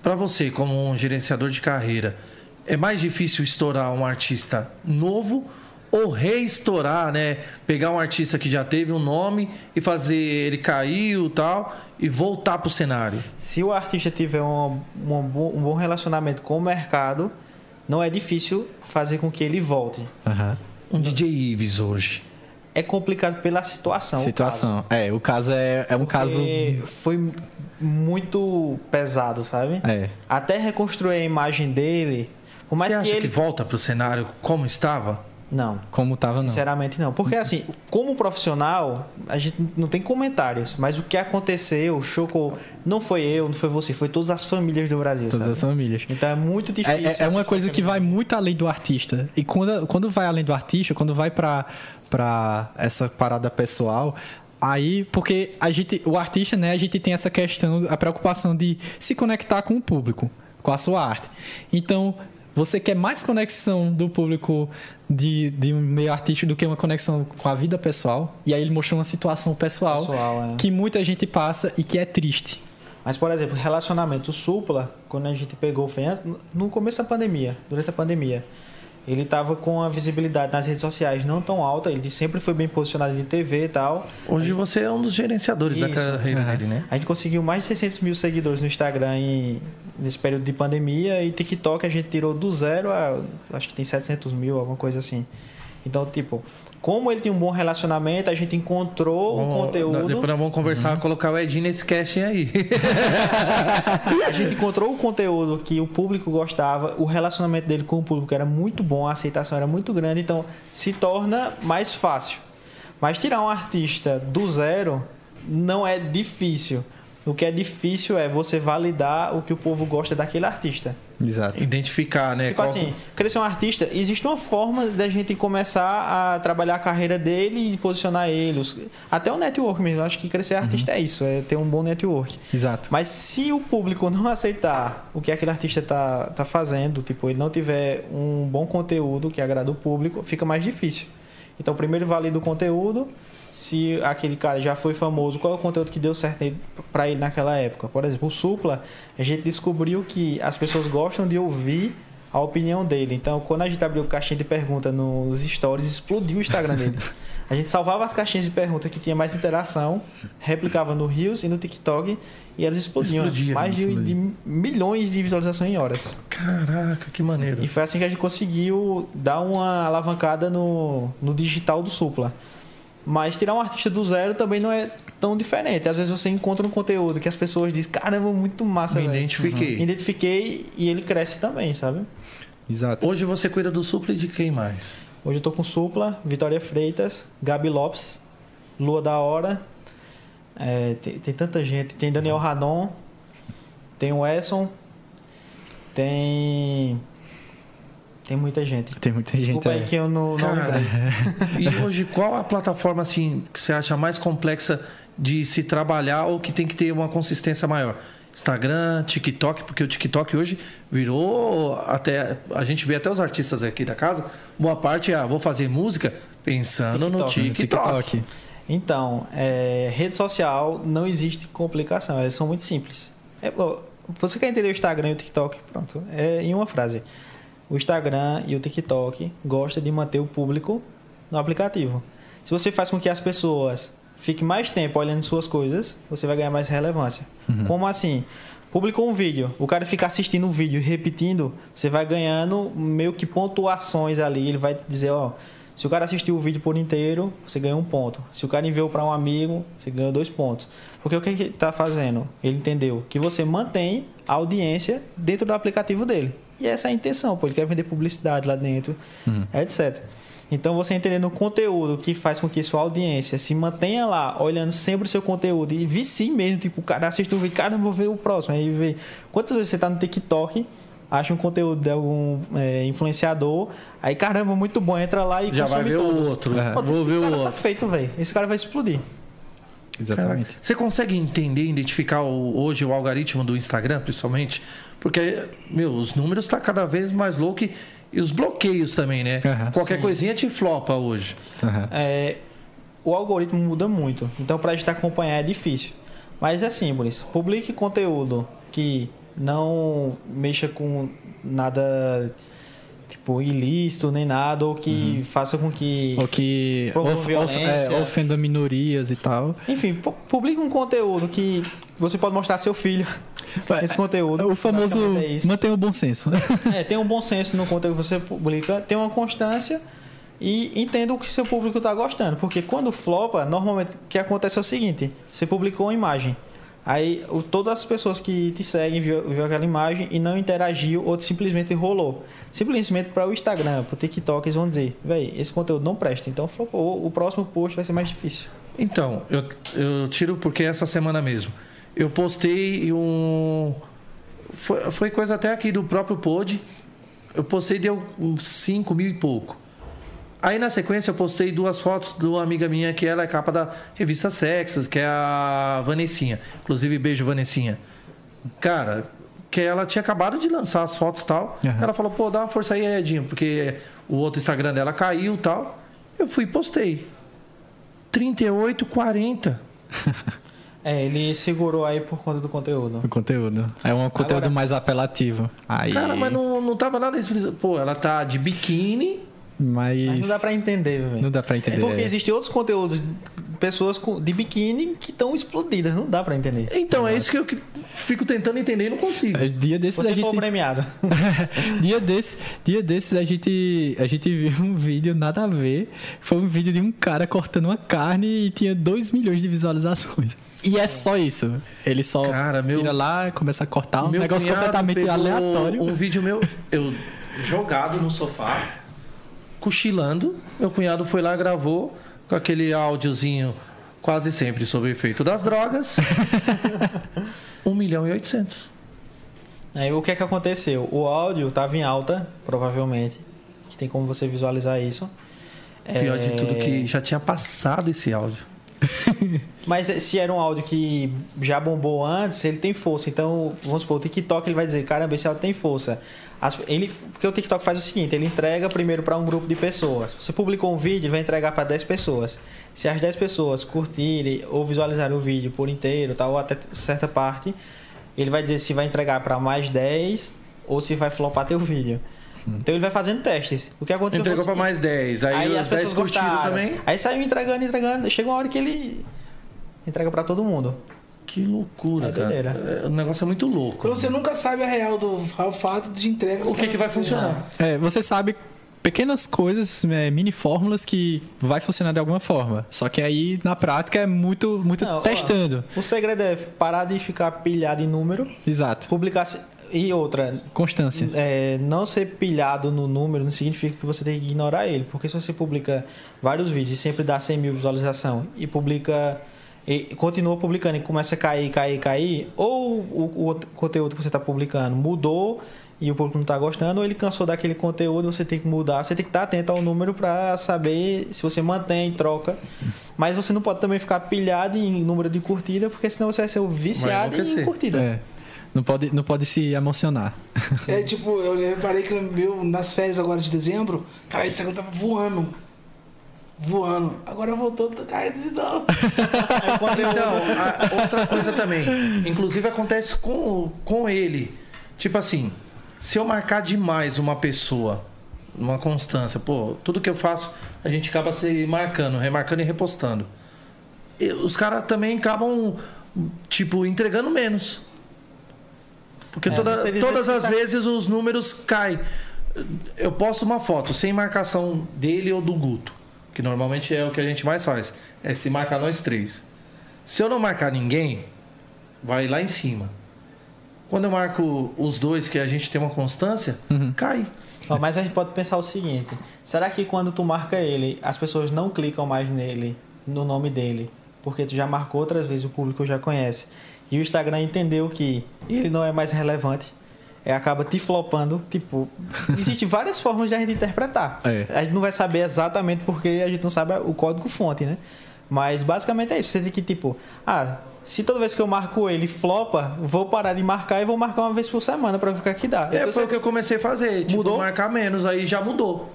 para você, como um gerenciador de carreira, é mais difícil estourar um artista novo ou reestourar, né? Pegar um artista que já teve um nome e fazer ele cair e tal e voltar pro cenário. Se o artista tiver um, um um bom relacionamento com o mercado, não é difícil fazer com que ele volte. Aham. Um DJ Ives hoje. É complicado pela situação. o Situação. É, o caso é, é um caso. caso. Porque foi muito pesado, sabe? É. Até reconstruir a imagem dele, por mais você que acha ele que volta pro cenário como estava? não. Como tava, não. Sinceramente não. Porque assim, como profissional, a gente não tem comentários. Mas o que aconteceu, chocou. Não foi eu, não foi você, foi todas as famílias do Brasil. Todas sabe? as famílias. Então é muito É, difícil. é- é uma coisa que vai muito além do artista. E quando, quando vai além do artista, quando vai pra, pra essa parada pessoal, aí, porque a gente, o artista, né, a gente tem essa questão, a preocupação de se conectar com o público, com a sua arte. Então, você quer mais conexão do público de, de um meio artístico do que uma conexão com a vida pessoal. E aí ele mostrou uma situação pessoal, Pessoal, é. que muita gente passa e que é triste. Mas, por exemplo, relacionamento supla, quando a gente pegou antes- no começo da pandemia, durante a pandemia. Ele tava com a visibilidade nas redes sociais não tão alta, ele sempre foi bem posicionado em TV e tal. Hoje você é um dos gerenciadores da Isso. carreira Aham. dele, né? A gente conseguiu mais de 600 mil seguidores no Instagram em- nesse período de pandemia e TikTok a gente tirou do zero a acho que tem 700 mil, alguma coisa assim. Então, tipo, como ele tinha um bom relacionamento, a gente encontrou o Vamos- conteúdo. Depois nós vamos conversar, colocar o Edinho nesse casting aí. [laughs] A gente encontrou o conteúdo que o público gostava, o relacionamento dele com o público era muito bom, a aceitação era muito grande, então se torna mais fácil. Mas tirar um artista do zero não é difícil. O que é difícil é você validar o que o povo gosta daquele artista. Exato. Identificar, né? Tipo Qual- assim, crescer um artista, existe uma forma da gente começar a trabalhar a carreira dele e posicionar ele. Os- Até o network mesmo. Eu acho que crescer artista é isso, é ter um bom network. Exato. Mas se o público não aceitar o que aquele artista tá, tá fazendo, tipo, ele não tiver um bom conteúdo que agrada o público, fica mais difícil. Então, primeiro valida o conteúdo. Se aquele cara já foi famoso, qual é o conteúdo que deu certo pra ele naquela época? Por exemplo, o Supla, a gente descobriu que as pessoas gostam de ouvir a opinião dele. Então, quando a gente abriu caixinha de pergunta nos stories, explodiu o Instagram dele. A gente salvava as caixinhas de pergunta que tinha mais interação, replicava no Reels e no TikTok e elas explodiam. Explodia, mais de, explodia. de milhões de visualizações em horas. Caraca, que maneiro. E foi assim que a gente conseguiu dar uma alavancada no, no digital do Supla. Mas tirar um artista do zero também não é tão diferente. Às vezes você encontra um conteúdo que as pessoas dizem, caramba, muito massa, Me velho. identifiquei. Identifiquei e ele cresce também, sabe? Exato. Hoje você cuida do Supla e de quem mais? Hoje eu tô com Supla, Vitória Freitas, Gabi Lopes, Lua da Hora. É, tem, tem tanta gente. Tem Daniel Radon, tem o Esson, tem. Tem muita gente. Tem muita gente Desculpa aí aí. que eu não, não Cara. [laughs] E hoje, qual a plataforma assim que você acha mais complexa de se trabalhar ou que tem que ter uma consistência maior? Instagram, TikTok, porque o TikTok hoje virou até a gente vê até os artistas aqui da casa, boa parte é, ah, vou fazer música pensando no TikTok, TikTok. TikTok. Então, é, rede social não existe complicação, elas são muito simples. É, você quer entender o Instagram e o TikTok? Pronto, é em uma frase. O Instagram e o TikTok gostam de manter o público no aplicativo. Se você faz com que as pessoas fiquem mais tempo olhando suas coisas, você vai ganhar mais relevância. Como assim? Publicou um vídeo, o cara fica assistindo o vídeo e repetindo, você vai ganhando meio que pontuações ali. Ele vai dizer, ó, se o cara assistiu o vídeo por inteiro, você ganha um ponto. Se o cara enviou para um amigo, você ganha dois pontos. Porque o que ele está fazendo? Ele entendeu que você mantém a audiência dentro do aplicativo dele. E essa é a intenção, pô. Ele quer vender publicidade lá dentro, etc. Então você entendendo o conteúdo que faz com que sua audiência se mantenha lá, olhando sempre o seu conteúdo e vicie mesmo, tipo, o cara assiste um vídeo, cara, vou ver o próximo. Aí vê. Quantas vezes você tá no TikTok, acha um conteúdo de algum é, influenciador, aí caramba, muito bom, entra lá e Já vai ver o todos. outro. É. Pô, Vou ver o tá outro. feito, velho. Esse cara vai explodir. Exatamente. Caraca, Você consegue entender, identificar o- hoje o algoritmo do Instagram, principalmente? Porque, meu, os números tá cada vez mais louco e, e os bloqueios também, né? Aham. Qualquer Sim. coisinha te flopa hoje. Aham. É, o algoritmo muda muito, então para a gente acompanhar é difícil. Mas é simples. Publique conteúdo que não mexa com nada tipo ilícito nem nada ou que faça com que Ou que of, of, é, ofenda minorias e tal. enfim pu- publique um conteúdo que você pode mostrar seu filho esse conteúdo O famoso é isso. mantenha o bom senso. [laughs] É, tem um bom senso no conteúdo que você publica, tem uma constância e entenda o que seu público está gostando. Porque quando flopa, normalmente o que acontece é o seguinte: você publicou uma imagem. Aí o- todas as pessoas que te seguem viu, viu aquela imagem e não interagiu ou simplesmente rolou. Simplesmente para o Instagram, para o TikTok, eles vão dizer: véi, esse conteúdo não presta. Então flopou. O próximo post vai ser mais difícil. Então, eu, eu tiro porque essa semana mesmo. Eu postei um. Foi, foi coisa até aqui do próprio Pod. Eu postei deu uns 5 mil e pouco. Aí na sequência eu postei duas fotos de uma amiga minha que ela é capa da revista Sexas, que é a Vanessinha. Inclusive, beijo, Vanessinha. Cara, que ela tinha acabado de lançar as fotos e tal. Aham. Ela falou, pô, dá uma força aí, Edinho, porque o outro Instagram dela caiu e tal. Eu fui e postei. 38, 40. [laughs] É, ele segurou aí por conta do conteúdo. O conteúdo. É um conteúdo Agora- mais apelativo. Aí, Cara, mas não, não tava nada explícito. Pô, ela tá de biquíni. Mas Mas não dá pra entender, velho. não dá pra É entender. porque existem outros conteúdos, pessoas com- de biquíni que estão explodidas, não dá pra entender. Então, é isso que eu que- fico tentando entender e não consigo. É, Dia desses Você a gente... foi premiado. [laughs] dia, desse, dia desses a gente, a gente viu um vídeo nada a ver. Foi um vídeo de um cara cortando uma carne e tinha 2 milhões de visualizações. E é só isso. Ele só Cara, meu- tira lá, começa a cortar um Meu negócio completamente aleatório. Um vídeo meu, eu [laughs] jogado no sofá, cochilando. Meu cunhado foi lá e gravou com aquele áudiozinho quase sempre sobre o efeito das drogas. 1 [laughs] milhão e 800. Aí o que é que aconteceu? O áudio estava em alta, provavelmente, que tem como você visualizar isso. Pior de É, tudo que já tinha passado esse áudio. [laughs] Mas se era um áudio que já bombou antes, ele tem força. Então, vamos supor, o TikTok ele vai dizer, caramba, esse áudio tem força. As- ele, porque o TikTok faz o seguinte, ele entrega primeiro para um grupo de pessoas. Você publicou um vídeo, ele vai entregar para 10 pessoas. Se as 10 pessoas curtirem ou visualizarem o vídeo por inteiro, tal, ou até certa parte, ele vai dizer se vai entregar para mais 10 ou se vai flopar teu vídeo. Então ele vai fazendo testes. O que aconteceu Entregou o mais 10. Aí, Aí os as 10 pessoas curtiram também. Aí saiu entregando, entregando. Chega uma hora que ele entrega pra todo mundo. Que loucura, É cara. doideira. É, O negócio é muito louco. Então você nunca sabe a real do ao fato de entrega. O que, que vai funcionar? É, você sabe pequenas coisas, é, mini fórmulas que vai funcionar de alguma forma. Só que aí, na prática, é muito, muito Não, ó, testando. O segredo é parar de ficar pilhado em número, Exato. publicar. E outra, Constância. é, não ser pilhado no número não significa que você tem que ignorar ele. Porque se você publica vários vídeos e sempre dá 100 mil visualização e publica. E continua publicando e começa a cair, cair, cair, ou o, o conteúdo que você está publicando mudou e o público não está gostando, ou ele cansou daquele conteúdo, você tem que mudar. Você tem que estar atento ao número para saber se você mantém, troca. Mas você não pode também ficar pilhado em número de curtida, porque senão você vai ser o viciado em curtida. É. Não pode, não pode se emocionar. É tipo, eu reparei que no meu, nas férias agora de dezembro, cara, o Instagram tava voando. Voando. Agora voltou, tá caindo de novo. Então, a- outra coisa também. Inclusive acontece com, com ele. Tipo assim, se eu marcar demais uma pessoa, uma constância, pô, tudo que eu faço, a gente acaba se marcando, remarcando e repostando. E os caras também acabam, tipo, entregando menos. Porque É, toda- todas as diversifica- vezes os números caem. Eu posto uma foto sem marcação dele ou do Guto, que normalmente é o que a gente mais faz, é se marcar nós três. Se eu não marcar ninguém, vai lá em cima. Quando eu marco os dois, que a gente tem uma constância, cai. Ó, Mas a gente pode pensar o seguinte: será que quando tu marca ele, as pessoas não clicam mais nele, no nome dele, porque tu já marcou outras vezes, o público já conhece, e o Instagram entendeu que ele não é mais relevante, é, acaba te flopando? Tipo, [laughs] existem várias formas de a gente interpretar. É. A gente não vai saber exatamente porque a gente não sabe o código-fonte, né? Mas basicamente é isso. Você tem que, tipo, ah, se toda vez que eu marco ele flopa, vou parar de marcar e vou marcar uma vez por semana pra ver o que é que dá. É, Então, foi você- o que eu comecei a fazer. Tipo, Mudou? marcar menos, aí já mudou.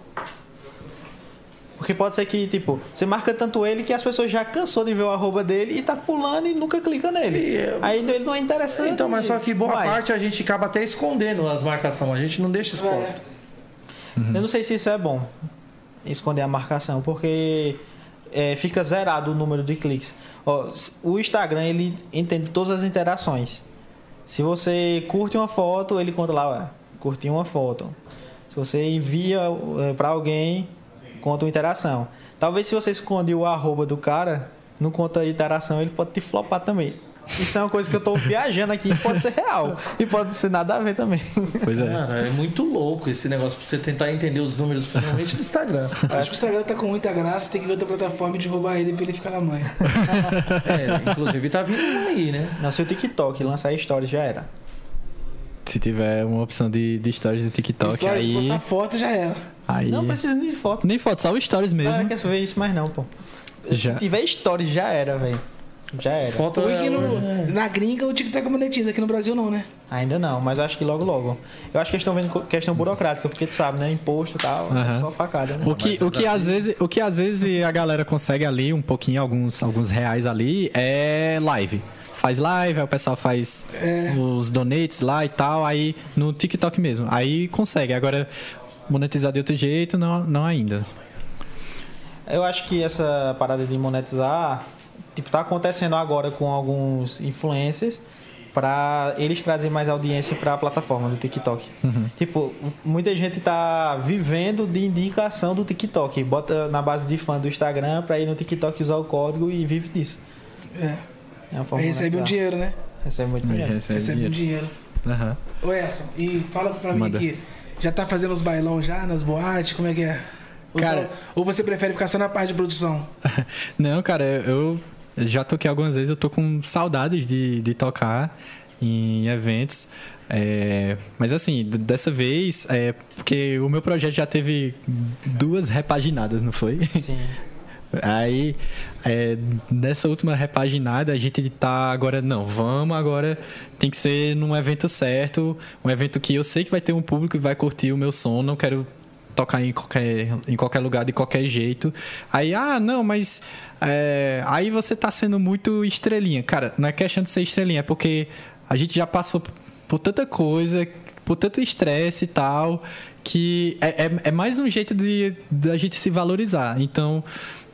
Porque pode ser que, tipo, você marca tanto ele que as pessoas já cansou de ver o arroba dele e tá pulando e nunca clica nele. E, é- Aí ele não é interessante. Então, mas só que boa Mas, parte a gente acaba até escondendo as marcações, a gente não deixa exposto. Eu não sei se isso é bom, esconder a marcação, porque é, fica zerado o número de cliques. Ó, o Instagram, ele entende todas as interações. Se você curte uma foto, ele conta lá, ó, curti uma foto. Se você envia para alguém, conta uma interação. Talvez se você esconde o arroba do cara, não conta a interação, ele pode te flopar também. Isso é uma coisa que eu tô viajando aqui e pode ser real. E pode ser nada a ver também. Pois é. Cara, é muito louco esse negócio pra você tentar entender os números, principalmente do Instagram. [laughs] Acho que o Instagram tá com muita graça, tem que ver outra plataforma e derrubar ele pra ele ficar na manha. [laughs] É, inclusive tá vindo um aí, né? Não, se o TikTok lançar stories já era. Se tiver uma opção de, de stories do TikTok, de aí. postar foto já era. Aí... Não precisa nem de foto. Nem foto, só o stories Não mesmo. era quer ver isso mais não, pô. Já. Se tiver stories, já era, velho. Já era. Foto O é, no- hoje- na gringa o TikTok monetiza, aqui no Brasil não, né? Ainda não, mas eu acho que logo, logo. Eu acho que eles estão vendo questão burocrática, porque tu sabe, né? Imposto e tal, é Aham. só facada, né? O que, o, que às vezes, o que às vezes a galera consegue ali, um pouquinho, alguns, alguns reais ali, é live. Faz live, aí o pessoal faz os donates lá e tal, aí no TikTok mesmo. Aí consegue. Agora, monetizar de outro jeito, não, não ainda. Eu acho que essa parada de monetizar, tipo, tá acontecendo agora com alguns influencers para eles trazerem mais audiência para a plataforma do TikTok. Tipo, muita gente tá vivendo de indicação do TikTok, bota na base de fã do Instagram para ir no TikTok usar o código e vive disso. É. É uma forma recebe um dinheiro, né? Recebe muito dinheiro. Recebe recebe um dinheiro. dinheiro. Aham. Ô Edson, e fala pra mim aqui, já tá fazendo os bailão já nas boates? Como é que é? Ou, Cara- só- ou você prefere ficar só na parte de produção? [laughs] Não, cara, eu já toquei algumas vezes, eu tô com saudades de, de tocar em eventos. É, mas assim, dessa vez, é porque o meu projeto já teve duas repaginadas, não foi? Sim. [laughs] Aí, é, nessa última repaginada, a gente tá agora, não, vamos agora, tem que ser num evento certo, um evento que eu sei que vai ter um público que vai curtir o meu som, não quero tocar em qualquer, em qualquer lugar, de qualquer jeito. Aí, ah, não, mas é, aí você tá sendo muito estrelinha. Cara, não é questão de ser estrelinha, é porque a gente já passou por tanta coisa, por tanto estresse e tal, que é, é, é mais um jeito de da gente se valorizar. Então,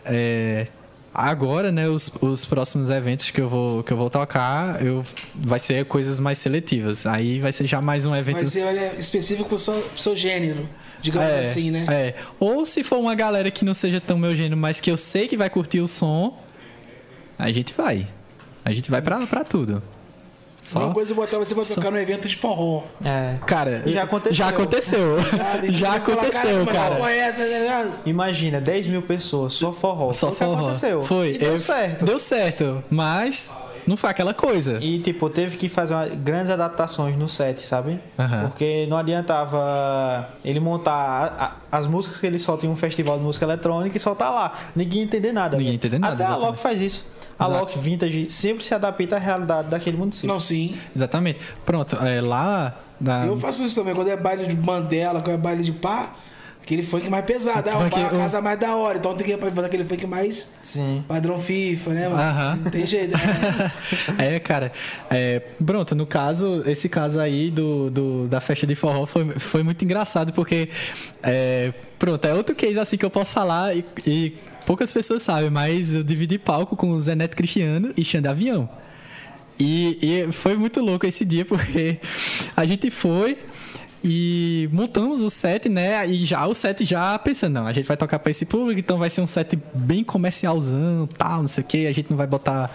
é, Agora, né, os, os próximos eventos que eu vou que eu vou tocar, eu vai ser coisas mais seletivas. Aí vai ser já mais um evento Vai ser olha, específico pro seu, pro seu gênero, digamos é, assim, né? É. Ou se for uma galera que não seja tão meu gênero, mas que eu sei que vai curtir o som, a gente vai. A gente vai pra, pra tudo. Só... Uma coisa botar você pra só- tocar no evento de forró. É. Cara, já aconteceu. Já aconteceu. [laughs] Já aconteceu, cara. É essa, tá ligado? Imagina, 10 mil pessoas, só forró. Só Foi forró. aconteceu. Foi. E deu Eu- certo. Deu certo, mas não foi aquela coisa. E, tipo, teve que fazer uma- grandes adaptações no set, sabe? Aham. Porque não adiantava ele montar a- a- as músicas que ele solta em um festival de música eletrônica e soltar lá. Ninguém ia entender nada. Ninguém entender nada, Até a exatamente. Loki faz isso. A Exato. Loki Vintage sempre se adapta à realidade daquele município. Não, sim. Exatamente. Pronto, é, lá. Na... Eu faço isso também. Quando é baile de Mandela, quando é baile de pá, aquele funk mais pesado. É uma casa mais da hora. Então tem que fazer aquele funk mais Sim. padrão FIFA, né, mano? Aham. Não tem jeito. É. [laughs] É, cara. É, pronto, no caso, esse caso aí do, do- da festa de forró foi, foi muito engraçado, porque. é, pronto, é outro case assim que eu posso falar e, e poucas pessoas sabem, mas eu dividi palco com o Zé Neto Cristiano e Xande Avião. E, e foi muito louco esse dia, [laughs] porque a gente foi. E montamos o set, né? E já o set já pensando, não, a gente vai tocar pra esse público, então vai ser um set bem comercialzão, tal, não sei o que, a gente não vai botar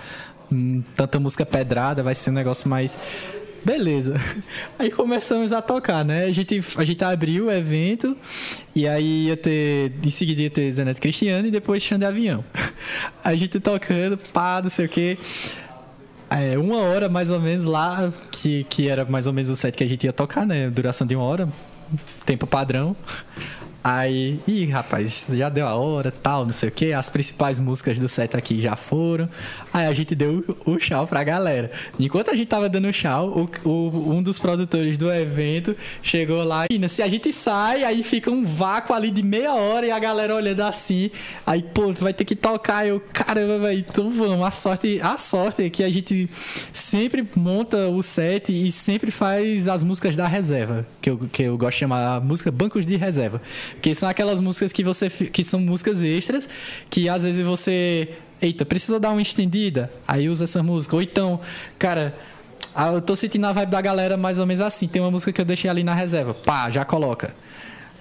hum, tanta música pedrada, vai ser um negócio mais. Beleza. [laughs] Aí começamos a tocar, né? A gente, a gente abriu o evento e aí ia ter. Em seguida ia ter Cristiano e depois Xande Avião. [laughs] A gente tocando, pá, não sei o que. É, uma hora mais ou menos lá, que, que era mais ou menos o set que a gente ia tocar, né? Duração de uma hora, tempo padrão. Aí, ih, rapaz, já deu a hora, tal, não sei o que. As principais músicas do set aqui já foram. Aí a gente deu o, tchau pra galera. Enquanto a gente tava dando o tchau, o, o- um dos produtores do evento chegou lá e se a gente sai, aí fica um vácuo ali de meia hora e a galera olhando assim. Aí, pô, tu vai ter que tocar. Eu, caramba, velho, então vamos. A sorte, a sorte é que a gente sempre monta o set e sempre faz as músicas da reserva, que eu, que eu gosto de chamar música bancos de reserva. Que são aquelas músicas que você que são músicas extras, que às vezes você, eita, precisou dar uma estendida, aí usa essa música. Ou então, cara, eu tô sentindo a vibe da galera mais ou menos assim, tem uma música que eu deixei ali na reserva, pá, já coloca.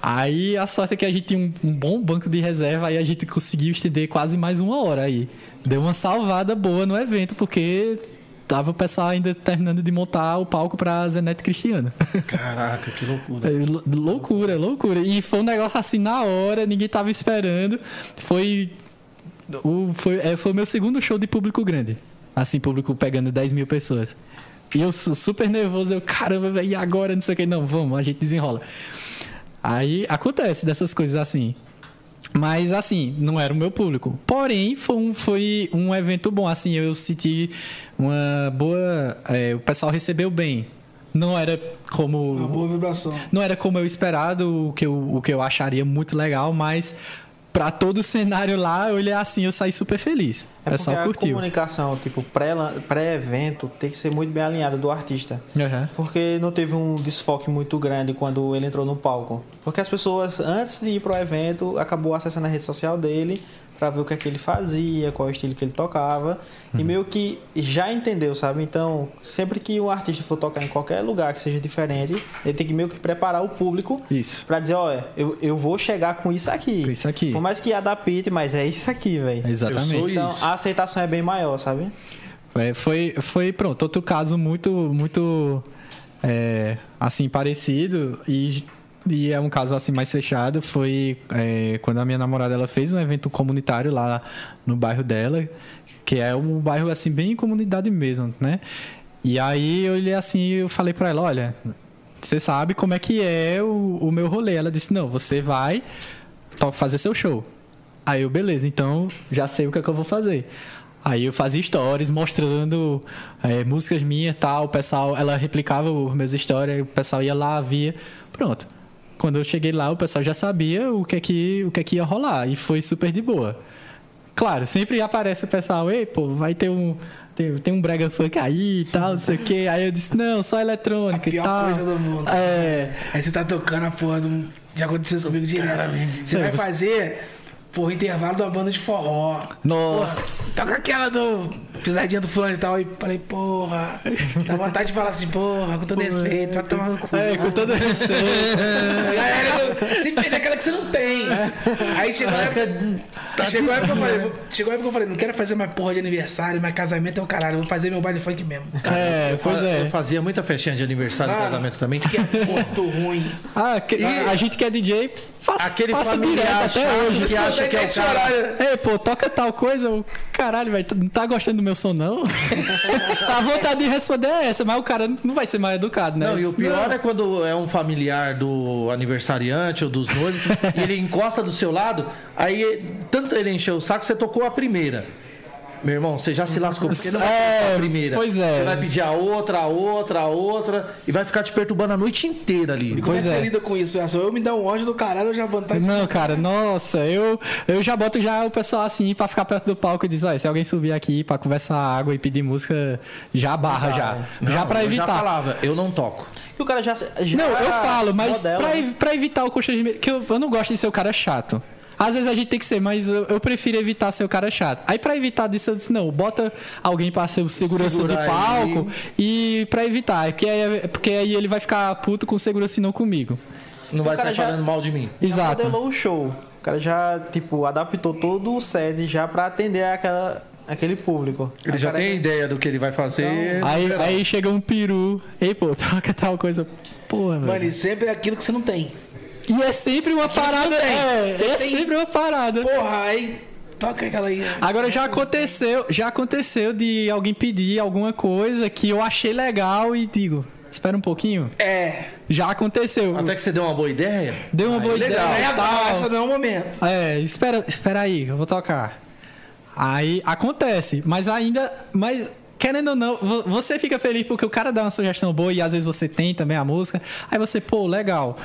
Aí a sorte é que a gente tinha um, um bom banco de reserva, aí a gente conseguiu estender quase mais uma hora aí. Deu uma salvada boa no evento, porque tava o pessoal ainda terminando de montar o palco pra Zenete Cristiano. Caraca, que loucura. [laughs] É, lou- loucura, loucura. E foi um negócio assim na hora, ninguém tava esperando. Foi o foi, é, foi o meu segundo show de público grande. Assim, público pegando 10 mil pessoas. E eu su- super nervoso, eu, caramba, velho, e agora? Não sei o que. Não, vamos, a gente desenrola. Aí acontece dessas coisas assim. Mas assim, não era o meu público. Porém, foi um, foi um evento bom. Assim, eu senti uma boa. é, o pessoal recebeu bem. Não era como. Uma boa vibração. Não era como eu esperado, o que eu, o que eu acharia muito legal, mas pra todo o cenário lá, eu olhei assim, eu saí super feliz. O É pessoal porque a curtiu. comunicação, tipo, pré- pré-evento, tem que ser muito bem alinhada do artista. Aham. Porque não teve um desfoque muito grande quando ele entrou no palco. Porque as pessoas, antes de ir pro evento, acabou acessando a rede social dele pra ver o que é que ele fazia, qual o estilo que ele tocava. E Uhum. meio que já entendeu, sabe? Então, sempre que o artista for tocar em qualquer lugar que seja diferente, ele tem que meio que preparar o público pra dizer, olha, eu, eu vou chegar com isso aqui. Com isso aqui. Por mais que adapte, mas é isso aqui, velho. Exatamente. Então, isso. a aceitação é bem maior, sabe? É, foi, foi, pronto, outro caso muito, muito, é, assim, parecido e, e é um caso, assim, mais fechado, foi é, quando a minha namorada, ela fez um evento comunitário lá no bairro dela, que é um bairro, assim, bem comunidade mesmo, né? E aí eu olhei assim eu falei pra ela, olha, você sabe como é que é o, o meu rolê. Ela disse, não, você vai fazer seu show. Aí eu, beleza, então já sei o que é que eu vou fazer. Aí eu fazia stories mostrando é, músicas minhas e tal. O pessoal, ela replicava meus stories, o pessoal ia lá, via. Pronto. Quando eu cheguei lá, o pessoal já sabia o que é que, o que, é que ia rolar. E foi super de boa. Claro, sempre aparece o pessoal, ei, pô, vai ter um. Tem, tem um brega funk aí e tal, não sei o quê. Aí eu disse, não, só eletrônica A e pior tal. coisa do mundo. É. Aí você tá tocando a porra do. Já aconteceu comigo direto. Você vai você- fazer. Porra, intervalo da banda de forró. Nossa. Porra, toca aquela do pisadinha do fulano e tal. E falei, porra, dá vontade de falar assim, porra, com todo respeito, vai tomar no cu. É, com todo [laughs] respeito. Galera, sempre pede aquela que você não tem. Aí chegou a época, é- chegou a época que eu falei, vou- chegou a época que eu falei, não quero fazer mais porra de aniversário, mais casamento é o caralho, eu vou fazer meu baile funk mesmo. É, pois Eu é. fazia muita festinha de aniversário e Mano, casamento também. Que é muito ruim. Ah, que- a, a gente que é DJ, faça, Aquele faça direto até chato hoje. que acha que é o cara. Ei, pô, toca tal coisa, eu, caralho, velho, tu não tá gostando do meu som, não? [laughs] a vontade de responder é essa, mas o cara não vai ser mais educado, né? Não, e o pior não. é quando é um familiar do aniversariante ou dos noivos [laughs] e ele encosta do seu lado, aí tanto ele encheu o saco, você tocou a primeira. Meu irmão, você já se lascou, porque não vai É, a primeira. pois é. Você vai pedir a outra, a outra, a outra, e vai ficar te perturbando a noite inteira ali. Como é que você é. lida com isso? Eu me dar um ódio do caralho, eu já botar. Não, cara, nossa, eu, eu já boto já o pessoal assim pra ficar perto do palco e diz, olha, se alguém subir aqui pra conversar água e pedir música, já barra já. Não, já pra eu evitar. Já falava, eu não toco. E o cara já. já Não, eu falo, mas pra, né? pra evitar o constrangimento, que eu, eu não gosto de ser o cara chato. Às vezes a gente tem que ser, mas eu, eu prefiro evitar ser o cara chato. Aí pra evitar disso, eu disse, não, bota alguém pra ser o segurança Segura do palco e pra evitar. Porque aí, porque aí ele vai ficar puto com segurança e não comigo. Não vai cara sair já- falando mal de mim. Já Exato. modelou o show. O cara já, tipo, adaptou todo o set já pra atender aquela, aquele público. Ele Aí já o tem ideia do que ele vai fazer. Aí, aí chega um peru. Ei, pô, [laughs] toca tal coisa. Porra, velho. Mano, e sempre é aquilo que você não tem. E é sempre uma parada. É, é tem- sempre uma parada. Porra, aí toca aquela aí. Agora já aconteceu, já aconteceu de alguém pedir alguma coisa que eu achei legal e digo, espera um pouquinho. É. Já aconteceu. Até que você deu uma boa ideia. Deu uma Aí, boa legal. ideia. É tal. essa não é o momento. É, espera, espera aí, eu vou tocar. Aí acontece, mas ainda, mas querendo ou não, vo- você fica feliz porque o cara dá uma sugestão boa e às vezes você tem também a música. Aí você, pô, legal.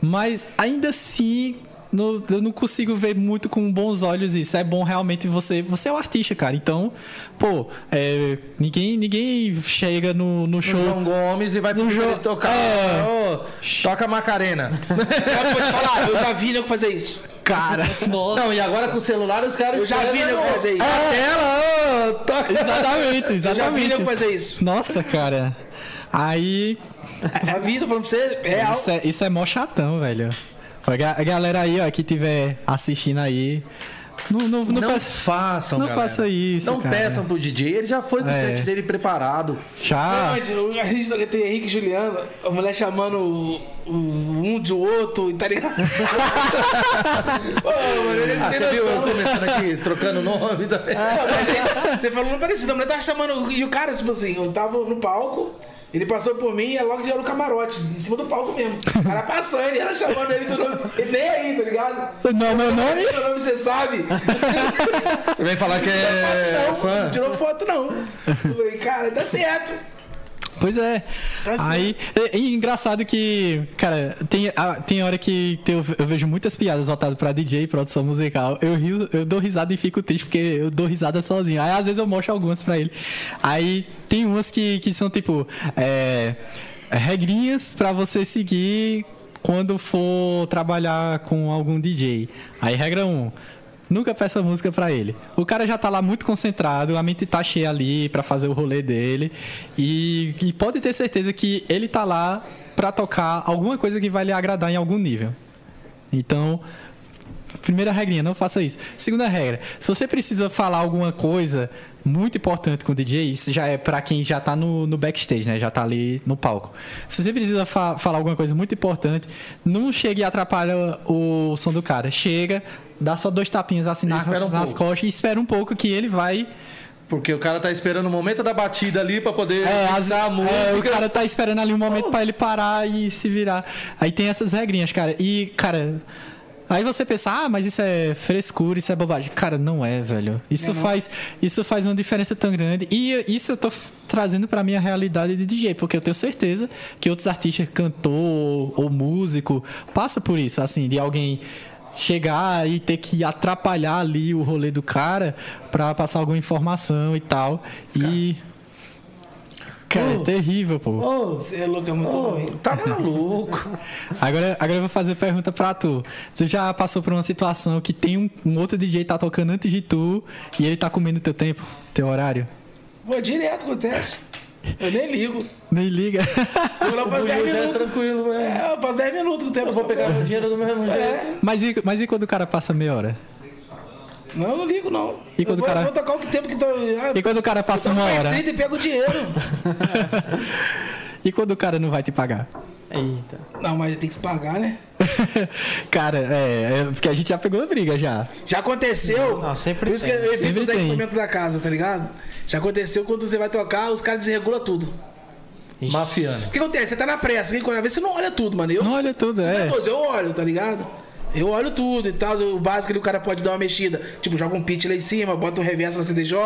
Mas ainda assim, no- eu não consigo ver muito com bons olhos isso. É bom realmente você, você é o artista, cara. Então, pô, é, ninguém, ninguém chega no, no show. João Gomes e vai pra jogo- tocar. É. Ô, toca Macarena. [laughs] Eu falar, já vi nego fazer isso. Cara, nossa. Não, e agora com o celular os caras. Eu já vi nego fazer isso. A tela, ô, toca. Exatamente, Eu já vi exatamente. nego fazer isso. Nossa, cara. Aí, Já vi, tô falando pra você, real. Isso é, isso é mó chatão, velho. A ga- a galera aí, ó, que tiver assistindo aí. Não, não, não, Não peça- façam, não galera. faça isso, Não cara. peçam pro DJ. Ele já foi com o É. set dele preparado. Já. A gente tem Henrique e Juliano, a mulher chamando o, o- um de outro, tá ligado? [laughs] Pô, mano, ele Ah, você viu eu noção. começando aqui, trocando nome também. Não, mas aí Você falou não parecido, a mulher tava chamando. E o cara, tipo assim, eu tava no palco, ele passou por mim e ela logo já era o camarote, em cima do palco mesmo. O cara passando e ela chamando ele do nome. Ele nem aí, tá ligado? Não, meu nome? Meu nome você sabe? Você vem falar que é não, fã. não tirou foto não. Eu falei, cara, tá certo. Pois é. Tá. Aí, é, é engraçado que, cara, tem, a- tem hora que tem- eu, eu vejo muitas piadas voltadas pra DJ, produção musical. Eu rio, eu dou risada e fico triste porque eu dou risada sozinho. Aí às vezes eu mostro algumas pra ele. Aí tem umas que, que são tipo é, regrinhas pra você seguir quando for trabalhar com algum DJ. Aí regra 1. Um, Nunca peça música pra ele. O cara já tá lá muito concentrado, a mente tá cheia ali pra fazer o rolê dele. E, e pode ter certeza que ele tá lá pra tocar alguma coisa que vai lhe agradar em algum nível. Então, primeira regrinha, não faça isso. Segunda regra, se você precisa falar alguma coisa muito importante com o DJ, isso já é pra quem já tá no, no backstage, né? Já tá ali no palco. Se você precisa fa- falar alguma coisa muito importante, não chegue e atrapalha o som do cara. Chega, dá só dois tapinhas assim na- um nas pouco. costas e espera um pouco que ele vai Porque o cara tá esperando o momento da batida ali pra poder É, as- a música. é, o cara tá esperando ali um momento pra ele parar e se virar. Aí tem essas regrinhas, cara. E, cara. Aí você pensa, ah, mas isso é frescura, isso é bobagem. Cara, não é, velho. Isso faz, isso faz uma diferença tão grande. E isso eu tô trazendo pra minha realidade de DJ, porque eu tenho certeza que outros artistas, cantor ou, músico, passa por isso, assim, de alguém chegar e ter que atrapalhar ali o rolê do cara pra passar alguma informação e tal. E Cara, é terrível, pô. Ô, Você é louco, é muito ô, ruim. tá maluco. [laughs] Agora, agora eu vou fazer pergunta pra tu. Você já passou por uma situação que tem um, um outro DJ tá tocando antes de tu e ele tá comendo teu tempo, teu horário? Pô, direto acontece. Eu nem ligo. Nem liga. [laughs] Eu não faço 10 Hoje é minutos. tranquilo, velho. É, eu faço 10 minutos com o tempo. Eu vou pegar meu dinheiro do mesmo jeito. É. mas, e, mas e quando o cara passa meia hora? Não, eu não ligo, não. E quando eu vou, o cara- vou tocar o que tempo que tô. Ah, E quando o cara passa uma hora? 30 e pego o dinheiro. [laughs] E quando o cara não vai te pagar? Eita. Não, mas tem que pagar, né? [laughs] cara, é, é, porque a gente já pegou a briga já. Já aconteceu. Não, sempre Por isso tem. que eu evito os equipamentos da casa, tá ligado? Já aconteceu quando você vai tocar, os caras desregulam tudo. Mafiano. O que acontece? Você tá na pressa, que quando às vezes você não olha tudo, mano. Eu, Não olha tudo, é. Eu olho, tá ligado? Eu olho tudo e tal. O básico ali o cara pode dar uma mexida. Tipo, joga um pitch lá em cima, bota um reverso na CDJ.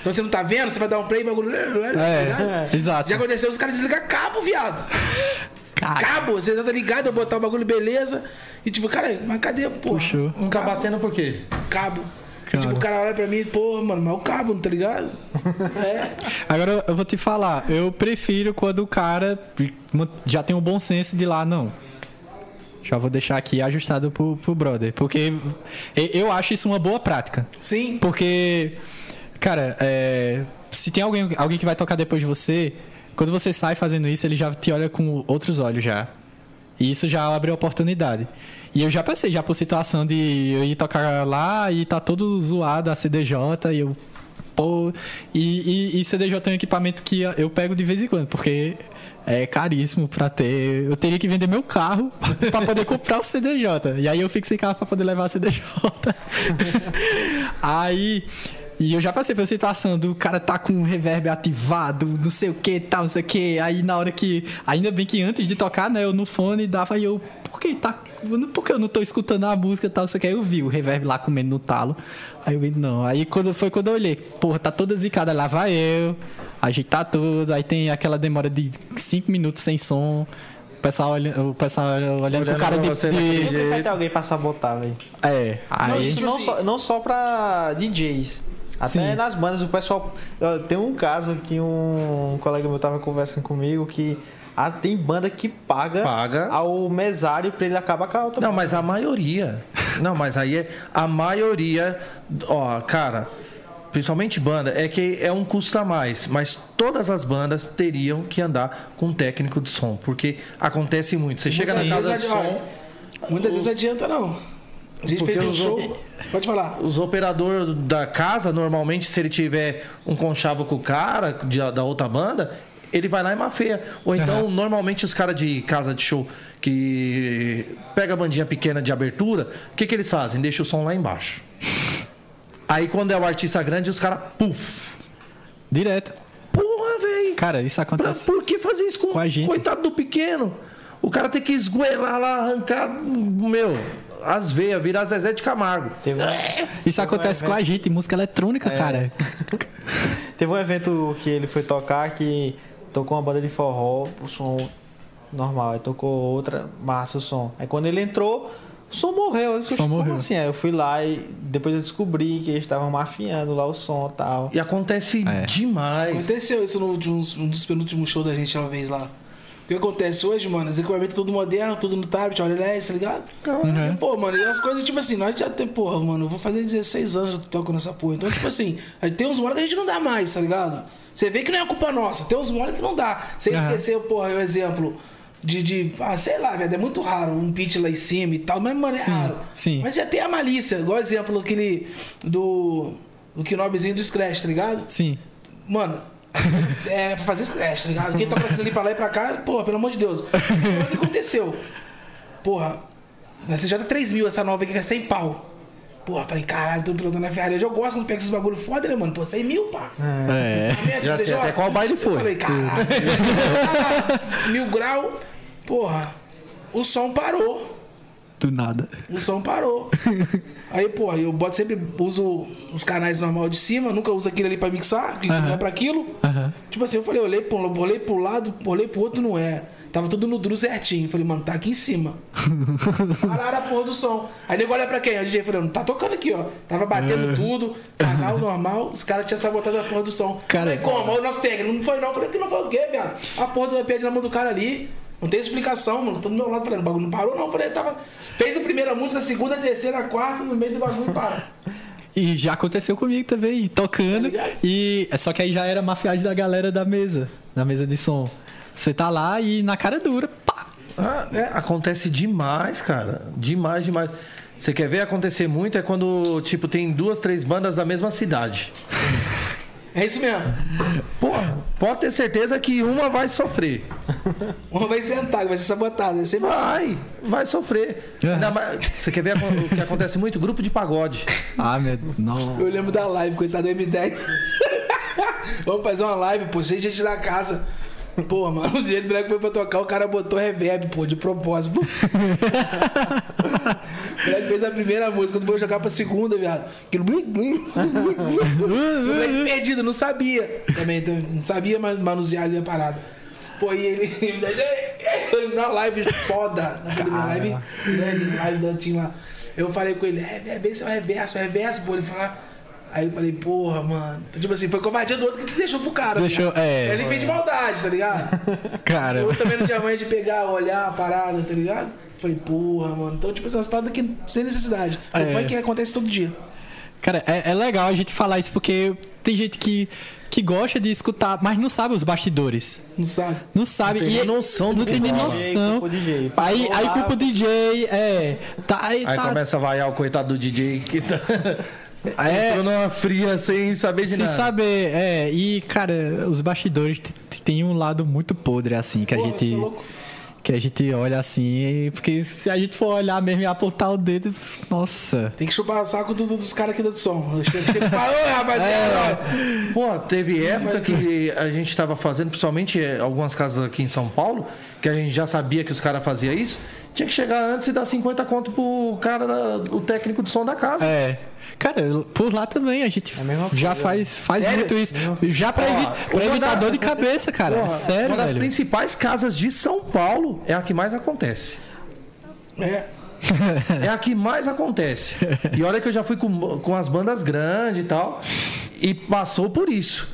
Então você não tá vendo, você vai dar um play, bagulho. tá ligado? É, exato. Já aconteceu os caras desligar cabo, viado. [laughs] Cara, Cabo, você tá ligado, eu botar o bagulho beleza. E tipo, cara, mas cadê, pô? puxou. Não tá batendo por quê? Cabo. E, tipo, o cara olha pra mim, pô, mano, mas o cabo, tá ligado? [laughs] É. Agora eu vou te falar, eu prefiro quando o cara já tem um bom senso de lá, não. Já vou deixar aqui ajustado pro, pro brother. Porque eu acho isso uma boa prática. Sim. Porque, cara, é, se tem alguém, alguém que vai tocar depois de você, quando você sai fazendo isso, ele já te olha com outros olhos já. E isso já abre a oportunidade. E eu já passei já por situação de eu ir tocar lá e tá todo zoado a CDJ e eu. Pô, e, e, e CDJ é um equipamento que eu pego de vez em quando, porque é caríssimo pra ter. Eu teria que vender meu carro [laughs] pra poder comprar o CDJ. E aí eu fico sem carro pra poder levar a CDJ. [laughs] aí. E eu já passei pela situação do cara tá com o reverb ativado, não sei o que, tal, não sei o que. Aí na hora que. Ainda bem que antes de tocar, né, eu no fone dava e eu. Por que tá. Por que eu não tô escutando a música e tal, não sei o que. Aí eu vi o reverb lá comendo no talo. Aí eu vi, não. Aí quando foi quando eu olhei, porra, tá toda zicada, lá vai eu, ajeitar tudo. Aí tem aquela demora de 5 minutos sem som. O pessoal, olha, o pessoal olhando, Olhando pro cara de. você de- Sempre vai ter alguém pra sabotar, velho. É, aí. Isso não, só, não só pra DJs. Até Sim. nas bandas, o pessoal. Tem um caso que um colega meu tava conversando comigo que ah, tem banda que paga, Paga. ao mesário pra ele acabar com a outra Não, banda. mas a maioria. Não, mas aí é a maioria. Ó, cara, principalmente banda, é que é um custo a mais. Mas todas as bandas teriam que andar com um técnico de som. Porque acontece muito. Você chega na Muitas casa de vezes, som. Muitas vezes adianta, não. A gente Porque fez um os show. Pode falar. Os operadores da casa, normalmente, se ele tiver um conchavo com o cara de- da outra banda, ele vai lá e mafeia. Ou então, normalmente, os caras de casa de show que pega a bandinha pequena de abertura, o que, que eles fazem? Deixa o som lá embaixo. Aí, quando é o artista grande, os caras, puf. Direto. Porra, velho. Cara, isso Pra- acontece. Por que fazer isso com, Com a gente. coitado do pequeno? O cara tem que esgoelar lá, arrancar, meu, as veias, virar Zezé de Camargo. Teve, um- Isso acontece com a gente, música eletrônica, cara. [laughs] teve um evento que ele foi tocar que tocou uma banda de forró, o som normal. Aí tocou outra, massa o som. Aí quando ele entrou, som morreu. Eu disse, O som "Como morreu." assim? Aí eu fui lá e depois eu descobri que eles estavam mafiando lá o som e tal. E acontece É. demais. Aconteceu isso no último- um dos penúltimos shows da gente uma vez lá. O que acontece hoje, mano? Os equipamentos tudo moderno, tudo no tablet, olha lá, tá ligado? Uhum. Pô, mano, e as coisas, tipo assim, nós já tem, porra, mano, eu vou fazer 16 anos que eu toco nessa porra. Então, tipo assim, a gente tem uns moles que a gente não dá mais, tá ligado? Você vê que não é culpa nossa, tem uns moles que não dá. Você Aham. esqueceu, porra, o exemplo de, de. Ah, sei lá, velho, é muito raro um pitch lá em cima e tal, mas, mano, é Sim, raro. sim. Mas já tem a malícia, igual exemplo aquele do. Do Knobzinho do Scratch, tá ligado? Sim. Mano, [laughs] é pra fazer scratch, tá ligado? Quem toca aquilo ali pra lá e pra cá, porra, pelo amor de Deus. Olha o que aconteceu. Porra, na CJ 3 mil, essa nova aqui que é 100 pau. Porra, falei, caralho, tô pilotando na Ferrari. Eu gosto quando pega esses bagulho foda, né, mano? Pô, 100 mil, passa. É. Já sei até qual baile foi. Eu falei, caralho. [laughs] [laughs] mil grau. Porra, o som parou. Do nada. O som parou. [laughs] Aí, porra, eu boto sempre, uso os canais normal de cima, nunca uso aquilo ali pra mixar, que não é pra aquilo. Tipo assim, eu falei, olhei pro, olhei pro lado, olhei pro outro, não é. Tava tudo no duro certinho. Falei, mano, tá aqui em cima. [laughs] Pararam a porra do som. Aí nego olha pra quem? O DJ falou, tá tocando aqui, ó. Tava batendo tudo, canal [laughs] normal, os caras tinham sabotado a porra do som. Cara, falei, como? Olha o nosso técnico, não foi não. Falei, que não foi o quê, viado? A porra do iPad na mão do cara ali. Não tem explicação, mano. Tô do meu lado falando, o bagulho não parou, não. Falei, tava. Fez a primeira música, a segunda, a terceira, a quarta, no meio do bagulho para. E já aconteceu comigo também, tocando. Tá e só que aí já era mafiagem da galera da mesa, da mesa de som. Você tá lá e na cara dura, pá. Ah, é, acontece demais, cara. Demais, demais. Você quer ver acontecer muito é quando, tipo, tem duas, três bandas da mesma cidade. É isso mesmo. Porra, pode ter certeza que uma vai sofrer. Uma vai sentar, vai ser sabotada. É sempre assim. Vai, vai sofrer. É. Ainda mais- você quer ver o que acontece muito? Grupo de pagode. Ah, meu. Não. Eu lembro da live, coitado do M10. [laughs] Vamos fazer uma live, pô, sem gente na casa. Pô, mano, do jeito que o moleque foi pra tocar, o cara botou reverb, pô, de propósito. [laughs] o moleque fez a primeira música, quando foi jogar pra segunda, viado. Aquilo. [laughs] O moleque perdido, não sabia. Também, não sabia manusear ali a parada. Pô, e ele, [laughs] ele na live foda, na live, live da Tim lá. Eu falei com ele, é, é, esse é o reverso, é reverso, pô. Ele falou, Aí eu falei, porra, mano. Então, tipo assim, foi covardia do outro que deixou pro cara. Deixou- tá ligado? é. Ele fez de maldade, tá ligado? [laughs] Cara. Eu também não tinha mãe de pegar, olhar a parada, tá ligado? Falei, porra, mano. Então, tipo assim, umas paradas que sem necessidade. Não É. foi que acontece todo dia. Cara, é, é legal a gente falar isso porque tem gente que, que gosta de escutar, mas não sabe os bastidores. Não sabe? Não sabe. tem e nem noção do Não tem nem noção. O DJ. Aí, aí culpa o DJ, é. Tá, aí, Aí tá, começa a vaiar o coitado do DJ que tá. [laughs] [laughs] É. Entrou numa fria sem saber de Sem nada. saber, é. E, cara, os bastidores t- t- tem um lado muito podre, assim, que a Porra, gente. é. Que a gente olha assim, porque se a gente for olhar mesmo e apontar o dedo, nossa. Tem que chupar o saco do- do- dos caras aqui do som. Ô rapaziada, ó. Pô, teve época que a gente tava fazendo, principalmente eh, algumas casas aqui em São Paulo, que a gente já sabia que os caras faziam isso. Tinha que chegar antes e dar 50 conto pro cara, da- o técnico de som da casa. É. Cara, por lá também a gente É já coisa. faz, faz Sério? muito isso. Já pra, evi pra evitar da- dor de cabeça, cara. Porra, Sério, uma das velho. principais casas de São Paulo é a que mais acontece. É. É a que mais acontece. E olha que eu já fui com, com as bandas grandes e tal. E passou por isso.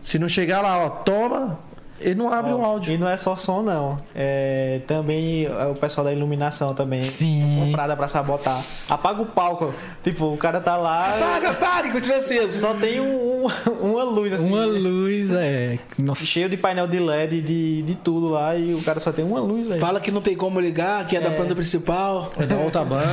Se não chegar lá, ó, toma, ele não abre o áudio. E não é só som, não. É, também é o pessoal da iluminação também. Sim. É comprada pra sabotar. Apaga o palco. Tipo, o cara tá lá. Paga, paga, continua aceso. Só tem um- um- uma luz assim. Uma luz, é. Nossa. Cheio de painel de LED, de, de tudo lá. E o cara só tem uma luz, velho. Fala que não tem como ligar, que é, da banda principal. É da outra banda.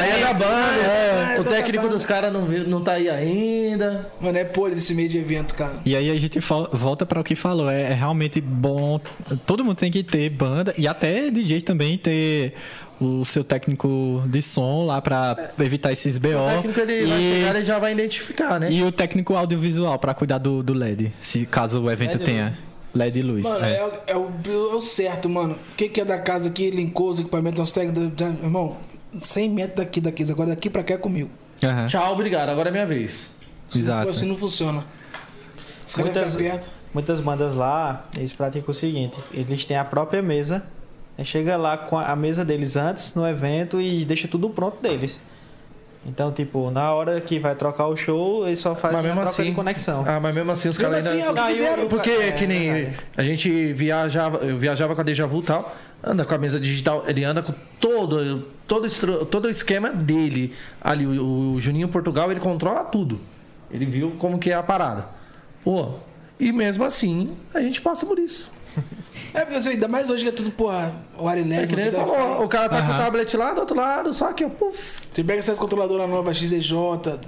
Aí é da banda. É, é. O técnico dos caras não, não tá aí ainda. Mano, é podre esse meio de evento, cara. E aí a gente volta para o que falou. É, é realmente bom. Todo mundo tem que ter banda e até DJ também ter o seu técnico de som lá para evitar esses BO. O técnico ele vai e, chegar e já vai identificar, né? e o técnico audiovisual para cuidar do, do LED, se caso o evento LED tenha LED e luz. Mano, é. é, o- é o, é o certo, mano. O que, que é da casa aqui, linkou os equipamentos, os técnicos. da- da- Irmão, 100 metros daqui, daqui. Agora daqui pra cá é comigo. Aham, Tchau, obrigado. Agora é minha vez. Se não Exato. for assim, não funciona. Os Muitas- perto. Muitas bandas lá, eles praticam o seguinte: eles têm a própria mesa. Chega lá com a mesa deles antes no evento e deixa tudo pronto deles. Então, tipo, na hora que vai trocar o show, eles só fazem Mas a mesmo troca assim. de conexão. Ah, mas mesmo assim os caras assim, é o ainda. que Ah, Porque É, que nem verdade. a gente viajava, eu viajava com a Deja Vu e tal, anda com a mesa digital, ele anda com todo, todo, todo o esquema dele. Ali, o, o Juninho Portugal, ele controla tudo. Ele viu como que é a parada. Pô, e mesmo assim, a gente passa por isso. [laughs] É, porque assim, ainda mais hoje que é tudo, porra, o É Arilés, que nem ele falou, o cara tá com o tablet lá do outro lado, só que, ó, puf. Você pega essas controladoras novas XDJ,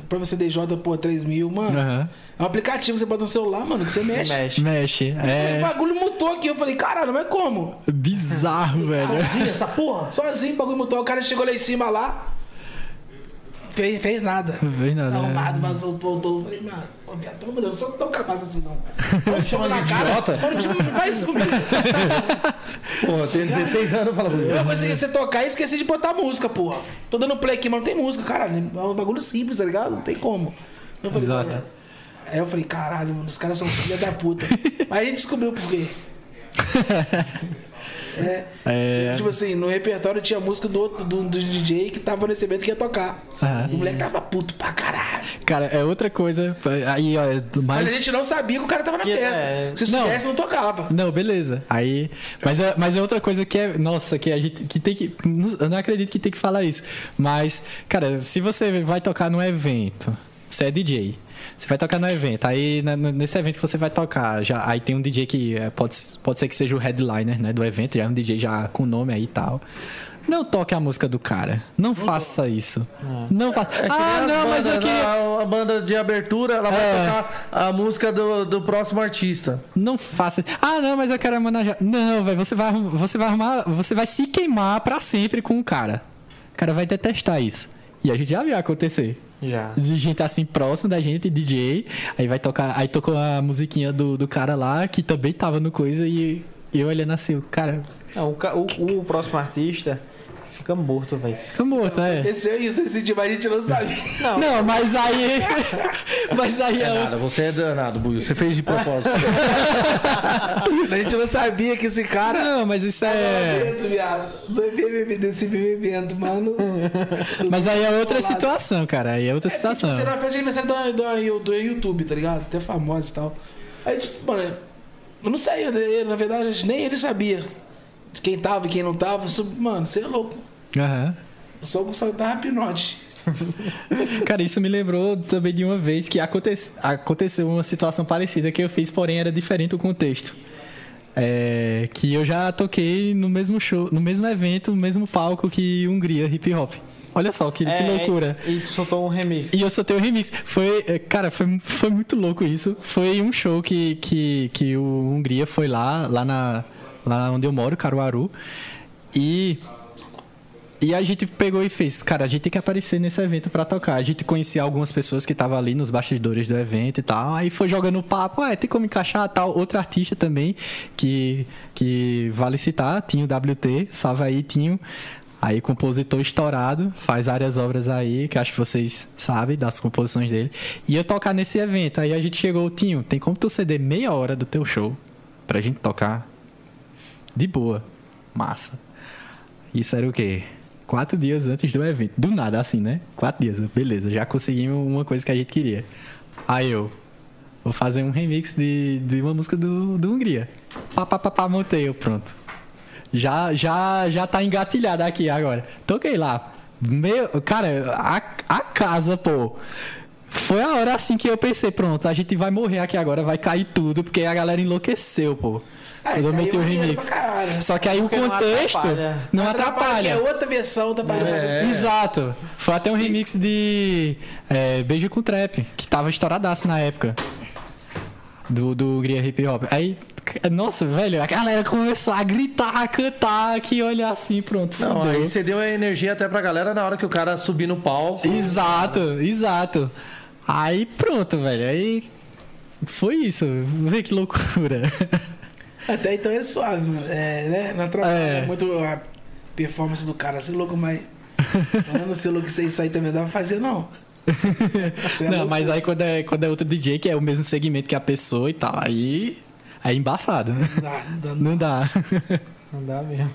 própria CDJ, pô, 3 mil, mano. Aham. É um aplicativo que você bota no celular, mano, que você mexe. Mexe. Mexe. O É bagulho mutou aqui. Eu falei, caralho, mas como? bizarro, velho. Sozinho, essa porra. Sozinho, o bagulho mutou. O cara chegou lá em cima lá. Fez, fez nada. Não fez nada, Tá né? arrumado, mas voltou. Eu falei, mano, viado, pelo amor de Deus, eu sou tão capaz assim, não. Não chama de na cara. Mano, não não faz isso comigo. Pô, eu tenho 16 anos, fala assim. Eu consegui você tocar e esqueci de botar música, porra. Tô dando play aqui, mas não tem música, caralho. É um bagulho simples, tá ligado? Não tem como. Eu falei, Exato. "Mano." Aí eu falei, caralho, mano, os caras são filha da puta. [laughs] Aí a gente descobriu por quê. [laughs] É. É. Tipo assim, no repertório tinha música do outro do, do DJ que tava nesse evento que ia tocar. E o moleque tava puto pra caralho. Cara, é outra coisa. Aí, ó, é Mas, mais. a gente não sabia que o cara tava na Que- festa. é. Se Não. soubesse, não tocava. Não, beleza. Aí. Mas é, mas é outra coisa que é. Nossa, que a gente que tem que. Eu não acredito que tem que falar isso. Mas, cara, se você vai tocar num evento, você é DJ. Você vai tocar no evento, aí nesse evento que você vai tocar, já, aí tem um DJ que é, pode, pode ser que seja o headliner né, do evento, já é um DJ já com nome aí e tal. Não toque a música do cara. Não faça isso. Não faça. É nem ah, não, mas eu queria. A, a banda de abertura, ela vai É. tocar a música do, do próximo artista. Não faça. Ah, não, mas eu quero homenagear. Não, velho, você vai, você vai arrumar. Você vai se queimar pra sempre com o cara. O cara vai detestar isso. E a gente já viu acontecer. Já. De gente assim próximo da gente, DJ. Aí vai tocar. Aí tocou a musiquinha do, do cara lá, que também tava no coisa, e eu olhando assim, o cara. Não, o, ca- o- o próximo artista fica morto, velho. Fica morto, é. Esse é isso, esse dia, mas a gente não sabia. Não, mas aí. [laughs] mas aí É é. nada, você é danado, Buiu. Você fez de propósito. a gente não sabia que esse cara. Não, mas isso é. Evento, viado. Desse evento, mano. Mas aí é outra situação, cara. Aí é outra situação. Você era uma festa de aniversário do, do, do YouTube, tá ligado? Até famosa e tal. Aí, tipo, mano, eu não sei, ele- na verdade, nem ele sabia quem tava e quem não tava. Mano, você é louco. Aham. Eu só, só tava pinote. Cara, isso me lembrou também de uma vez que aconte- aconteceu uma situação parecida que eu fiz, porém era diferente o contexto. É, que eu já toquei no mesmo show, no mesmo evento, no mesmo palco que Hungria Hip Hop. Olha só que, que É, loucura. E tu soltou um remix. E eu soltei o remix. Foi, é, cara, foi, foi muito louco isso. Foi um show que, que, que o Hungria foi lá, lá, na, lá onde eu moro, Caruaru. E, e a gente pegou e fez, cara, a gente tem que aparecer nesse evento pra tocar. A gente conhecia algumas pessoas que estavam ali nos bastidores do evento e tal. Aí foi jogando papo, ah, tem como encaixar tal. Outro artista também, que, que vale citar, Tinho WT, salve aí, Tinho. Aí, compositor estourado, faz várias obras aí, que acho que vocês sabem das composições dele. E eu tocar nesse evento. Aí a gente chegou, Tinho, tem como tu ceder meia hora do teu show pra gente tocar? De boa. Massa. Isso era o quê? Quatro dias antes do evento. Do nada, assim, né? Quatro dias. Beleza, já conseguimos uma coisa que a gente queria. Aí eu, vou fazer um remix de, de uma música do, do Hungria. Pá, pá, pá, pá, montei eu, pronto. Já, já, já tá engatilhado aqui agora. Toquei lá. Meu, cara, a, a casa, pô. Foi a hora assim que eu pensei, pronto, a gente vai morrer aqui agora, vai cair tudo, porque a galera enlouqueceu, pô. Ah, eu daí meti o remix. Só que aí Porque o não contexto atrapalha. não Que atrapalha. é outra versão da parada. É. Exato. Foi até um remix de é, Beijo com Trap, que tava estouradaço na época. Do, do Gria Hip Hop. Aí, nossa, velho, a galera começou a gritar, a cantar, que olhar assim, pronto, Não, fudeu. aí você deu a energia até pra galera na hora que o cara subir no palco. Exato, exato. Aí pronto, velho. Aí foi isso. Vê que loucura. [laughs] Até então é suave, mano. É, né? Não atrapalha É. muito a performance do cara. Ser louco, mas. Falando ser louco sem sair também dá pra fazer, não. É [laughs] Não, louco. mas aí quando é, quando é outro DJ, que é o mesmo segmento que a pessoa e tal, aí. Aí é embaçado, né? Dá, dá, Não dá. [laughs] Não dá mesmo.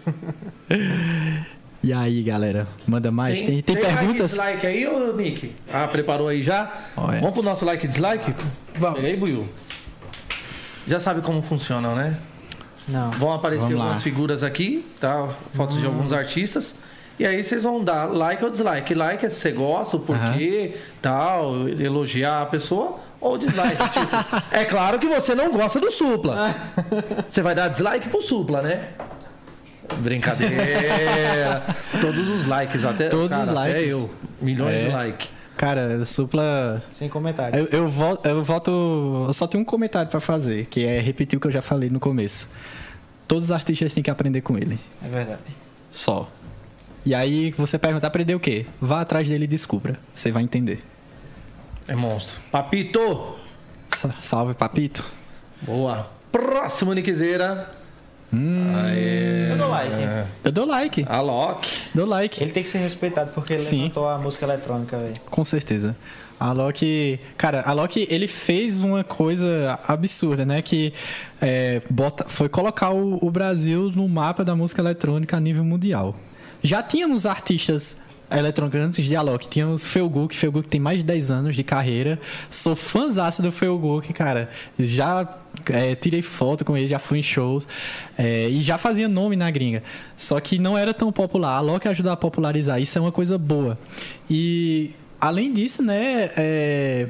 E aí, galera? Manda mais? Tem, tem, perguntas? Like, dislike aí, ô Nick? Ah, preparou aí já? Olha. Vamos pro nosso like e dislike? Vamos. Pega aí, Buiu. Já sabe como funcionam, né? Não. Vão aparecer Vamos lá. algumas figuras aqui, tá? Fotos de alguns artistas. E aí vocês vão dar like ou dislike. Like é se você gosta, o porquê, tal, elogiar a pessoa, ou dislike. [laughs] tipo, é claro que você não gosta do Supla. [laughs] Você vai dar dislike pro Supla, né? Brincadeira. [laughs] Todos os likes, até, Todos os cara, até likes. eu. Milhões É. de likes. Cara, Supla. Sem comentários. Eu, eu, voto, eu voto. Eu só tenho um comentário pra fazer, que é repetir o que eu já falei no começo. Todos os artistas têm que aprender com ele. É verdade. Só. E aí você pergunta, aprender o quê? Vá atrás dele e descubra. Você vai entender. É monstro. Papito! Sa- Salve, papito. Boa. Próximo, Niquezeira. Aê. Eu dou like. Eu dou like. A Loki. Dou like. Ele tem que ser respeitado porque ele Sim. levantou a música eletrônica, velho. Com certeza. A Loki, cara, a Loki ele fez uma coisa absurda, né? Que é, bota, foi colocar o, o Brasil no mapa da música eletrônica a nível mundial. Já tínhamos artistas eletrônicos antes de Alok. Tínhamos Felguk, Felguk tem mais de 10 anos de carreira. Sou fãzaço do Felguk, cara. Já é, tirei foto com ele, já fui em shows. é, e já fazia nome na gringa. Só que não era tão popular. A Alok ajuda a popularizar. Isso é uma coisa boa. E além disso, né? é,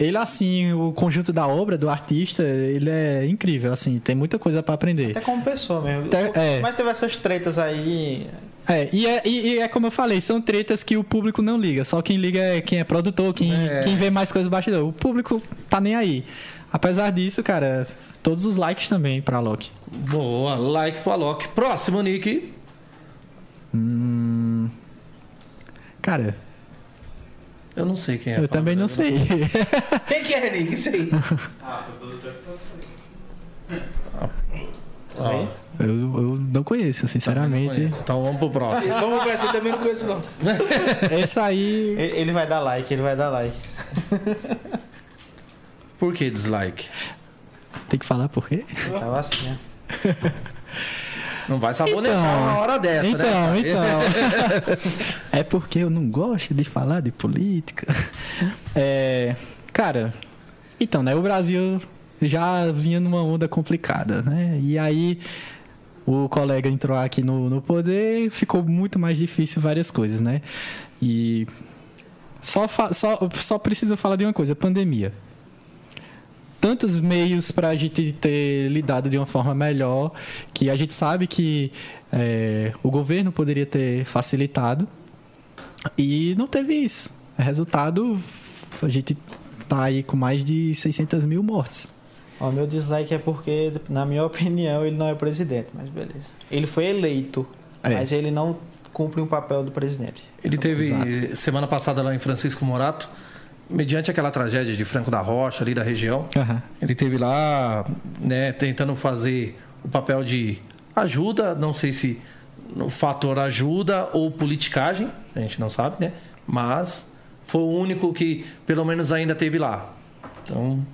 ele, assim, o conjunto da obra do artista, ele é incrível, assim, tem muita coisa pra aprender. Até como pessoa mesmo. Até- é. Mas teve essas tretas aí. É, e é, e, e é como eu falei, são tretas que o público não liga. Só quem liga é quem é produtor, quem, quem vê mais coisas bastidor. O público tá nem aí. Apesar disso, cara, todos os likes também pra Loki. Boa, like pro Alok. Próximo, Nick. Cara, Eu não sei quem é. eu também não sei. [laughs] Quem que é, Nick? Isso aí. Ó, eu, eu não conheço, sinceramente. conheço. Então vamos pro próximo. Vamos ver, você também não conhece, não. [laughs] Esse aí. Ele ele vai dar like, ele vai dar like. Por que dislike? Tem que falar por quê? Tava assim, ó. [laughs] Não vai sabonetar Então, uma hora dessa, então, né? então. [laughs] é porque eu não gosto de falar de política. É, cara, então, né? O Brasil já vinha numa onda complicada, né? E aí o colega entrou aqui no, no poder, ficou muito mais difícil várias coisas, né? E só, só, só preciso falar de uma coisa: pandemia tantos meios para a gente ter lidado de uma forma melhor, que a gente sabe que é, o governo poderia ter facilitado e não teve isso. Resultado, a gente tá aí com mais de 600 mil mortes. Ó, meu dislike é porque, na minha [laughs] opinião, ele não é presidente, mas beleza. Ele foi eleito, É. mas ele não cumpre o papel do presidente. Ele teve Exato. semana passada lá em Francisco Morato, mediante aquela tragédia de Franco da Rocha, ali da região. Ele teve lá, né, tentando fazer o papel de ajuda, não sei se no fator ajuda ou politicagem, a gente não sabe, né? Mas foi o único que pelo menos ainda teve lá. Então,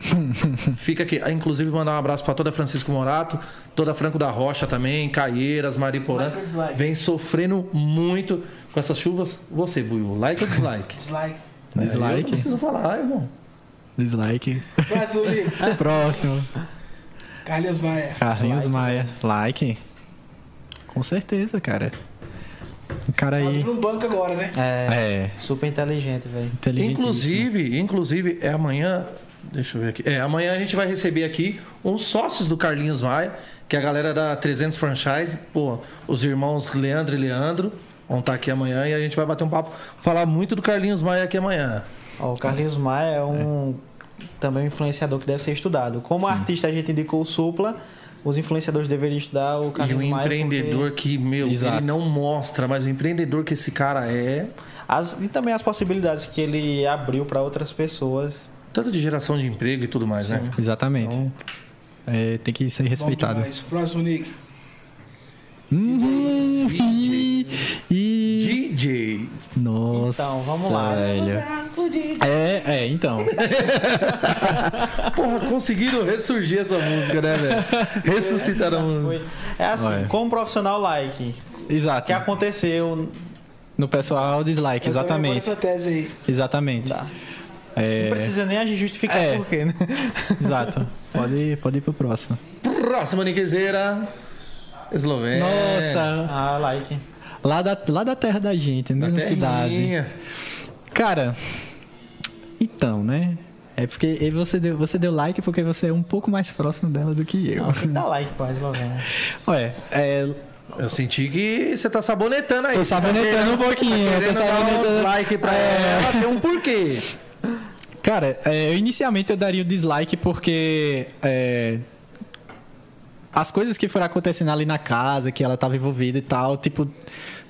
[laughs] fica aqui, inclusive mandar um abraço para toda Francisco Morato, toda Franco da Rocha também, Caieiras, Mariporã, Like vem sofrendo muito com essas chuvas. Você, Buiu, like ou dislike? [laughs] Dislike. Eu não Dislike. preciso falar, irmão. Dislike. Próximo, Nick. [laughs] Próximo. Carlinhos Maia. Carlinhos Maia. Like. Com certeza, cara. O cara aí. Abrindo um banco agora, né? É, É. super inteligente, velho. Inclusive, inclusive, é amanhã. Deixa eu ver aqui. É, amanhã a gente vai receber aqui uns sócios do Carlinhos Maia, que é a galera da 300 Franchise, pô, os irmãos Leandro e Leandro vão estar aqui amanhã e a gente vai bater um papo, falar muito do Carlinhos Maia aqui amanhã. Ó, o Carlinhos Maia é um também um influenciador que deve ser estudado. Como artista a gente indicou o Supla, os influenciadores deveriam estudar o E Carlinhos Maia. empreendedor que, meu, Exato. ele não mostra, mas o empreendedor que esse cara é, porque as- e também as possibilidades que ele abriu para outras pessoas. tanto de geração de emprego e tudo mais, né? Exatamente. É, tem que ser respeitado. Próximo, Nick. Hum, e, e- DJ. Nossa, Então, vamos lá. velho. É, é, então. [laughs] Porra, conseguiram ressurgir essa música, né, velho? Ressuscitaram a música. Foi- É assim, Olha. como profissional like, o Exato. que aconteceu No pessoal, dislike, Eu exatamente. nessa tese aí. Exatamente. Tá. É, Não precisa nem a gente justificar É. por quê, né? Exato. [laughs] Pode ir, pode ir pro próximo. Próxima Niquezeira. Eslovênia. Nossa, Ah, like. lá da, lá da terra da gente, Da mesma cidade. Cara, então, né? É porque você deu, você deu like porque você é um pouco mais próximo dela do que eu. Não, tem que dar like pra Eslovênia. Ué, é, Eu senti que você tá sabonetando aí. Tô tá sabonetando querendo- um pouquinho, Tá tô dar sabonetando. uns like pra É. ela. Tem um porquê. Cara, é, eu inicialmente eu daria o dislike porque é, as coisas que foram acontecendo ali na casa, que ela tava envolvida e tal, tipo,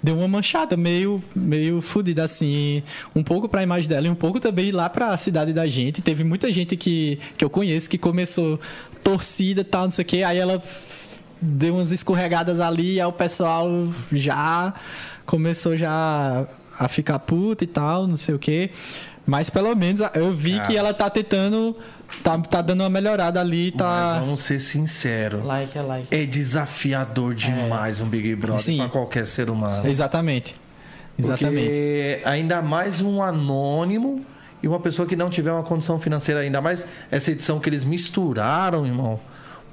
deu uma manchada meio, meio fodida assim, um pouco pra imagem dela e um pouco também lá pra cidade da gente. Teve muita gente que, que eu conheço que começou torcida e tal, não sei o que, aí ela deu umas escorregadas ali, aí o pessoal já começou já a ficar puta e tal, não sei o quê. Mas pelo menos eu vi Cara. que ela tá tentando. Tá, tá dando uma melhorada ali, Mas tá. vamos ser sinceros. Like é like. É desafiador demais um Big Brother Sim. pra qualquer ser humano. Exatamente. Exatamente. Porque ainda mais um anônimo e uma pessoa que não tiver uma condição financeira, ainda mais essa edição que eles misturaram, irmão.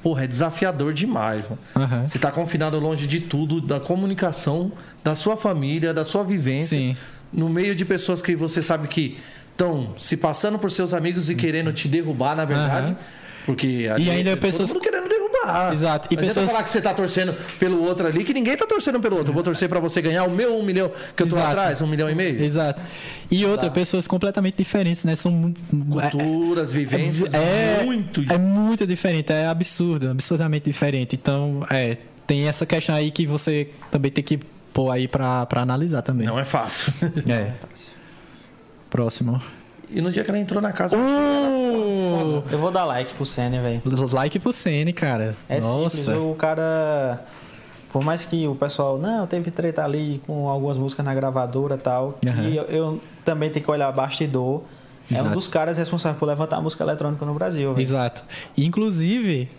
Porra, é desafiador demais, mano. Aham. Você tá confinado longe de tudo, da comunicação, da sua família, da sua vivência. Sim. No meio de pessoas que você sabe que estão se passando por seus amigos e querendo te derrubar, na verdade. Aham. Porque ali ainda é pessoas- todo mundo querendo derrubar. Exato. E E pessoas... falar que você tá torcendo pelo outro ali, que ninguém tá torcendo pelo outro. Eu vou torcer pra você ganhar o meu um milhão que eu tô Exato. atrás, um milhão e meio. Exato. E outra, pessoas completamente diferentes, né? São mu- Culturas, vivências, é, muito. é muito diferente, é absurdo, absurdamente diferente. Então, é, tem essa questão aí que você também tem que pôr aí pra analisar também. Não é fácil. É. [laughs] Próximo. E no dia que ela entrou na casa. Uh! Eu vou dar like pro Senna, velho. Like pro CN, cara. É simples, Nossa. o cara. Por mais que o pessoal, não, teve treta ali com algumas músicas na gravadora e tal, que Aham. eu, eu também tenho que olhar bastidor. É Exato. um dos caras responsáveis por levantar a música eletrônica no Brasil, velho. Exato. Inclusive,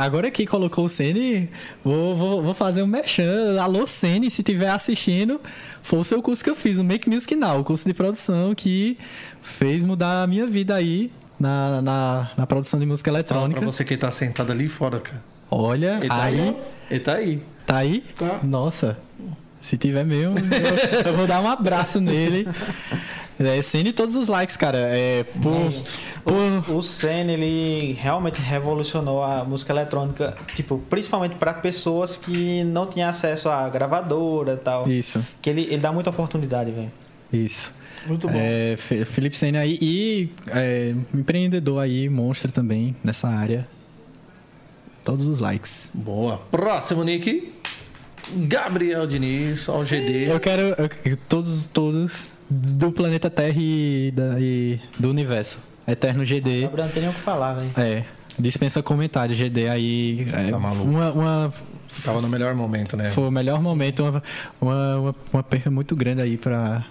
agora que colocou o Ceni, vou, vou, vou fazer um merchan. Alô, Ceni, se estiver assistindo, foi o seu curso que eu fiz, o Make Music Now, o curso de produção que fez mudar a minha vida aí na, na, na produção de música Fala eletrônica. pra você que tá sentado ali fora, cara. Olha, Ele tá aí, aí. Ele tá aí. tá aí? Tá. Nossa, se tiver mesmo, eu, eu vou dar um abraço nele. É, Ceni todos os likes, cara. É, por, por, O Senna, ele realmente revolucionou a música eletrônica, tipo, principalmente para pessoas que não tinham acesso à gravadora e tal. isso. Que ele, ele dá muita oportunidade, velho. Isso. Muito bom. É, Fe- Felipe Senna aí e é, empreendedor aí, monstro também nessa área. Todos os likes. Boa. Próximo, Nick. Gabriel Diniz, ao GD. Eu quero eu- todos, todos do planeta Terra e, da- e do universo. Eterno GD. Gabriel não tem nem o que falar, velho. É, dispensa comentário. GD aí. É, Tá maluco. Uma, uma- Tava no melhor momento, né? foi o melhor momento, uma, uma, uma, uma perca muito grande aí pra,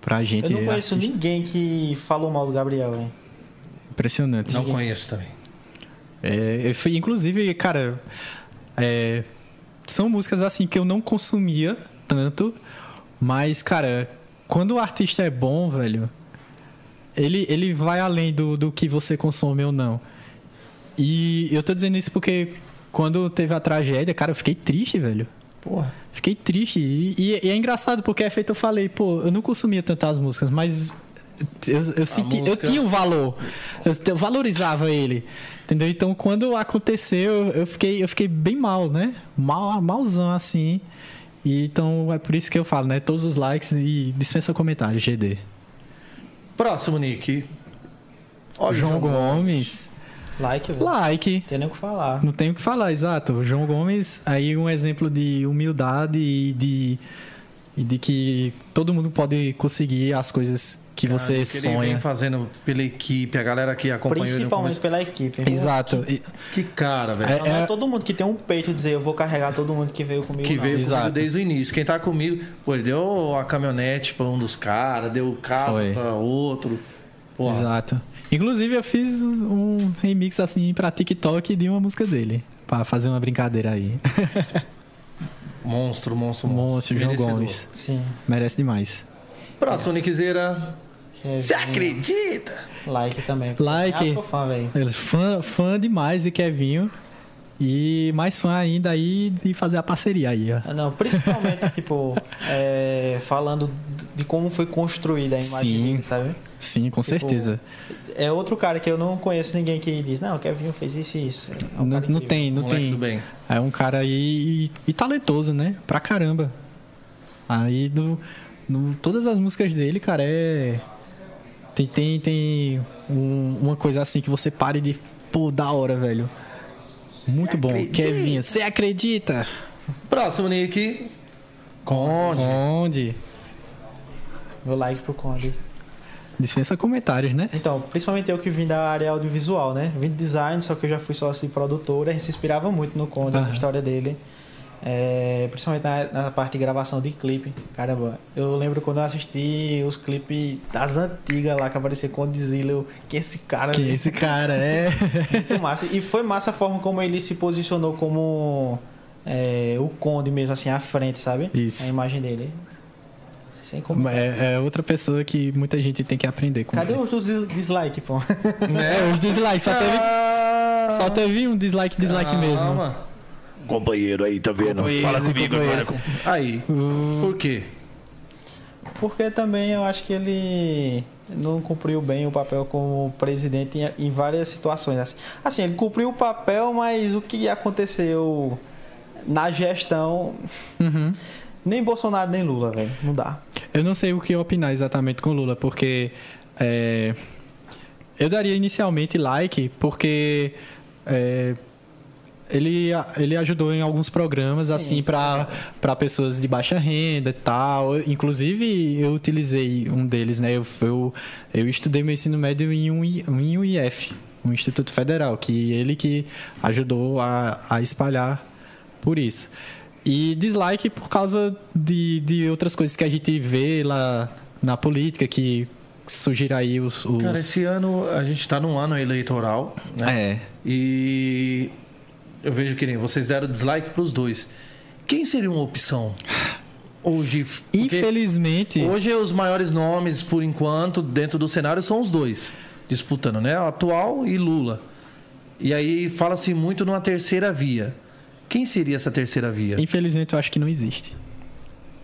pra gente. Eu não conheço artista. ninguém que falou mal do Gabriel, velho. Impressionante. Não conheço também. É, eu fui- inclusive, cara, é, são músicas assim que eu não consumia tanto, mas, cara, quando o artista é bom, velho, ele, ele vai além do, do que você consome ou não. E eu tô dizendo isso porque quando teve a tragédia, cara, eu fiquei triste, velho. Porra. Fiquei triste. E, e- e é engraçado porque é feito, eu falei, pô, eu não consumia tantas músicas, mas eu, eu, senti, eu música- tinha um valor. Eu, eu valorizava ele. Entendeu? Então quando aconteceu, eu fiquei, eu fiquei bem mal, né? Mal, malzão assim. E, então é por isso que eu falo, né? Todos os likes e dispensa comentário, GD. Próximo, Nick. Olha o João Gomes. Like, velho. Like. Tem nem o que falar. Não tenho o que falar, exato. O João Gomes, aí um exemplo de humildade e de, e de que todo mundo pode conseguir as coisas que você que Ele vem sonha. fazendo pela equipe, a galera que acompanhou Principalmente pela equipe. Exato. E- Que cara, velho. É, Não é todo mundo que tem um peito e dizer eu vou carregar todo mundo que veio comigo. Que não. veio Exato. comigo desde o início. Quem tá comigo, pô, ele deu a caminhonete pra um dos caras, deu o carro Foi. pra outro. Pô, Exato. Inclusive, eu fiz um remix assim pra TikTok de uma música dele. Pra fazer uma brincadeira aí. [laughs] monstro, monstro, monstro. Monstro, João Merecedor. Gomes. Sim. Merece demais. Próximo, Nickzeira. Kevin, Você acredita? Like também. Like. Ah, sou fã, velho. É Fã, fã demais de Kevinho. E mais fã ainda aí de fazer a parceria aí, ó. Não, principalmente, [laughs] tipo, é, falando de como foi construída a imagem Sim. dele, sabe? Sim, com Tipo, certeza. É outro cara que eu não conheço ninguém que diz, não, o Kevin fez isso e isso. É um Não, cara não tem, não tem. bem. É um cara aí e, e talentoso, né? Pra caramba. Aí do, no- todas as músicas dele, cara, é. Tem, tem, tem um- uma coisa assim que você pare de. Pô, da hora, velho. Muito bom. acredita? Kevin, você acredita? Próximo, Nick. Conde. Onde? Meu like pro Conde. Dispensa comentários, né? Então, principalmente eu que vim da área audiovisual, né? Vim de design, só que eu já fui sócio de produtora. A gente se inspirava muito no Conde, na história dele. É, principalmente na, na, parte de gravação de clipe. Caramba, eu lembro quando eu assisti os clipes das antigas lá que aparecia com o Dizilo, que esse cara. Que esse cara é. [laughs] Muito massa. E foi massa a forma como ele se posicionou como é, o Conde mesmo, assim, à frente, sabe? Isso. A imagem dele. Sem é, é, outra pessoa que muita gente tem que aprender com Cadê ele. os dos dislike, pô? [laughs] É, os dislikes. Só teve, ah. só teve um dislike, dislike Calma. mesmo. Companheiro aí, tá vendo? Fala comigo agora. Aí. Por quê? Porque também eu acho que ele não cumpriu bem o papel como presidente em, em várias situações. Assim. assim, ele cumpriu o papel, mas o que aconteceu na gestão. Uhum. Nem Bolsonaro, nem Lula, velho. Não dá. Eu não sei o que opinar exatamente com Lula, porque. É, eu daria inicialmente like, porque. É, ele, ele ajudou em alguns programas, Sim, assim, para pessoas de baixa renda e tal. Inclusive, eu utilizei um deles, né? Eu, eu, eu estudei meu ensino médio em um, em um IF, um Instituto Federal, que ele que ajudou a, a espalhar por isso. E dislike por causa de, de outras coisas que a gente vê lá na política, que surgiram aí os, os... Cara, esse ano a gente está num ano eleitoral, né? É. E eu vejo que nem vocês deram dislike para os dois. Quem seria uma opção? Hoje, infelizmente, hoje os maiores nomes por enquanto dentro do cenário são os dois disputando, né? O atual e Lula. E aí fala-se muito numa terceira via. Quem seria essa terceira via? Infelizmente, eu acho que não existe.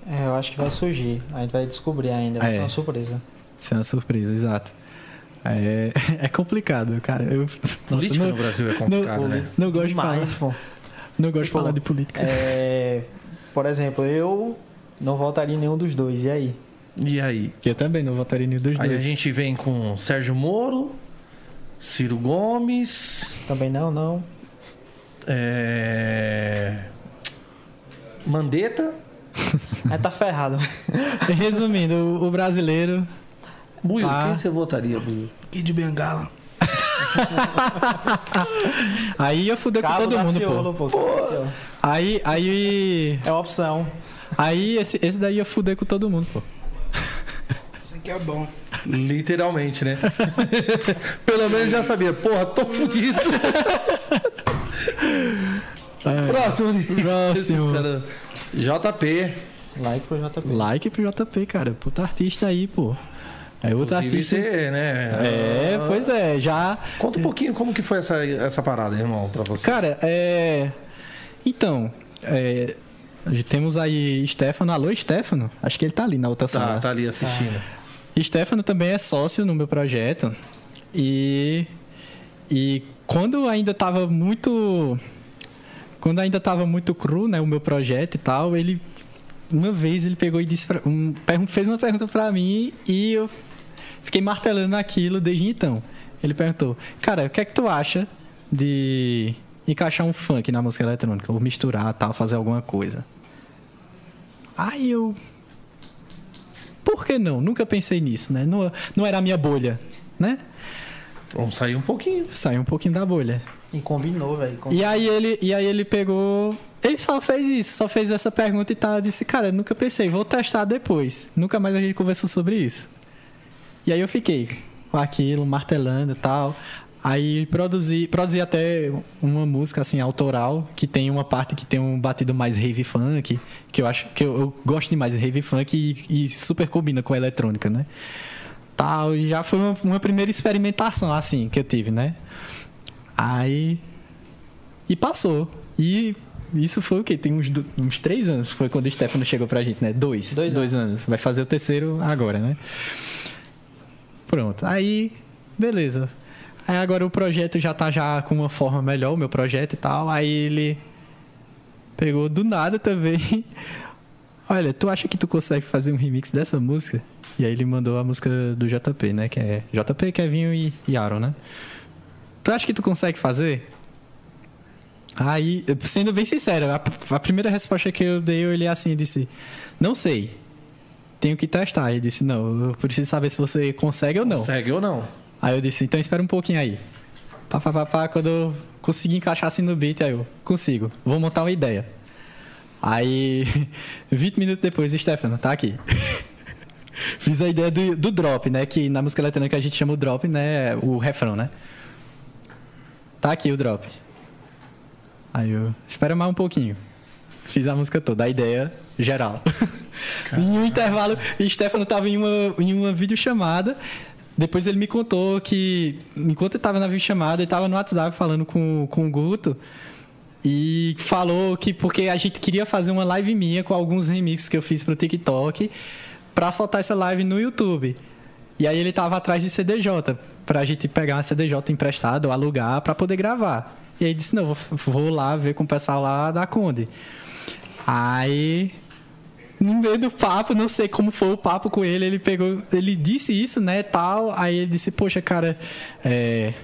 É, eu acho que vai surgir. A gente vai descobrir ainda. Vai é. ser uma surpresa. Ser uma surpresa, exato. É, [laughs] é complicado, cara. Eu, política nossa, no Brasil é complicado, não, né? Não gosto Demais, de falar. Pô. Não gosto de falar de política. É, por exemplo, eu não votaria em nenhum dos dois. E aí? E aí? Eu também não votaria em nenhum dos aí dois. Aí a gente vem com Sérgio Moro, Ciro Gomes. Também não, não. É... Mandetta. Aí [laughs] tá ferrado. Resumindo, o brasileiro. Buio, tá... quem você votaria, Buio? Kid Bengala. [laughs] aí ia fuder Cabo com todo mundo, Ciolo, pô. pô. Aí, aí. É uma opção. Aí esse, esse daí ia fuder com todo mundo, pô. Isso aqui é bom. Literalmente, né? [laughs] Pelo menos já sabia. Porra, tô fudido. É. Próximo, Próximo. Cara... JP. Like pro JP. Like pro JP, cara. Puta artista aí, pô. É outro artista. Você, né? É, ah, pois é, já. Conta um pouquinho como que foi essa, essa parada, irmão, pra você. Cara, é. Então, é... temos aí Stefano. Alô, Stefano? Acho que ele tá ali na outra tá, sala. Tá ali assistindo. Ah. Stefano também é sócio no meu projeto. E. E quando ainda tava muito quando ainda tava muito cru, né, o meu projeto e tal, ele uma vez ele pegou e disse pra, um, fez uma pergunta para mim e eu fiquei martelando naquilo desde então. Ele perguntou: "Cara, o que é que tu acha de encaixar um funk na música eletrônica, ou misturar, tal, fazer alguma coisa?" Aí eu Por que não? Nunca pensei nisso, né? Não, não era a minha bolha, né? Vamos sair um pouquinho. Sair um pouquinho da bolha. E combinou, velho. E aí ele, e aí ele pegou. Ele só fez isso, só fez essa pergunta e tal. Eu disse, cara, nunca pensei, vou testar depois. Nunca mais a gente conversou sobre isso. E aí eu fiquei com aquilo, martelando e tal. Aí produzi, produzi até uma música assim autoral que tem uma parte que tem um batido mais rave funk, que eu acho que eu, eu gosto demais de rave funk e, e, super combina com a eletrônica, né? Tal, já foi uma, uma primeira experimentação assim que eu tive, né? Aí. E passou. E isso foi o quê? Tem uns, uns três anos. Foi quando o Stefano chegou pra gente, né? Dois. Dois, dois anos. anos. Vai fazer o terceiro agora, né? Pronto. Aí, beleza. Aí agora o projeto já tá já com uma forma melhor, o meu projeto e tal. Aí ele pegou do nada também. [laughs] Olha, tu acha que tu consegue fazer um remix dessa música? E aí ele mandou a música do JP, né? Que é JP, Kevinho e, e Aaron, né? Tu acha que tu consegue fazer? Aí, sendo bem sincero, a, a primeira resposta que eu dei, eu olhei assim e disse: Não sei. Tenho que testar. Ele disse, não, eu preciso saber se você consegue ou não. Consegue ou não? Aí eu disse, então espera um pouquinho aí. Pá, pá, pá, pá, quando eu consegui encaixar assim no beat, aí eu, consigo, vou montar uma ideia. Aí, [laughs] 20 minutos depois, Stefano, tá aqui. [laughs] Fiz a ideia do, do drop, né? Que na música eletrônica a gente chama o drop, né? O refrão, né? Tá aqui o drop. Aí eu, espera mais um pouquinho. Fiz a música toda, a ideia geral. [laughs] em um intervalo, Stefano tava em uma, em uma videochamada. Depois ele me contou que, enquanto ele tava na videochamada, ele tava no WhatsApp falando com, com o Guto. E falou que porque a gente queria fazer uma live minha com alguns remixes que eu fiz pro TikTok para soltar essa live no YouTube. E aí ele tava atrás de CDJ, pra gente pegar uma CDJ emprestada ou alugar para poder gravar. E aí disse: "Não, vou, vou lá ver com o pessoal lá da Conde". Aí no meio do papo, não sei como foi o papo com ele, ele pegou, ele disse isso, né, tal, aí ele disse, poxa, cara, é,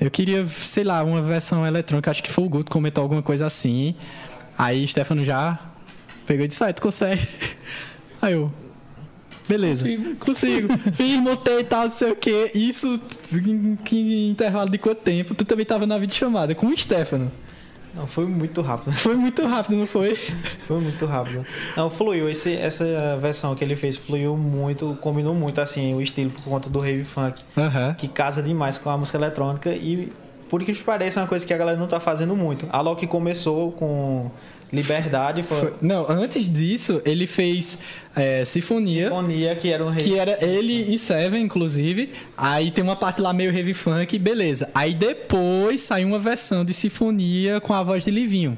eu queria, sei lá, uma versão eletrônica, acho que foi o Guto comentou alguma coisa assim, aí Stefano já pegou e disse, ah, tu consegue? [laughs] Aí eu, beleza, consigo, consigo. [laughs] fiz, montei e tal, não sei o que, isso em, em, intervalo de quanto tempo? Tu também tava na videochamada com o Stefano. Não, foi muito rápido. Foi muito rápido, não foi? Foi muito rápido. Não, fluiu. Esse, essa versão que ele fez fluiu muito, combinou muito assim o estilo por conta do heavy funk. Uhum. Que casa demais com a música eletrônica e por que pareça é uma coisa que a galera não tá fazendo muito. A Loki começou com Liberdade foi... foi... Não, antes disso, ele fez é, Sinfonia. Sinfonia, que era um Que era ele e Seven, inclusive. Aí tem uma parte lá meio heavy funk, beleza. Aí depois saiu uma versão de Sinfonia com a voz de Livinho.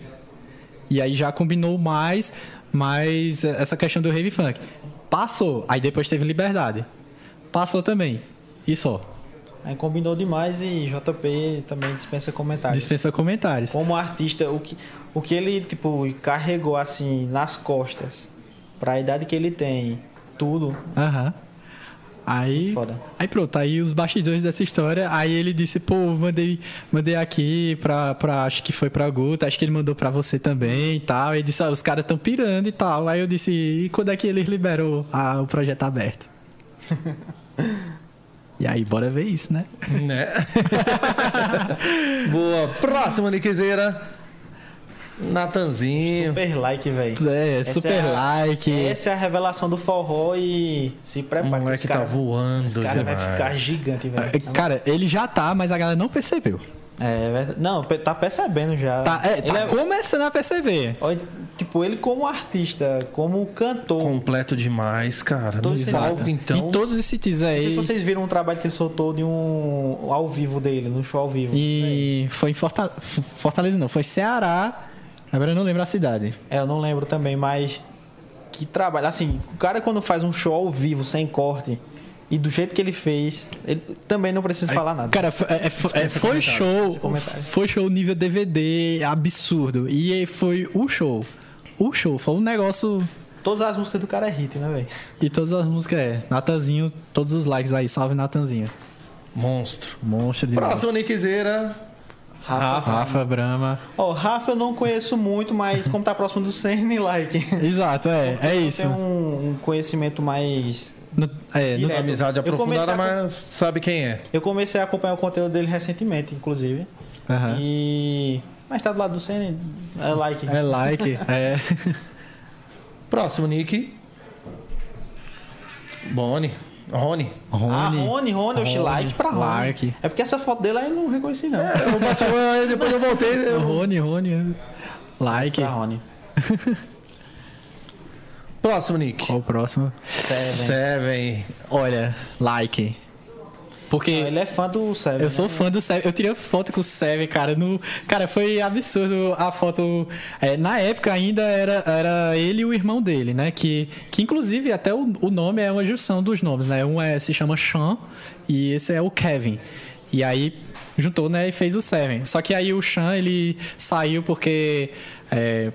E aí já combinou mais, mais essa questão do heavy funk. Passou. Aí depois teve Liberdade. Passou também. E só. Aí combinou demais e JP também dispensa comentários. Dispensa comentários. Como artista, o que, o que ele, tipo, carregou assim nas costas, pra idade que ele tem, tudo. Aham. Aí, aí pronto, aí os bastidores dessa história, aí ele disse, pô, mandei, mandei aqui pra, pra acho que foi pra Guta, acho que ele mandou pra você também e tal. Ele disse, ah, os caras estão pirando e tal. Aí eu disse, e quando é que eles liberou ah, o projeto aberto? [laughs] E aí, bora ver isso, né? Né? [laughs] Boa. Próxima, Niquezeira. Natanzinho. Super like, velho. É, essa super é a, like. Essa é a revelação do forró e se prepara. O moleque tá cara, tá voando. Esse cara vai ficar gigante, velho. É, cara, ele já tá, mas a galera não percebeu. É verdade. Não, tá percebendo já. Tá, é, tá é... começando a perceber. Tipo, ele como artista, como cantor. Completo demais, cara. Todo Exato. então. E todos esses teasers aí. Não sei se vocês viram um trabalho que ele soltou de um ao vivo dele, no show ao vivo. E foi em Fortaleza, Fortaleza não, foi Ceará. Agora eu não lembro a cidade. É, eu não lembro também, mas que trabalho. Assim, o cara quando faz um show ao vivo, sem corte, e do jeito que ele fez, ele também não precisa falar nada. Cara, é, é, foi show. Foi show nível DVD absurdo. E foi o show. O show. Foi um negócio. Todas as músicas do cara é hit, né, velho? E todas as músicas é. Natanzinho, todos os likes aí. Salve Natanzinho. Monstro. Monstro de Próximo Nickzeira. Rafa, Rafa, Brahma. Ó, oh, Rafa eu não conheço muito, mas como tá próximo do Senna, like. [laughs] Exato, é, é isso. Tem um, um conhecimento mais no, é, no amizade aprofundada, mas sabe quem é. Eu comecei a acompanhar o conteúdo dele recentemente, inclusive. Uhum. E. Mas tá do lado do Senna, é like. É like, é. [laughs] Próximo, Nick. Boni. Rony. Rony. Ah, Rony, Rony, Rony. like pra Rony. Like. É porque essa foto dele aí eu não reconheci, não. É, eu bati uma, depois eu voltei. Eu... Rony, Rony. Like. Pra Rony. Próximo, Nick. Qual o próximo? Seven. Seven. Olha, like. Porque. Não, ele é fã do Seven. Eu sou né? fã do Seven. Eu tirei foto com o Seven, cara. No... Cara, foi absurdo a foto. É, na época ainda era, era ele e o irmão dele, né? Que, que inclusive até o, o nome é uma junção dos nomes, né? Um é, se chama Sean e esse é o Kevin. E aí juntou, né? E fez o Seven. Só que aí o Sean, ele saiu porque. É,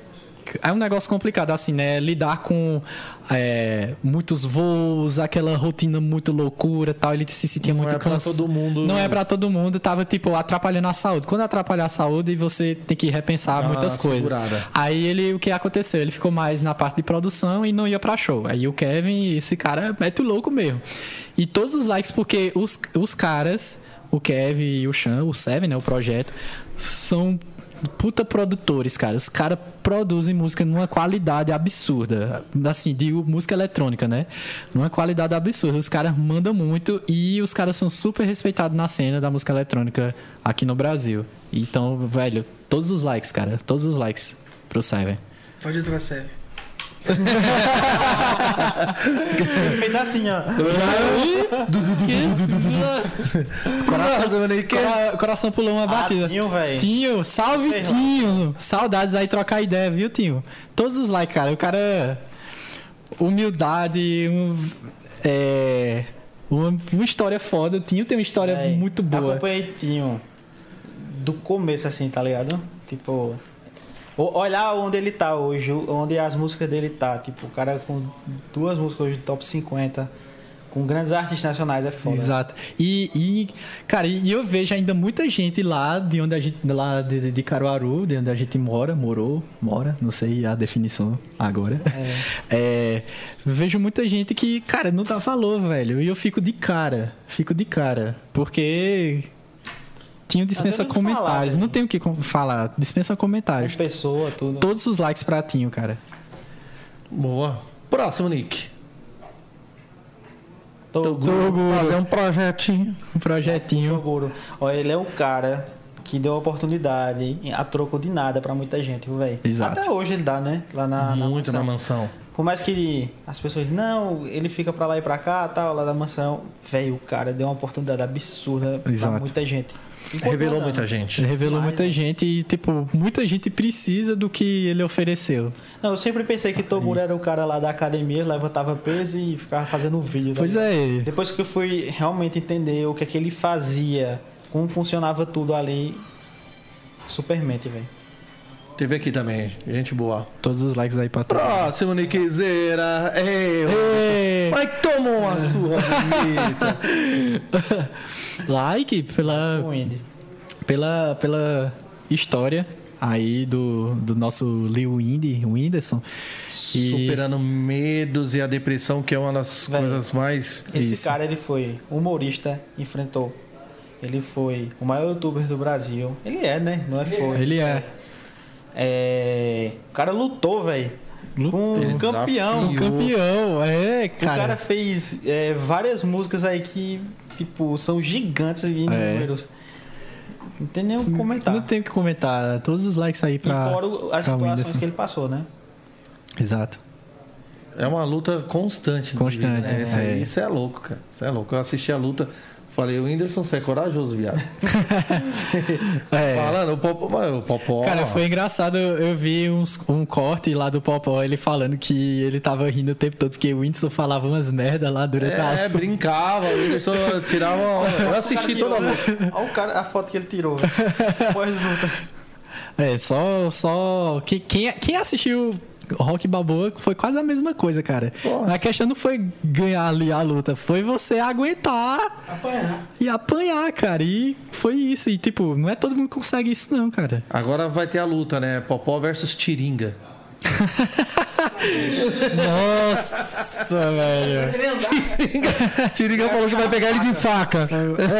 é um negócio complicado, assim, né? Lidar com é, muitos voos, aquela rotina muito loucura tal. Ele se sentia Não muito é pra cansado. todo mundo. Não é pra todo mundo, tava, tipo, atrapalhando a saúde. Quando atrapalhar a saúde, você tem que repensar uma muitas coisas. segurada. Aí ele, o que aconteceu? Ele ficou mais na parte de produção e não ia pra show. Aí o Kevin, esse cara mete o louco mesmo. E todos os likes, porque os, os caras, o Kevin e o Chan, o Seven, né, o projeto, são puta produtores, cara. Os caras produzem música numa qualidade absurda. Assim, digo música eletrônica, né? Numa qualidade absurda. Os caras mandam muito e os caras são super respeitados na cena da música eletrônica aqui no Brasil. Então, velho, todos os likes, cara. Todos os likes pro Seven. Pode entrar sério. [laughs] Fez assim, ó. Coração, aí que Cora- coração pulou uma batida. Ah, Tinho, velho. Tinho, salve Sei lá. Tinho. Saudades aí trocar ideia, viu, Tinho? Todos os likes, cara. O cara. Humildade, um, é, uma, uma história foda. O Tinho tem uma história Véi, muito boa. Acompanhei Tinho do começo, assim, tá ligado? Tipo, olhar onde ele tá hoje, onde as músicas dele tá. Tipo, o cara com duas músicas hoje do top 50, com grandes artistas nacionais, é foda. Exato. E, e, cara, e eu vejo ainda muita gente lá de onde a gente, lá de, de Caruaru, de onde a gente mora, morou, mora, não sei a definição agora. [laughs] É, vejo muita gente que, cara, não dá valor, velho. E eu fico de cara, fico de cara, porque tinha dispensa Não o falar, comentários, velho. não tem o que com- falar, dispensa comentários. Como pessoa, tudo. Todos os likes pra Tinho, cara. Boa. Próximo, Nick. Toguro. Fazer um projetinho. Um projetinho. Toguro. Ó, ele é um cara que deu oportunidade a troco de nada pra muita gente, velho? Exato. Até hoje ele dá, né? Lá na, na Muito na mansão. mansão. Por mais que as pessoas, não, ele fica pra lá e pra cá, tal, lá da mansão. Velho, o cara deu uma oportunidade absurda Exato. pra muita gente. Revelou muita gente. Ele revelou muita né? gente e, tipo, muita gente precisa do que ele ofereceu. Não, eu sempre pensei que Toguro era o cara lá da academia, levantava peso e ficava fazendo vídeo. tá Pois é. Depois que eu fui realmente entender o que é que ele fazia, como funcionava tudo ali, supermente, velho. Teve aqui também, gente boa. Todos os likes aí pra tu. Próximo, Nickzeira. Ei! Mas tomou uma surra bonita. [laughs] Like pela, pela, pela história aí do, do nosso Lil Indy, o Whindersson. E- Superando medos e a depressão, que é uma das Velho, coisas mais. Esse Isso. cara, ele foi humorista, enfrentou. Ele foi o maior youtuber do Brasil. Ele é, né? Não é foi. Ele é. É... O cara lutou, velho. Com um campeão. Desafiou. Campeão, é, O cara cara. fez é, várias músicas aí que, tipo, são gigantes em É. números. Não tem nem o que comentar. Não tem o que comentar. Todos os likes aí E pra. fora o- as situações que ele passou, né? Exato. É uma luta constante. de Constante, né? Isso, é. aí, isso é louco, cara. Isso é louco. Eu assisti a luta. Falei, o Whindersson, você é corajoso, viado. [laughs] É. Falando, o Popó. mano, O Popó Cara, foi engraçado. Eu vi uns- um corte lá do Popó, ele falando que ele tava rindo o tempo todo, porque o Whindersson falava umas merda lá durante a. É, brincava, o Whindersson tirava. [laughs] Eu assisti toda a luta. Olha o cara, a foto que ele tirou. Pós-luta. [laughs] É, só. só... que- Quem, quem assistiu Rock Balboa foi quase a mesma coisa, cara. Porra. A questão não foi ganhar ali a luta, foi você aguentar Apanhar. e apanhar, cara. E foi isso. E, tipo, não é todo mundo que consegue isso, não, cara. Agora vai ter a luta, né? Popó versus Tiringa. [laughs] Nossa, velho. Tiringa falou que vai pegar ele de faca.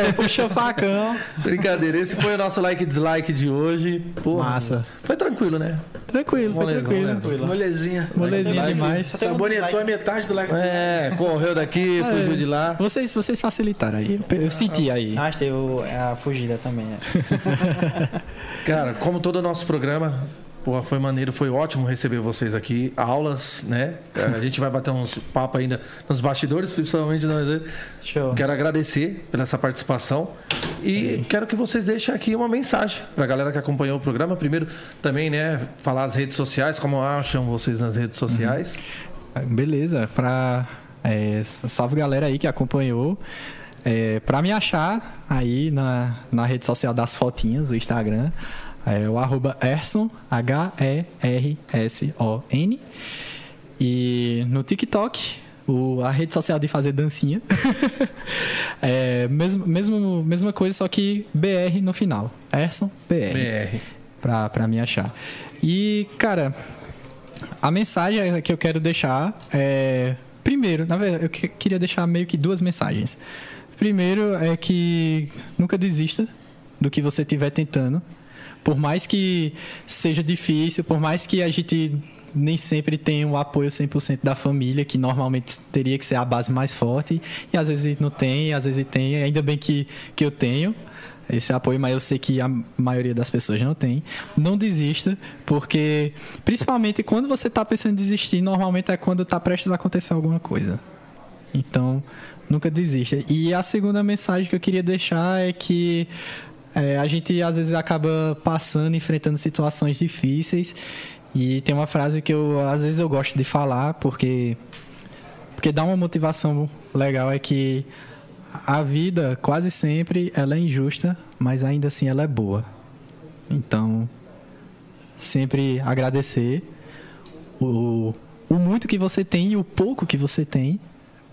É, puxa facão. Brincadeira, esse foi o nosso like e dislike de hoje. Porra, Massa. Foi tranquilo, né? Tranquilo, foi tranquilo. molezão. Molezinha. Molezinha Like. demais. Sabonetou a metade do like. É, correu daqui, fugiu de lá. Vocês, vocês facilitaram aí. Eu, eu senti aí. Mas teve a fugida também. é. Cara, como todo o nosso programa, porra, foi maneiro, foi ótimo receber vocês aqui. Aulas, né? A gente vai bater uns papos ainda nos bastidores, principalmente nós. né? Show. Quero agradecer pela essa participação e quero que vocês deixem aqui uma mensagem para a galera que acompanhou o programa. Primeiro, também, né, falar as redes sociais, como acham vocês nas redes sociais. Beleza, pra. É, salve galera aí que acompanhou. É, pra me achar aí na, na rede social das fotinhas, o Instagram, É o arroba Erson, H-E-R-S-O-N. E no TikTok, o, a rede social de fazer dancinha. [laughs] é, mesmo, mesmo, mesma coisa, só que BR no final. Erson BR. BR. Pra, pra me achar. E, cara, a mensagem que eu quero deixar é. Primeiro, na verdade, eu que- queria deixar meio que duas mensagens. Primeiro é que nunca desista do que você estiver tentando. Por mais que seja difícil, por mais que a gente nem sempre tenha o apoio 100% da família, que normalmente teria que ser a base mais forte, e às vezes não tem, às vezes tem, ainda bem que, que eu tenho esse apoio, mas eu sei que a maioria das pessoas não tem. Não desista, porque principalmente quando você está pensando em desistir, normalmente é quando está prestes a acontecer alguma coisa. Então, nunca desista. E a segunda mensagem que eu queria deixar é que é, a gente às vezes acaba passando, enfrentando situações difíceis. E tem uma frase que eu às vezes eu gosto de falar, porque porque dá uma motivação legal é que a vida quase sempre ela é injusta, mas ainda assim ela é boa. Então, sempre agradecer o, o muito que você tem e o pouco que você tem,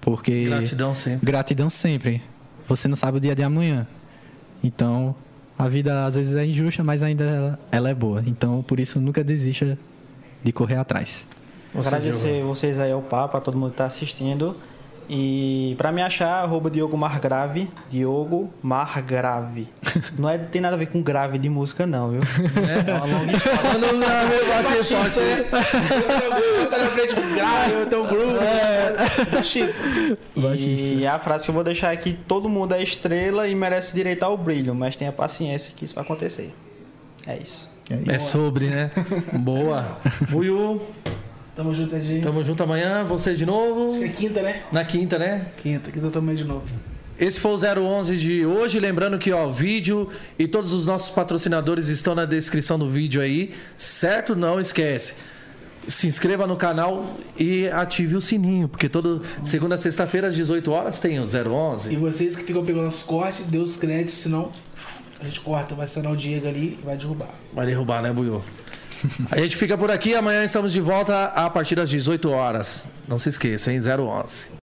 porque Gratidão sempre. gratidão sempre. Você não sabe o dia de amanhã. Então, a vida às vezes é injusta, mas ainda ela, ela é boa. Então, por isso nunca desista de correr atrás. Agradecer vocês aí ao papo, a todo mundo que tá assistindo. E pra me achar, arroba Diogo Margrave. Diogo Margrave. [laughs] Não é, tem nada a ver com grave de música, não, viu? É, uma longa história. Não não. Eu tô na frente grave, eu tenho um groove. Baixista. E a frase que eu vou deixar aqui: todo mundo é estrela e merece direito ao brilho, mas tenha paciência que isso vai acontecer. É isso. É sobre, né? [laughs] Boa. Buiu, Tamo junto, Edinho. tamo junto amanhã. Você de novo. É quinta, né? Na quinta, né? Quinta, quinta também de novo. Esse foi o 011 de hoje. Lembrando que ó, o vídeo e todos os nossos patrocinadores estão na descrição do vídeo aí, certo? Não esquece. Se inscreva no canal e ative o sininho, porque todo segunda a sexta-feira às 18 horas tem o E 011. vocês que ficam pegando os cortes, dê os créditos, senão a gente corta, vai acionar o Diego ali e vai derrubar. Vai derrubar, né, Buiu? A gente fica por aqui. Amanhã estamos de volta a partir das 18 horas. Não se esqueça, hein? 011.